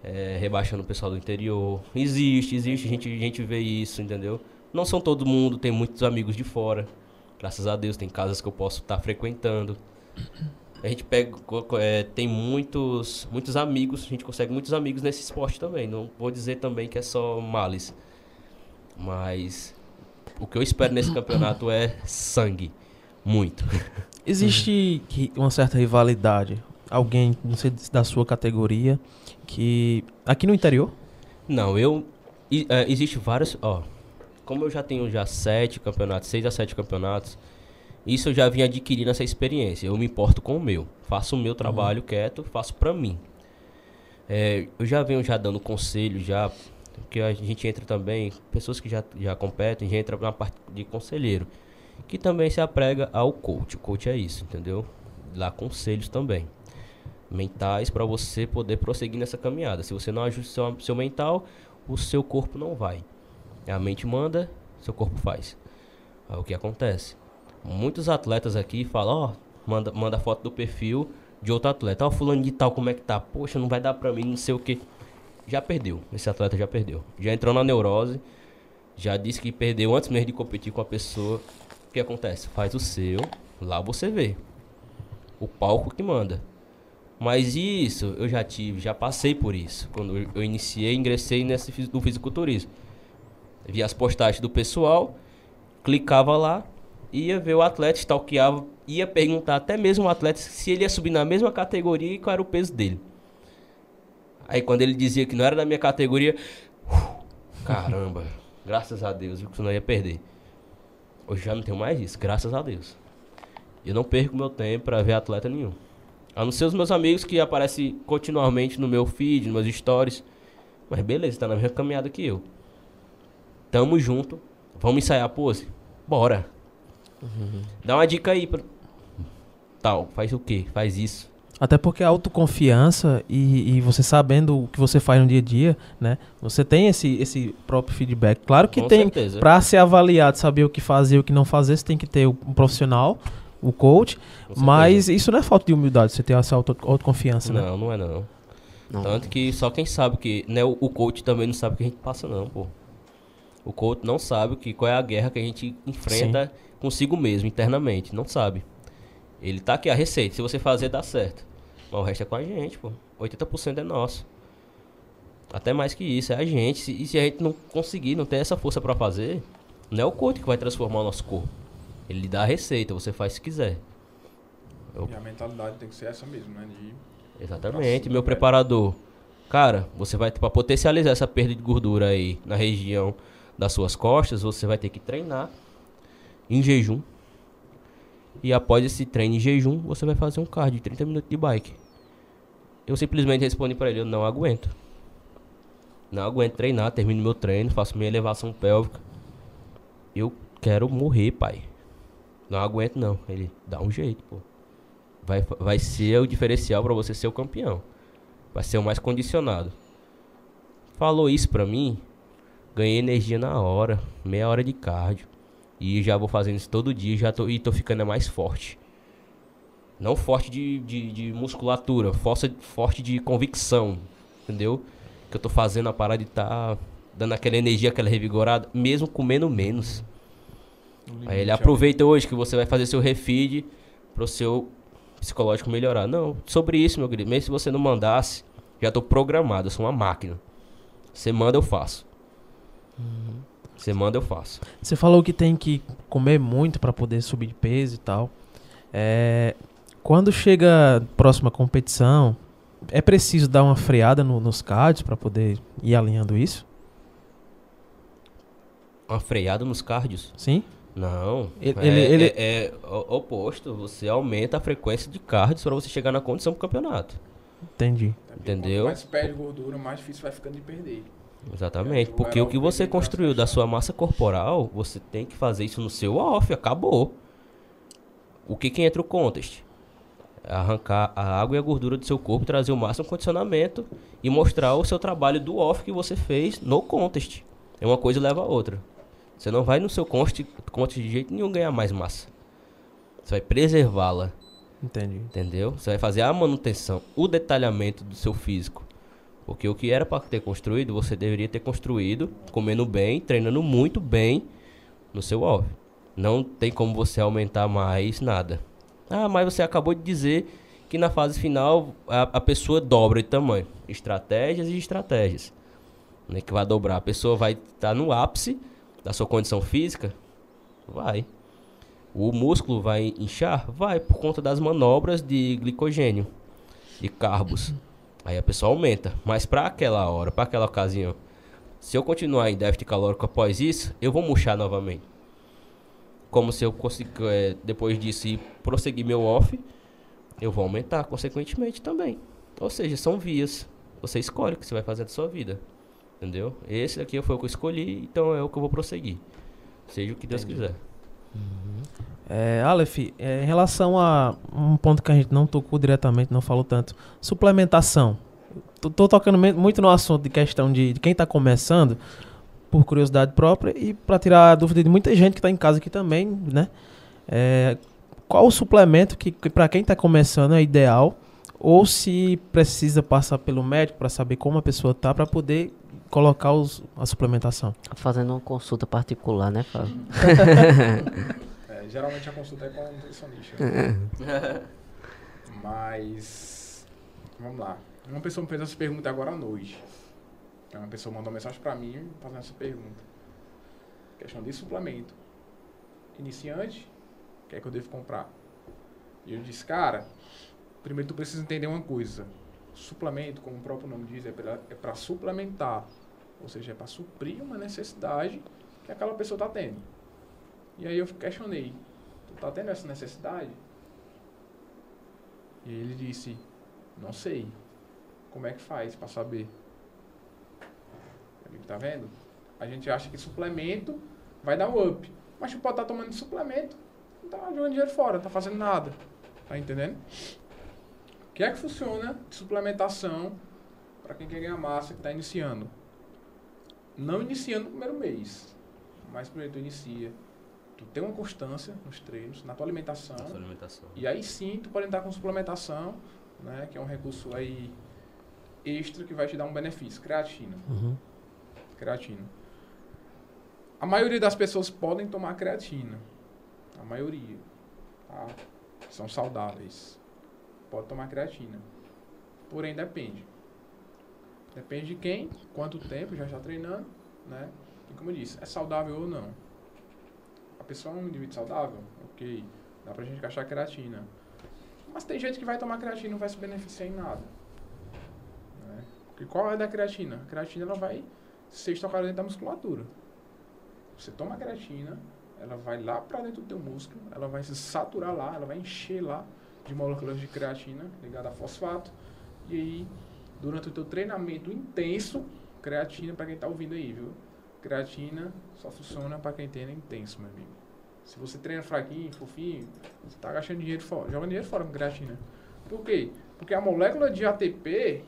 é, rebaixando o pessoal do interior. Existe, existe, a gente, a gente vê isso, entendeu? Não são todo mundo, tem muitos amigos de fora. Graças a Deus, tem casas que eu posso estar frequentando. A gente pega, é, tem muitos, muitos amigos, a gente consegue muitos amigos nesse esporte também. Não vou dizer também que é só males. Mas o que eu espero nesse campeonato é sangue. Muito. Existe que- uma certa rivalidade? Alguém, não sei da sua categoria, que. Aqui no interior? Não, eu. e, é, existe vários. Ó, como eu já tenho já sete campeonatos, seis a sete campeonatos, isso eu já vim adquirindo essa experiência. Eu me importo com o meu. Faço o meu trabalho quieto, faço pra mim. É, eu já venho já dando conselho, já. Que a gente entra também, pessoas que já, já competem, já entra na parte de conselheiro. Que também se aprega ao coach. O coach é isso, entendeu? Dá conselhos também. Mentais para você poder prosseguir nessa caminhada. Se você não ajusta seu, seu mental, o seu corpo não vai. A mente manda, seu corpo faz. É o que acontece. Muitos atletas aqui falam, ó, manda, manda foto do perfil de outro atleta. Ó, fulano de tal, como é que tá? Poxa, não vai dar pra mim, não sei o que. Já perdeu. Esse atleta já perdeu. Já entrou na neurose. Já disse que perdeu antes mesmo de competir com a pessoa. O que acontece? Faz o seu, lá você vê. O palco que manda. Mas isso eu já tive, já passei por isso. Quando eu- iniciei, ingressei nesse no fisiculturismo. Via as postagens do pessoal, clicava lá, ia ver o atleta, stalkeava, ia perguntar até mesmo o atleta se ele ia subir na mesma categoria e qual era o peso dele. Aí quando ele dizia que não era da minha categoria, caramba, graças a Deus, que eu ia perder. Hoje já não tenho mais isso, graças a Deus. Eu não perco meu tempo pra ver atleta nenhum. A não ser os meus amigos que aparecem continuamente no meu feed, nos meus stories. Mas beleza, tá na mesma caminhada que eu. Tamo junto. Vamos ensaiar a pose? Bora. Dá uma dica aí. Pra... Tal, faz o quê? Faz isso. Até porque a autoconfiança e, e você sabendo o que você faz no dia a dia, né? Você tem esse, esse próprio feedback. Claro que Com tem, pra ser avaliado, saber o que fazer e o que não fazer, você tem que ter um profissional, o coach. Mas isso não é falta de humildade, você ter essa auto, autoconfiança, né? Não, não é não. Não. Tanto que só quem sabe que. Né, o, o coach também não sabe o que a gente passa, não, pô. O coach não sabe que, qual é a guerra que a gente enfrenta consigo mesmo, internamente. Não sabe. Ele tá aqui a receita. Se você fazer, dá certo. Mas o resto é com a gente, pô. 80% é nosso. Até mais que isso, é a gente. E se a gente não conseguir, não ter essa força pra fazer, não é o coach que vai transformar o nosso corpo. Ele dá a receita, você faz se quiser. E a mentalidade tem que ser essa mesmo, né? De Exatamente, cima, meu velho. preparador. Cara, você vai para potencializar essa perda de gordura aí na região das suas costas, você vai ter que treinar em jejum. E após esse treino em jejum, você vai fazer um cardio de 30 minutos de bike. Eu simplesmente respondi para ele, eu não aguento. Não aguento treinar, termino meu treino, faço minha elevação pélvica. Eu quero morrer, pai. Não aguento não. Ele dá um jeito, pô. Vai, vai ser o diferencial pra você ser o campeão. Vai ser o mais condicionado. Falou isso pra mim, ganhei energia na hora, meia hora de cardio. E já vou fazendo isso todo dia já tô, e tô ficando mais forte. Não forte de, de, de musculatura, força, forte de convicção, entendeu? Que eu tô fazendo a parada de tá dando aquela energia, aquela revigorada, mesmo comendo menos. Aí ele aproveita hoje que você vai fazer seu refeed pro seu psicológico melhorar. Não, sobre isso, meu querido, mesmo se você não mandasse, já tô programado, eu sou uma máquina. Você manda, eu faço. Você manda, eu faço. Você falou que tem que comer muito para poder subir de peso e tal. É, quando chega a próxima competição, é preciso dar uma freada no- nos cards para poder ir alinhando isso? Uma freada nos cardios? Sim? Não. Ele- é, ele- é- é oposto. Você aumenta a frequência de cardios para você chegar na condição pro campeonato. Entendi. Entendeu? Quanto mais perde gordura, mais difícil vai ficando de perder. Exatamente. Porque o que você construiu da sua massa corporal, você tem que fazer isso no seu off. Acabou. O que que entra o contest? Arrancar a água e a gordura do seu corpo, trazer o máximo condicionamento e mostrar o seu trabalho do off que você fez no contest. É uma coisa leva a outra. Você não vai no seu contest, contest de jeito nenhum ganhar mais massa. Você vai preservá-la. Entendi. Entendeu? Você vai fazer a manutenção, o detalhamento do seu físico. Porque o que era para ter construído, você deveria ter construído comendo bem, treinando muito bem no seu off. Não tem como você aumentar mais nada. Ah, mas você acabou de dizer que na fase final a, a pessoa dobra de tamanho. Estratégias e estratégias. Né, que vai dobrar. A pessoa vai estar no ápice da sua condição física? Vai. O músculo vai inchar? Vai, por conta das manobras de glicogênio, de carbos. Aí a pessoa aumenta. Mas para aquela hora, para aquela ocasião, se eu continuar em déficit calórico após isso, eu vou murchar novamente. Como se eu conseguir, é, depois disso, ir prosseguir meu off, eu vou aumentar consequentemente também. Ou seja, são vias. Você escolhe o que você vai fazer da sua vida. Entendeu? Esse daqui foi o que eu escolhi, então é o que eu vou prosseguir. Seja o que Deus quiser. Uhum. É, Aleph, é, em relação a um ponto que a gente não tocou diretamente, não falou tanto, suplementação. Tô, tô tocando muito no assunto de questão de, de quem está começando, por curiosidade própria, e para tirar a dúvida de muita gente que está em casa aqui também, né? É, qual o suplemento que, que para quem está começando é ideal, ou se precisa passar pelo médico para saber como a pessoa tá, para poder colocar os, a suplementação? Fazendo uma consulta particular, né, Fábio? geralmente a consulta é com o nutricionista. Mas, vamos lá. Uma pessoa me fez essa pergunta agora à noite. Uma pessoa mandou mensagem para mim fazendo essa pergunta. Questão de suplemento. Iniciante, o que é que eu devo comprar? E eu disse, cara, primeiro tu precisa entender uma coisa. Suplemento, como o próprio nome diz, é para é suplementar. Ou seja, é para suprir uma necessidade que aquela pessoa está tendo. E aí eu questionei, tu está tendo essa necessidade? E ele disse, não sei. Como é que faz para saber? Tá vendo? A gente acha que suplemento vai dar um up. Mas tu pode estar tá tomando suplemento tá jogando dinheiro fora, não tá fazendo nada. Tá entendendo? O que é que funciona de suplementação para quem quer ganhar massa, que está iniciando? Não iniciando no primeiro mês, mas primeiro tu inicia, tu tem uma constância nos treinos, na tua alimentação, na alimentação. e aí sim tu pode entrar com suplementação, né, que é um recurso aí extra que vai te dar um benefício, creatina. Uhum. Creatina. A maioria das pessoas podem tomar creatina, a maioria, tá? São saudáveis. Pode tomar creatina. Porém, depende. Depende de quem, quanto tempo já está treinando, né? E como eu disse, é saudável ou não. A pessoa é um indivíduo saudável? Ok. Dá pra gente encaixar creatina. Mas tem gente que vai tomar creatina e não vai se beneficiar em nada. Né? Porque qual é da creatina? A creatina ela vai ser estocada dentro da musculatura. Você toma creatina, ela vai lá para dentro do teu músculo, ela vai se saturar lá, ela vai encher lá de moléculas de creatina ligada a fosfato. E aí, durante o teu treinamento intenso, creatina para quem está ouvindo aí, viu? Creatina só funciona para quem treina intenso, meu amigo. Se você treina fraquinho, fofinho, você está gastando dinheiro fora, joga dinheiro fora com creatina. Por quê? Porque a molécula de ATP,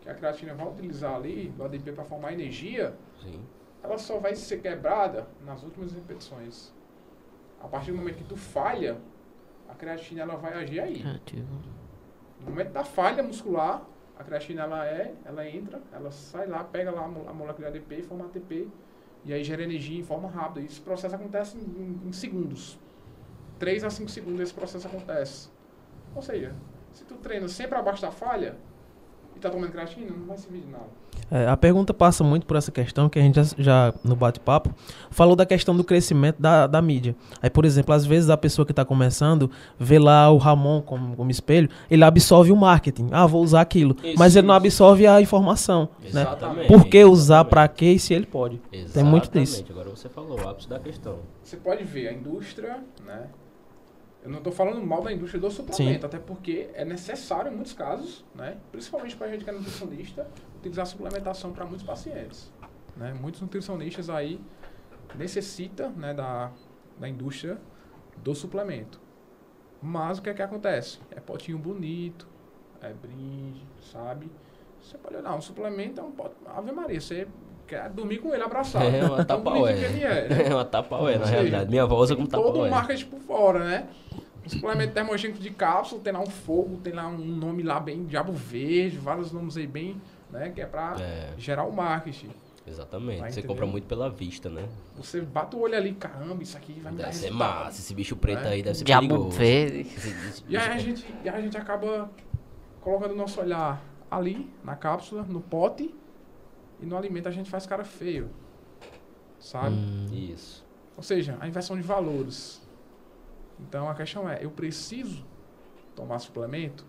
que a creatina vai utilizar ali, do ADP para formar energia, Sim ela só vai ser quebrada nas últimas repetições. A partir do momento que tu falha, a creatina ela vai agir aí. Ativo. No momento da falha muscular, a creatina ela é, ela entra, ela sai lá, pega lá a molécula de ADP e forma ATP. E aí gera energia em forma rápida. Esse processo acontece em, em segundos. 3 a 5 segundos esse processo acontece. Ou seja, se tu treina sempre abaixo da falha e tá tomando creatina, não vai servir de nada. É, a pergunta passa muito por essa questão que a gente já, já no bate-papo falou da questão do crescimento da, da mídia. Aí, por exemplo, às vezes a pessoa que está começando vê lá o Ramon como, como espelho, ele absorve o marketing. Ah, vou usar aquilo. Isso, mas ele não absorve a informação. Né? Exatamente. Né? Por que usar para quê e se ele pode? Exatamente. Tem muito disso. Agora você falou, o ápice da questão. Você pode ver a indústria, né? Eu não estou falando mal da indústria do suplemento, Sim. até porque é necessário em muitos casos, né? principalmente para a gente que é nutricionista, utilizar suplementação para muitos pacientes. Né? Muitos nutricionistas aí necessitam né, da, da indústria do suplemento. Mas o que é que acontece? É potinho bonito, é brinde, sabe? Você pode olhar, um suplemento é um pote. Ave Maria, você quer dormir com ele abraçado. É uma tapa é. é. é uma tapa na realidade. Minha avó usa como tapa Todo marketing por fora, né? Um suplemento termogênico de cápsula, tem lá um fogo, tem lá um nome lá bem diabo verde, vários nomes aí bem, né? Que é pra é. gerar o marketing. Exatamente. Tá você compra muito pela vista, né? Você bate o olho ali, caramba, isso aqui vai me Deve ser massa, esse bicho preto né? aí deve ser Diabo perigoso. verde. E aí a gente, e a gente acaba colocando o nosso olhar ali, na cápsula, no pote, e no alimento a gente faz cara feio. sabe? Hum. Isso. Ou seja, a inversão de valores. Então a questão é, eu preciso tomar suplemento?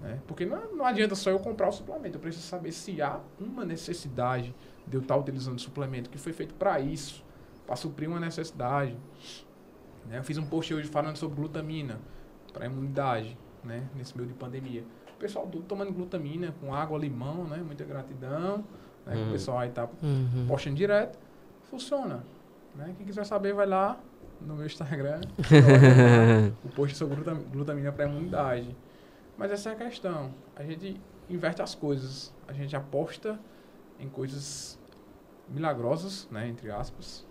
Né? Porque não, não adianta só eu comprar o suplemento, eu preciso saber se há uma necessidade de eu estar utilizando o suplemento que foi feito para isso, para suprir uma necessidade. Né? Eu fiz um post hoje falando sobre glutamina para imunidade, né? nesse meio de pandemia. Pessoal tudo tomando glutamina com água, limão, né? muita gratidão. Né? Uhum. O pessoal aí tá Uhum. postando direto. Funciona. Né? Quem quiser saber, vai lá no meu Instagram. o post sobre glutam- glutamina para imunidade. Mas essa é a questão. A gente inverte as coisas. A gente aposta em coisas milagrosas, né, entre aspas,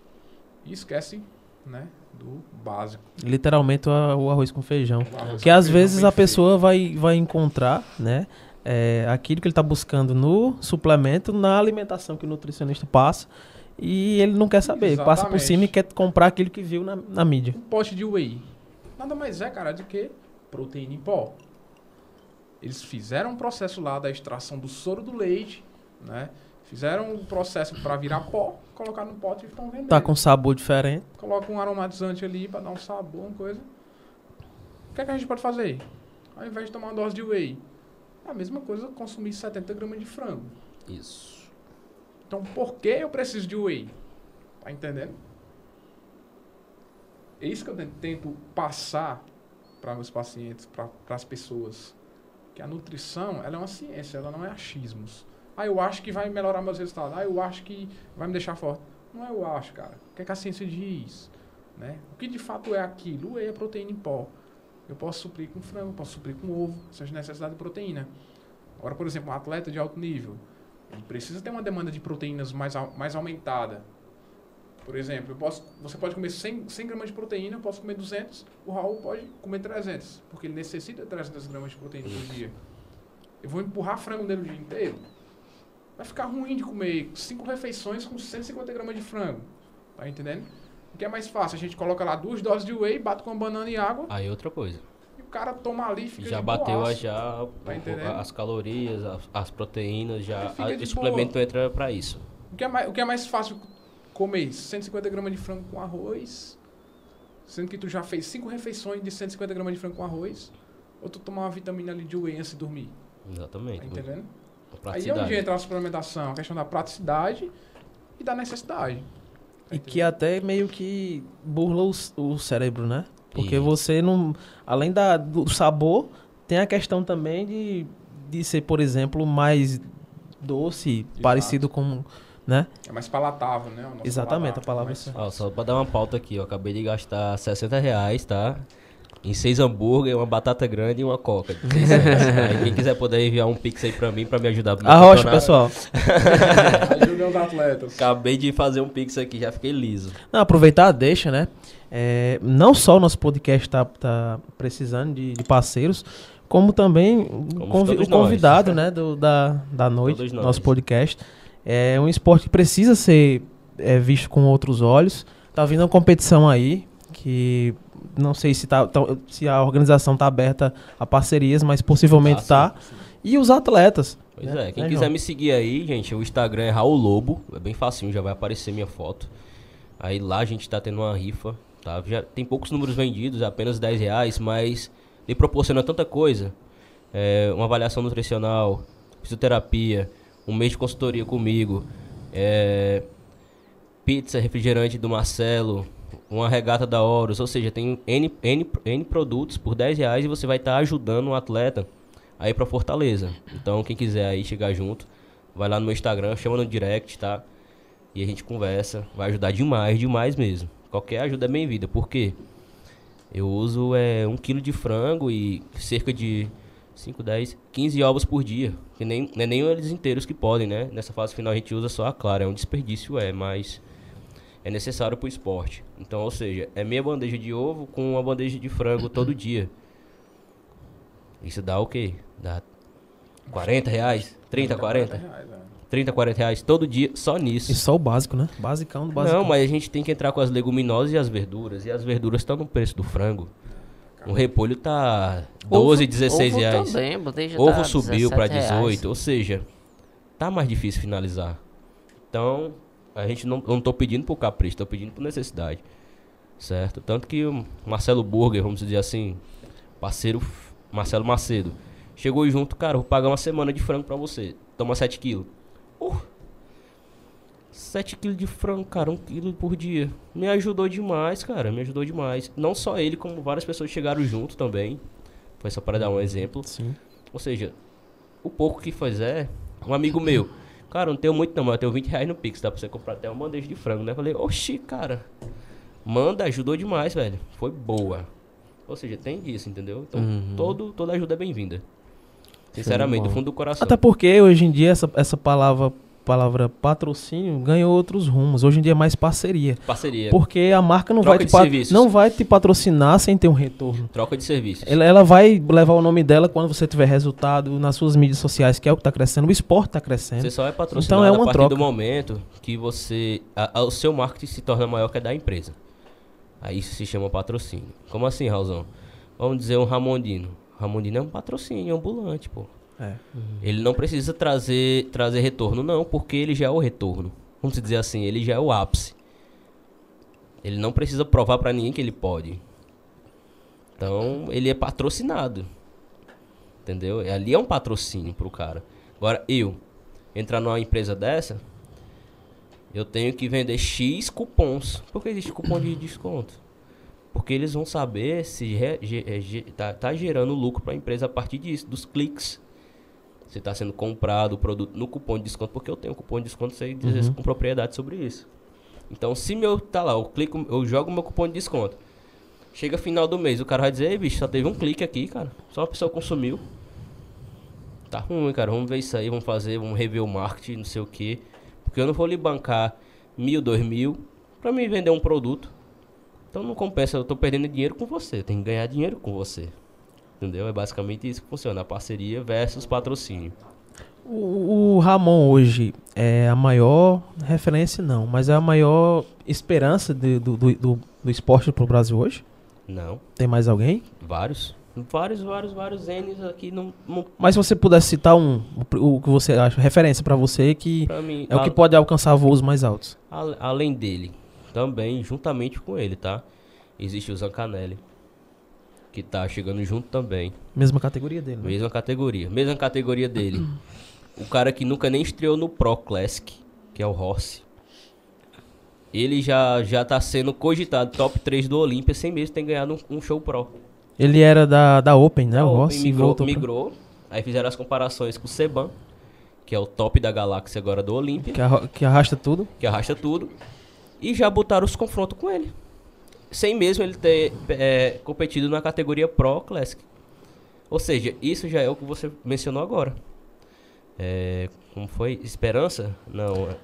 e esquece, né, do básico. Literalmente o arroz com feijão. Arroz Que com às feijão vezes a feito. pessoa vai, vai encontrar, né? é, aquilo que ele está buscando no suplemento, na alimentação que o nutricionista passa, e ele não quer saber. Passa por Exatamente. cima e quer comprar aquilo que viu na, na mídia. Um pote de whey nada mais é, cara, do que proteína em pó. Eles fizeram um processo lá da extração do soro do leite, né? Fizeram um processo para virar pó, colocaram no pote e estão vendendo. Tá com sabor diferente. Coloca um aromatizante ali para dar um sabor, uma coisa. O que, é que a gente pode fazer? Ao invés de tomar uma dose de whey, é a mesma coisa consumir 70 gramas de frango. Isso. Então, por que eu preciso de whey? Tá entendendo? É isso que eu tento- tento passar para meus pacientes, para as pessoas. Que a nutrição, ela é uma ciência, ela não é achismos. Ah, eu acho que vai melhorar meus resultados. Ah, eu acho que vai me deixar forte. Não é eu acho, cara. O que, é que a ciência diz? Né? O que de fato é aquilo? É proteína em pó. Eu posso suprir com frango, posso suprir com ovo, seja necessidade de proteína. Agora, por exemplo, um atleta de alto nível, ele precisa ter uma demanda de proteínas mais, mais aumentada. Por exemplo, posso, você pode comer 100, 100 gramas de proteína, eu posso comer 200, o Raul pode comer 300, porque ele necessita de 300 gramas de proteína por dia. Eu vou empurrar frango nele o dia inteiro. Vai ficar ruim de comer 5 refeições com 150 gramas de frango. Tá entendendo? O que é mais fácil? A gente coloca lá duas doses de whey, bate com banana e água, Aí outra coisa. e o cara toma ali e fica já bateu boaço. já Tá as calorias, as, as proteínas, já. A- o suplemento entra pra isso. O que, é mais, o que é mais fácil comer? 150 gramas de frango com arroz, sendo que tu já fez 5 refeições de 150 gramas de frango com arroz, ou tu tomar uma vitamina ali de whey antes de dormir. Tá Exatamente. entendendo? Aí é onde entra a suplementação, a questão da praticidade e da necessidade. E que até meio que burla o, o cérebro, né? Porque Isso. você não. Além da, do sabor, tem a questão também de, de ser, por exemplo, mais doce, Exato. parecido com. Né? É mais palatável, né? Exatamente, paladar. a palavra Mais é. Ó, fácil. só pra dar uma pauta aqui, eu acabei de gastar 60 reais, tá? Em seis hambúrguer, uma batata grande e uma coca. de 600. aí quem quiser poder enviar um pix aí pra mim, pra me ajudar. Arrocha, campeonato. pessoal. Ajuda os atletas. Acabei de fazer um pix aqui, já fiquei liso. Não, aproveitar, deixa, né? É, não só o nosso podcast tá, tá precisando de, de parceiros, como também o convi- o nós. convidado né, do, da, da noite, nós. nosso podcast. É um esporte que precisa ser é, visto com outros olhos. Tá vindo uma competição aí, que não sei se, tá, tá- se a organização tá aberta a parcerias, mas possivelmente Tá, tá. E os atletas. Pois né? é, quem Né, quiser João? me seguir aí, gente, o Instagram é Raul Lobo, é bem facinho, já vai aparecer minha foto. Aí lá a gente tá tendo uma rifa, tá? Já tem poucos números vendidos, é apenas 10 reais, mas ele proporciona tanta coisa. É, uma avaliação nutricional, fisioterapia, um mês de consultoria comigo, é, pizza, refrigerante do Marcelo, uma regata da Horus, ou seja, tem N, N, N produtos por 10 reais e você vai estar ajudando um atleta aí pra Fortaleza. Então, quem quiser aí chegar junto, vai lá no meu Instagram, chama no direct, tá? E a gente conversa, vai ajudar demais, demais mesmo. Qualquer ajuda é bem-vinda, por quê? Eu uso é, um quilo de frango e cerca de 5, 10, 15 ovos por dia. Que nem, é nem eles inteiros que podem, né? Nessa fase final a gente usa só a clara, é um desperdício, é, mas é necessário pro esporte. Então, ou seja, é meia bandeja de ovo com uma bandeja de frango todo dia. Isso dá o quê? Dá 40 reais? 30, 40? reais, é. 30, 40 reais todo dia, só E nisso. só o básico, né? Basicão do básico. Não, mas a gente tem que entrar com as leguminosas e as verduras. E as verduras estão no preço do frango. O repolho tá 12, 16 ovo reais. Também, Ovo tá subiu para 17 18, reais. ou seja, tá mais difícil finalizar. Então, a gente não, não tô pedindo por capricho, tô pedindo por necessidade. Certo? Tanto que o Marcelo Burger, vamos dizer assim, parceiro Marcelo Macedo, chegou junto, cara, vou pagar uma semana de frango pra você. Toma 7 quilos. Uh, 7 quilos de frango, cara, 1 quilo por dia. Me ajudou demais, cara, me ajudou demais. Não só ele, como várias pessoas chegaram junto também. Foi só para dar um exemplo. Sim. Ou seja, o pouco que fizer, um amigo meu, cara, não tenho muito não, mas eu tenho 20 reais no Pix, dá pra você comprar até uma bandeja de frango, né? Falei, oxi, cara, manda, ajudou demais, velho. Foi boa. Ou seja, tem disso, entendeu? Então, Uhum. todo, toda ajuda é bem-vinda. Sinceramente, do fundo do coração. Até porque hoje em dia essa, essa palavra, palavra patrocínio ganhou outros rumos. Hoje em dia é mais parceria. Parceria, Porque a marca não Troca vai, te serviços. não vai te patrocinar sem ter um retorno. troca de serviços. Ela, ela vai levar o nome dela quando você tiver resultado nas suas mídias sociais, que é o que está crescendo. O esporte está crescendo. Você só é patrocinado Então é a uma partir troca. do momento que você. a- a- o seu marketing se torna maior que a da empresa. Aí isso se chama patrocínio. Como assim, Raulzão? Vamos dizer um Ramondino. Ramondino é um patrocínio ambulante, pô. É. Ele não precisa trazer, trazer retorno, não, porque ele já é o retorno. Vamos dizer assim, ele já é o ápice. Ele não precisa provar pra ninguém que ele pode. Então, ele é patrocinado. Entendeu? Ali é um patrocínio pro cara. Agora, eu entrar numa empresa dessa, eu tenho que vender X cupons. Por que existe cupom de desconto? Porque eles vão saber se re- ge- ge- tá, tá gerando lucro para a empresa a partir disso, dos cliques. Se está sendo comprado o produto no cupom de desconto, porque eu tenho cupom de desconto, sei dizer Uhum. com propriedade sobre isso. Então, se meu tá lá, eu clico, eu jogo meu cupom de desconto. Chega final do mês, o cara vai dizer, ei, bicho, só teve um clique aqui, cara. Só uma pessoa consumiu. Tá ruim, cara. Vamos ver isso aí, vamos fazer, vamos rever o marketing, não sei o quê. Porque eu não vou lhe bancar mil, dois mil pra me vender um produto. Então não compensa, eu tô perdendo dinheiro com você. Eu tenho que ganhar dinheiro com você. Entendeu? É basicamente isso que funciona. A parceria versus patrocínio. O, o Ramon hoje é a maior referência, não, mas é a maior esperança de- do, do, do, do esporte pro Brasil hoje? Não. Tem mais alguém? Vários. Vários, vários, vários N's aqui não. não Mas se você pudesse citar um, o, o que você acha, referência pra você, que mim, é o que a- pode alcançar voos mais altos. Além dele, também, juntamente com ele, tá? Existe o Zancanelli. Que tá chegando junto também. Mesma categoria dele. né? Mesma categoria. Mesma categoria dele. O cara que nunca nem estreou no Pro Classic, que é o Rossi. Ele já, já tá sendo cogitado top 3 do Olímpia sem mesmo ter ganhado um, um show pro. Ele era da, da Open, né? A o Open Rossi migrou, migrou. Aí fizeram as comparações com o Seban, que é o top da galáxia agora do Olímpia. que, que arrasta tudo. que arrasta tudo, e já botaram os confrontos com ele. Sem mesmo ele ter é, competido na categoria Pro Classic. Ou seja, isso já é o que você mencionou agora. É, como foi? Esperança? Não. é-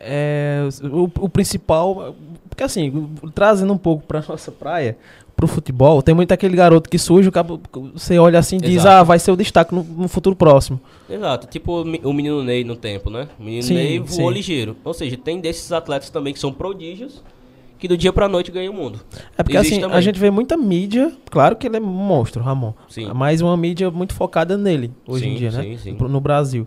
É, o, o principal, porque assim, trazendo um pouco pra nossa praia, pro futebol, tem muito aquele garoto que surge, o cabo- você olha assim e diz, ah, vai ser o destaque no, no futuro próximo. Exato, tipo o o menino Ney no tempo, né? O menino Sim, Ney voou sim. ligeiro. Ou seja, tem desses atletas também que são prodígios, que do dia pra noite ganham o mundo. É porque Existe assim, a também. gente vê muita mídia, claro que ele é um monstro, Ramon, Sim. mas uma mídia muito focada nele, hoje em Sim, dia, né? sim, sim. No Brasil.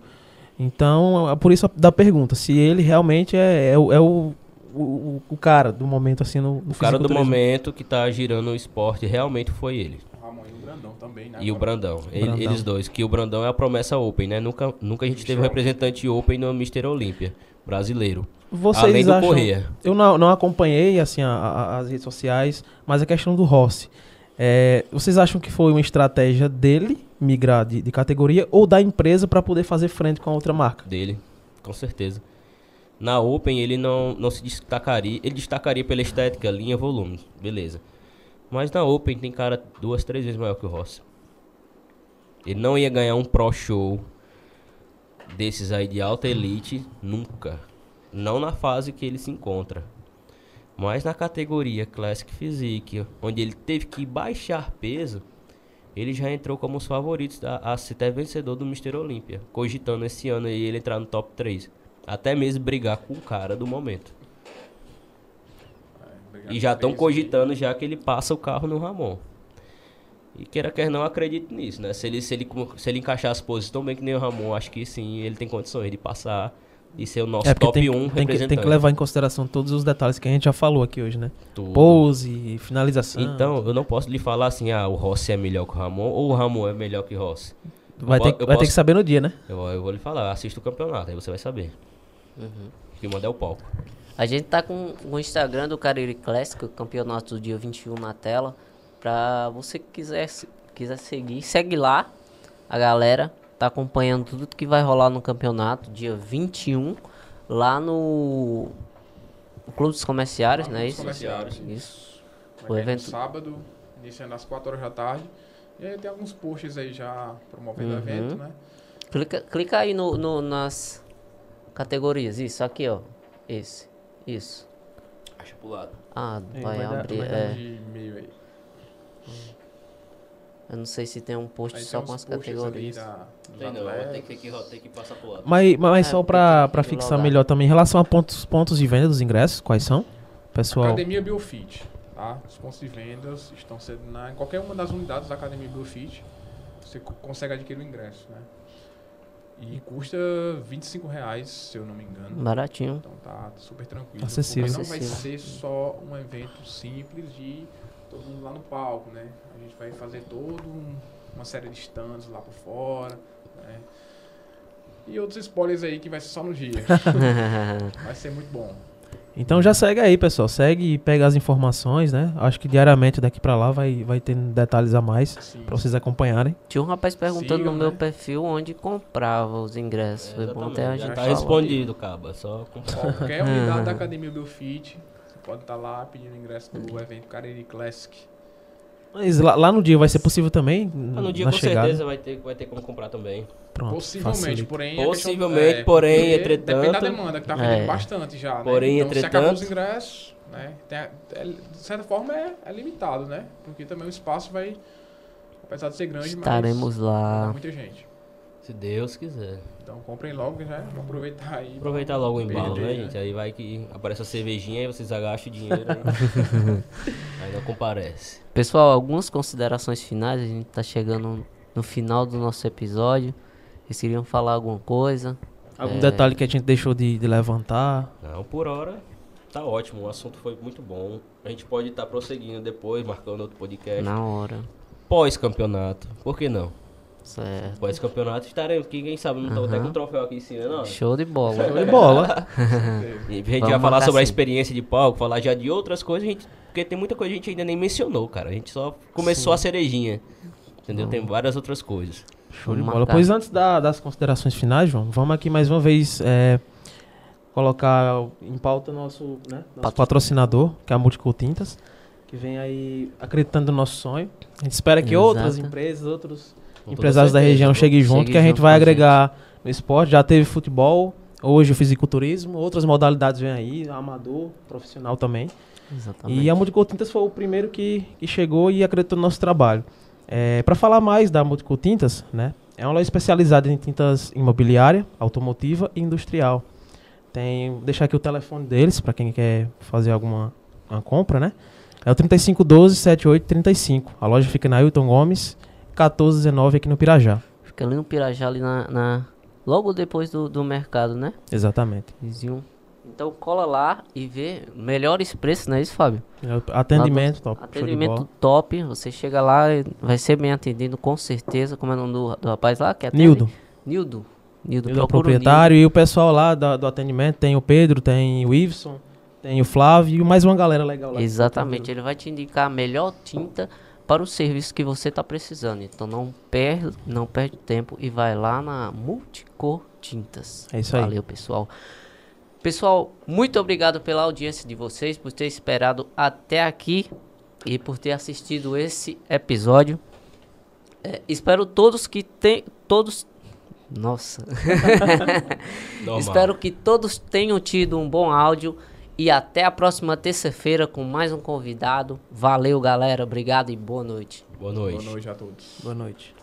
Então, é por isso da pergunta, se ele realmente é, é, o- é o, o, o cara do momento, assim, no, no O cara do momento que tá girando o esporte realmente foi ele. O Ramon e o Brandão também, né? E o Brandão. Ele- Brandão. Eles dois. Que o Brandão é a promessa Open, né? Nunca, nunca a gente teve um representante Open no Mr. Olímpia brasileiro. Vocês Além do acham. Eu não, não acompanhei assim a- a- as redes sociais, mas a questão do Rossi. É, vocês acham que foi uma estratégia dele migrar de, de categoria ou da empresa para poder fazer frente com a outra marca? Dele, com certeza. Na Open ele não, não se destacaria. Ele destacaria pela estética, linha, volume. Beleza. Mas na Open tem cara duas, três vezes maior que o Rossi. Ele não ia ganhar um Pro Show desses aí de alta elite nunca. Não na fase que ele se encontra. Mas na categoria Classic Physique, onde ele teve que baixar peso, ele já entrou como os favoritos a, a ser até vencedor do Mr. Olímpia. Cogitando esse ano aí ele entrar no top 3. Até mesmo brigar com o cara do momento. E já estão cogitando já que ele passa o carro no Ramon. E queira quer não, acredito nisso, né? Se ele, se ele, se ele encaixar as poses tão bem que nem o Ramon, acho que sim, ele tem condições de passar e ser o nosso É, porque top tem, 1 tem, que, tem que levar em consideração todos os detalhes que a gente já falou aqui hoje, né? Tudo. Pose, finalização. Então, eu não posso lhe falar assim, ah, o Rossi é melhor que o Ramon ou o Ramon é melhor que o Rossi. vai eu ter, vai ter posso- que saber no dia, né? Eu, eu vou lhe falar, assista o campeonato, aí você vai saber. Uhum. Que manda é o palco. A gente tá com o Instagram do Cariri Classic, o campeonato do dia 21 na tela. Pra você que quiser, se- quiser seguir, segue lá. A galera tá acompanhando tudo que vai rolar no campeonato, dia 21, lá no, Clube dos Comerciários, né? Clube dos Comerciários. Isso. Vai O evento- sábado, iniciando às 4 horas da tarde. E aí tem alguns posts aí já promovendo o Uhum. evento, né? Clica, clica aí no, no- nas categorias. Isso, aqui, ó. Esse. Isso. Acha pro lado. Ah, vai, vai dar- abrir. vai dar é. De e-mail aí. Eu não sei se tem um post Aí só com as categorias. da, Tem não, atletas. tem que, tem que, tem que passar pro lado. Mas, mas É, só pra, pra fixar logar. melhor também, em relação a pontos, pontos de venda dos ingressos, quais são? Pessoal, Academia Biofit, tá? Os pontos de vendas estão sendo na, em qualquer uma das unidades da Academia Biofit. Você co- consegue adquirir o ingresso, né? E custa 25 reais, se eu não me engano. Baratinho. Então tá super tranquilo. Acessível. Porque não vai ser só um evento simples de todo mundo lá no palco, né? A gente vai fazer todo um- uma série de stands lá por fora, né? E outros spoilers aí que vai ser só no dia. vai ser muito bom. então já segue aí, pessoal. Segue e pega as informações, né? Acho que diariamente daqui pra lá vai, vai ter detalhes a mais Sim. pra vocês acompanharem. Tinha um rapaz perguntando no meu né? perfil onde comprava os ingressos. Foi bom até a gente tá respondido, caba. Só comprar. Qualquer unidade da Academia Biofit, você pode estar lá pedindo ingresso do evento Cariri Classic. Mas lá, lá no dia vai ser possível também? Ah, no dia na com chegada? certeza vai ter, vai ter como comprar também. Pronto, Possivelmente, facilita. porém. a Possivelmente, questão- porém, porque entretanto- Depende da demanda, que tá vendendo É. bastante já. Né? Porém, então, se entretanto- acabou os ingressos, né? tem é- de certa forma é, é limitado, né? Porque também o espaço vai. Apesar de ser grande, Estaremos mas. dar lá. muita gente. Se Deus quiser. Então comprem logo já, vamos aproveitar aí. Aproveitar logo o embalo, Perder, né, né? gente? Aí vai que aparece a cervejinha e vocês agacham o dinheiro aí. aí não comparece. Pessoal, algumas considerações finais. A gente tá chegando no final do nosso episódio. Vocês queriam falar alguma coisa? Algum É. detalhe que a gente deixou de, de levantar? Não, por hora tá ótimo. O assunto foi muito bom. A gente pode estar prosseguindo depois, marcando outro podcast. Na hora. Pós-campeonato. Por que não? Certo. Pós-campeonato estaremos aqui, quem sabe, não tô até com um troféu aqui em cima, não. Show de bola. Show de bola. E a gente Vamos vai falar sobre a sim. experiência de palco, falar já de outras coisas, a gente, porque tem muita coisa que a gente ainda nem mencionou, cara. A gente só começou a cerejinha. Entendeu? Tem várias outras coisas. Show de bola. Pois antes da- das considerações finais, João, vamos aqui mais uma vez é, colocar em pauta nosso, né, nosso patrocinador, que é a Multicol Tintas, que vem aí acreditando no nosso sonho. A gente espera que Exato. outras empresas, outros Empresários da região cheguem junto, Chegue que a gente vai agregar no esporte. Já teve futebol, hoje o fisiculturismo, outras modalidades vêm aí, amador, profissional também. Exatamente. E a Multicol Tintas foi o primeiro que, que chegou e acreditou no nosso trabalho. É, Para falar mais da Multicol Tintas, né, é uma loja especializada em tintas imobiliária, automotiva e industrial. Tem, vou deixar aqui o telefone deles para quem quer fazer alguma uma compra, né? É o 3512 7835. A loja fica na Ailton Gomes, 1419 aqui no Pirajá. Fica ali no Pirajá, ali na, na- Logo depois do, do mercado, né? Exatamente. Vizinho. Então cola lá e vê melhores preços, não é isso, Fábio? É Atendimento top. show de Atendimento top. Você chega lá e vai ser bem atendido com certeza. Como é o nome do, do rapaz lá? Que atende? Nildo. Nildo. Nildo, Ele é o proprietário e o pessoal lá da- do atendimento tem o Pedro, tem o Iveson, tem o Flávio e mais uma galera legal lá. Exatamente, ele vai te indicar a melhor tinta para o serviço que você está precisando. Então não perde, não perde tempo e vai lá na Multicor Tintas. É isso aí. Valeu, pessoal. Pessoal, muito obrigado pela audiência de vocês, por ter esperado até aqui e por ter assistido esse episódio. É, espero todos que tem todos nossa, espero que todos tenham tido um bom áudio e até a próxima terça-feira com mais um convidado. Valeu, galera. Obrigado e boa noite. Boa noite. Boa noite a todos. Boa noite.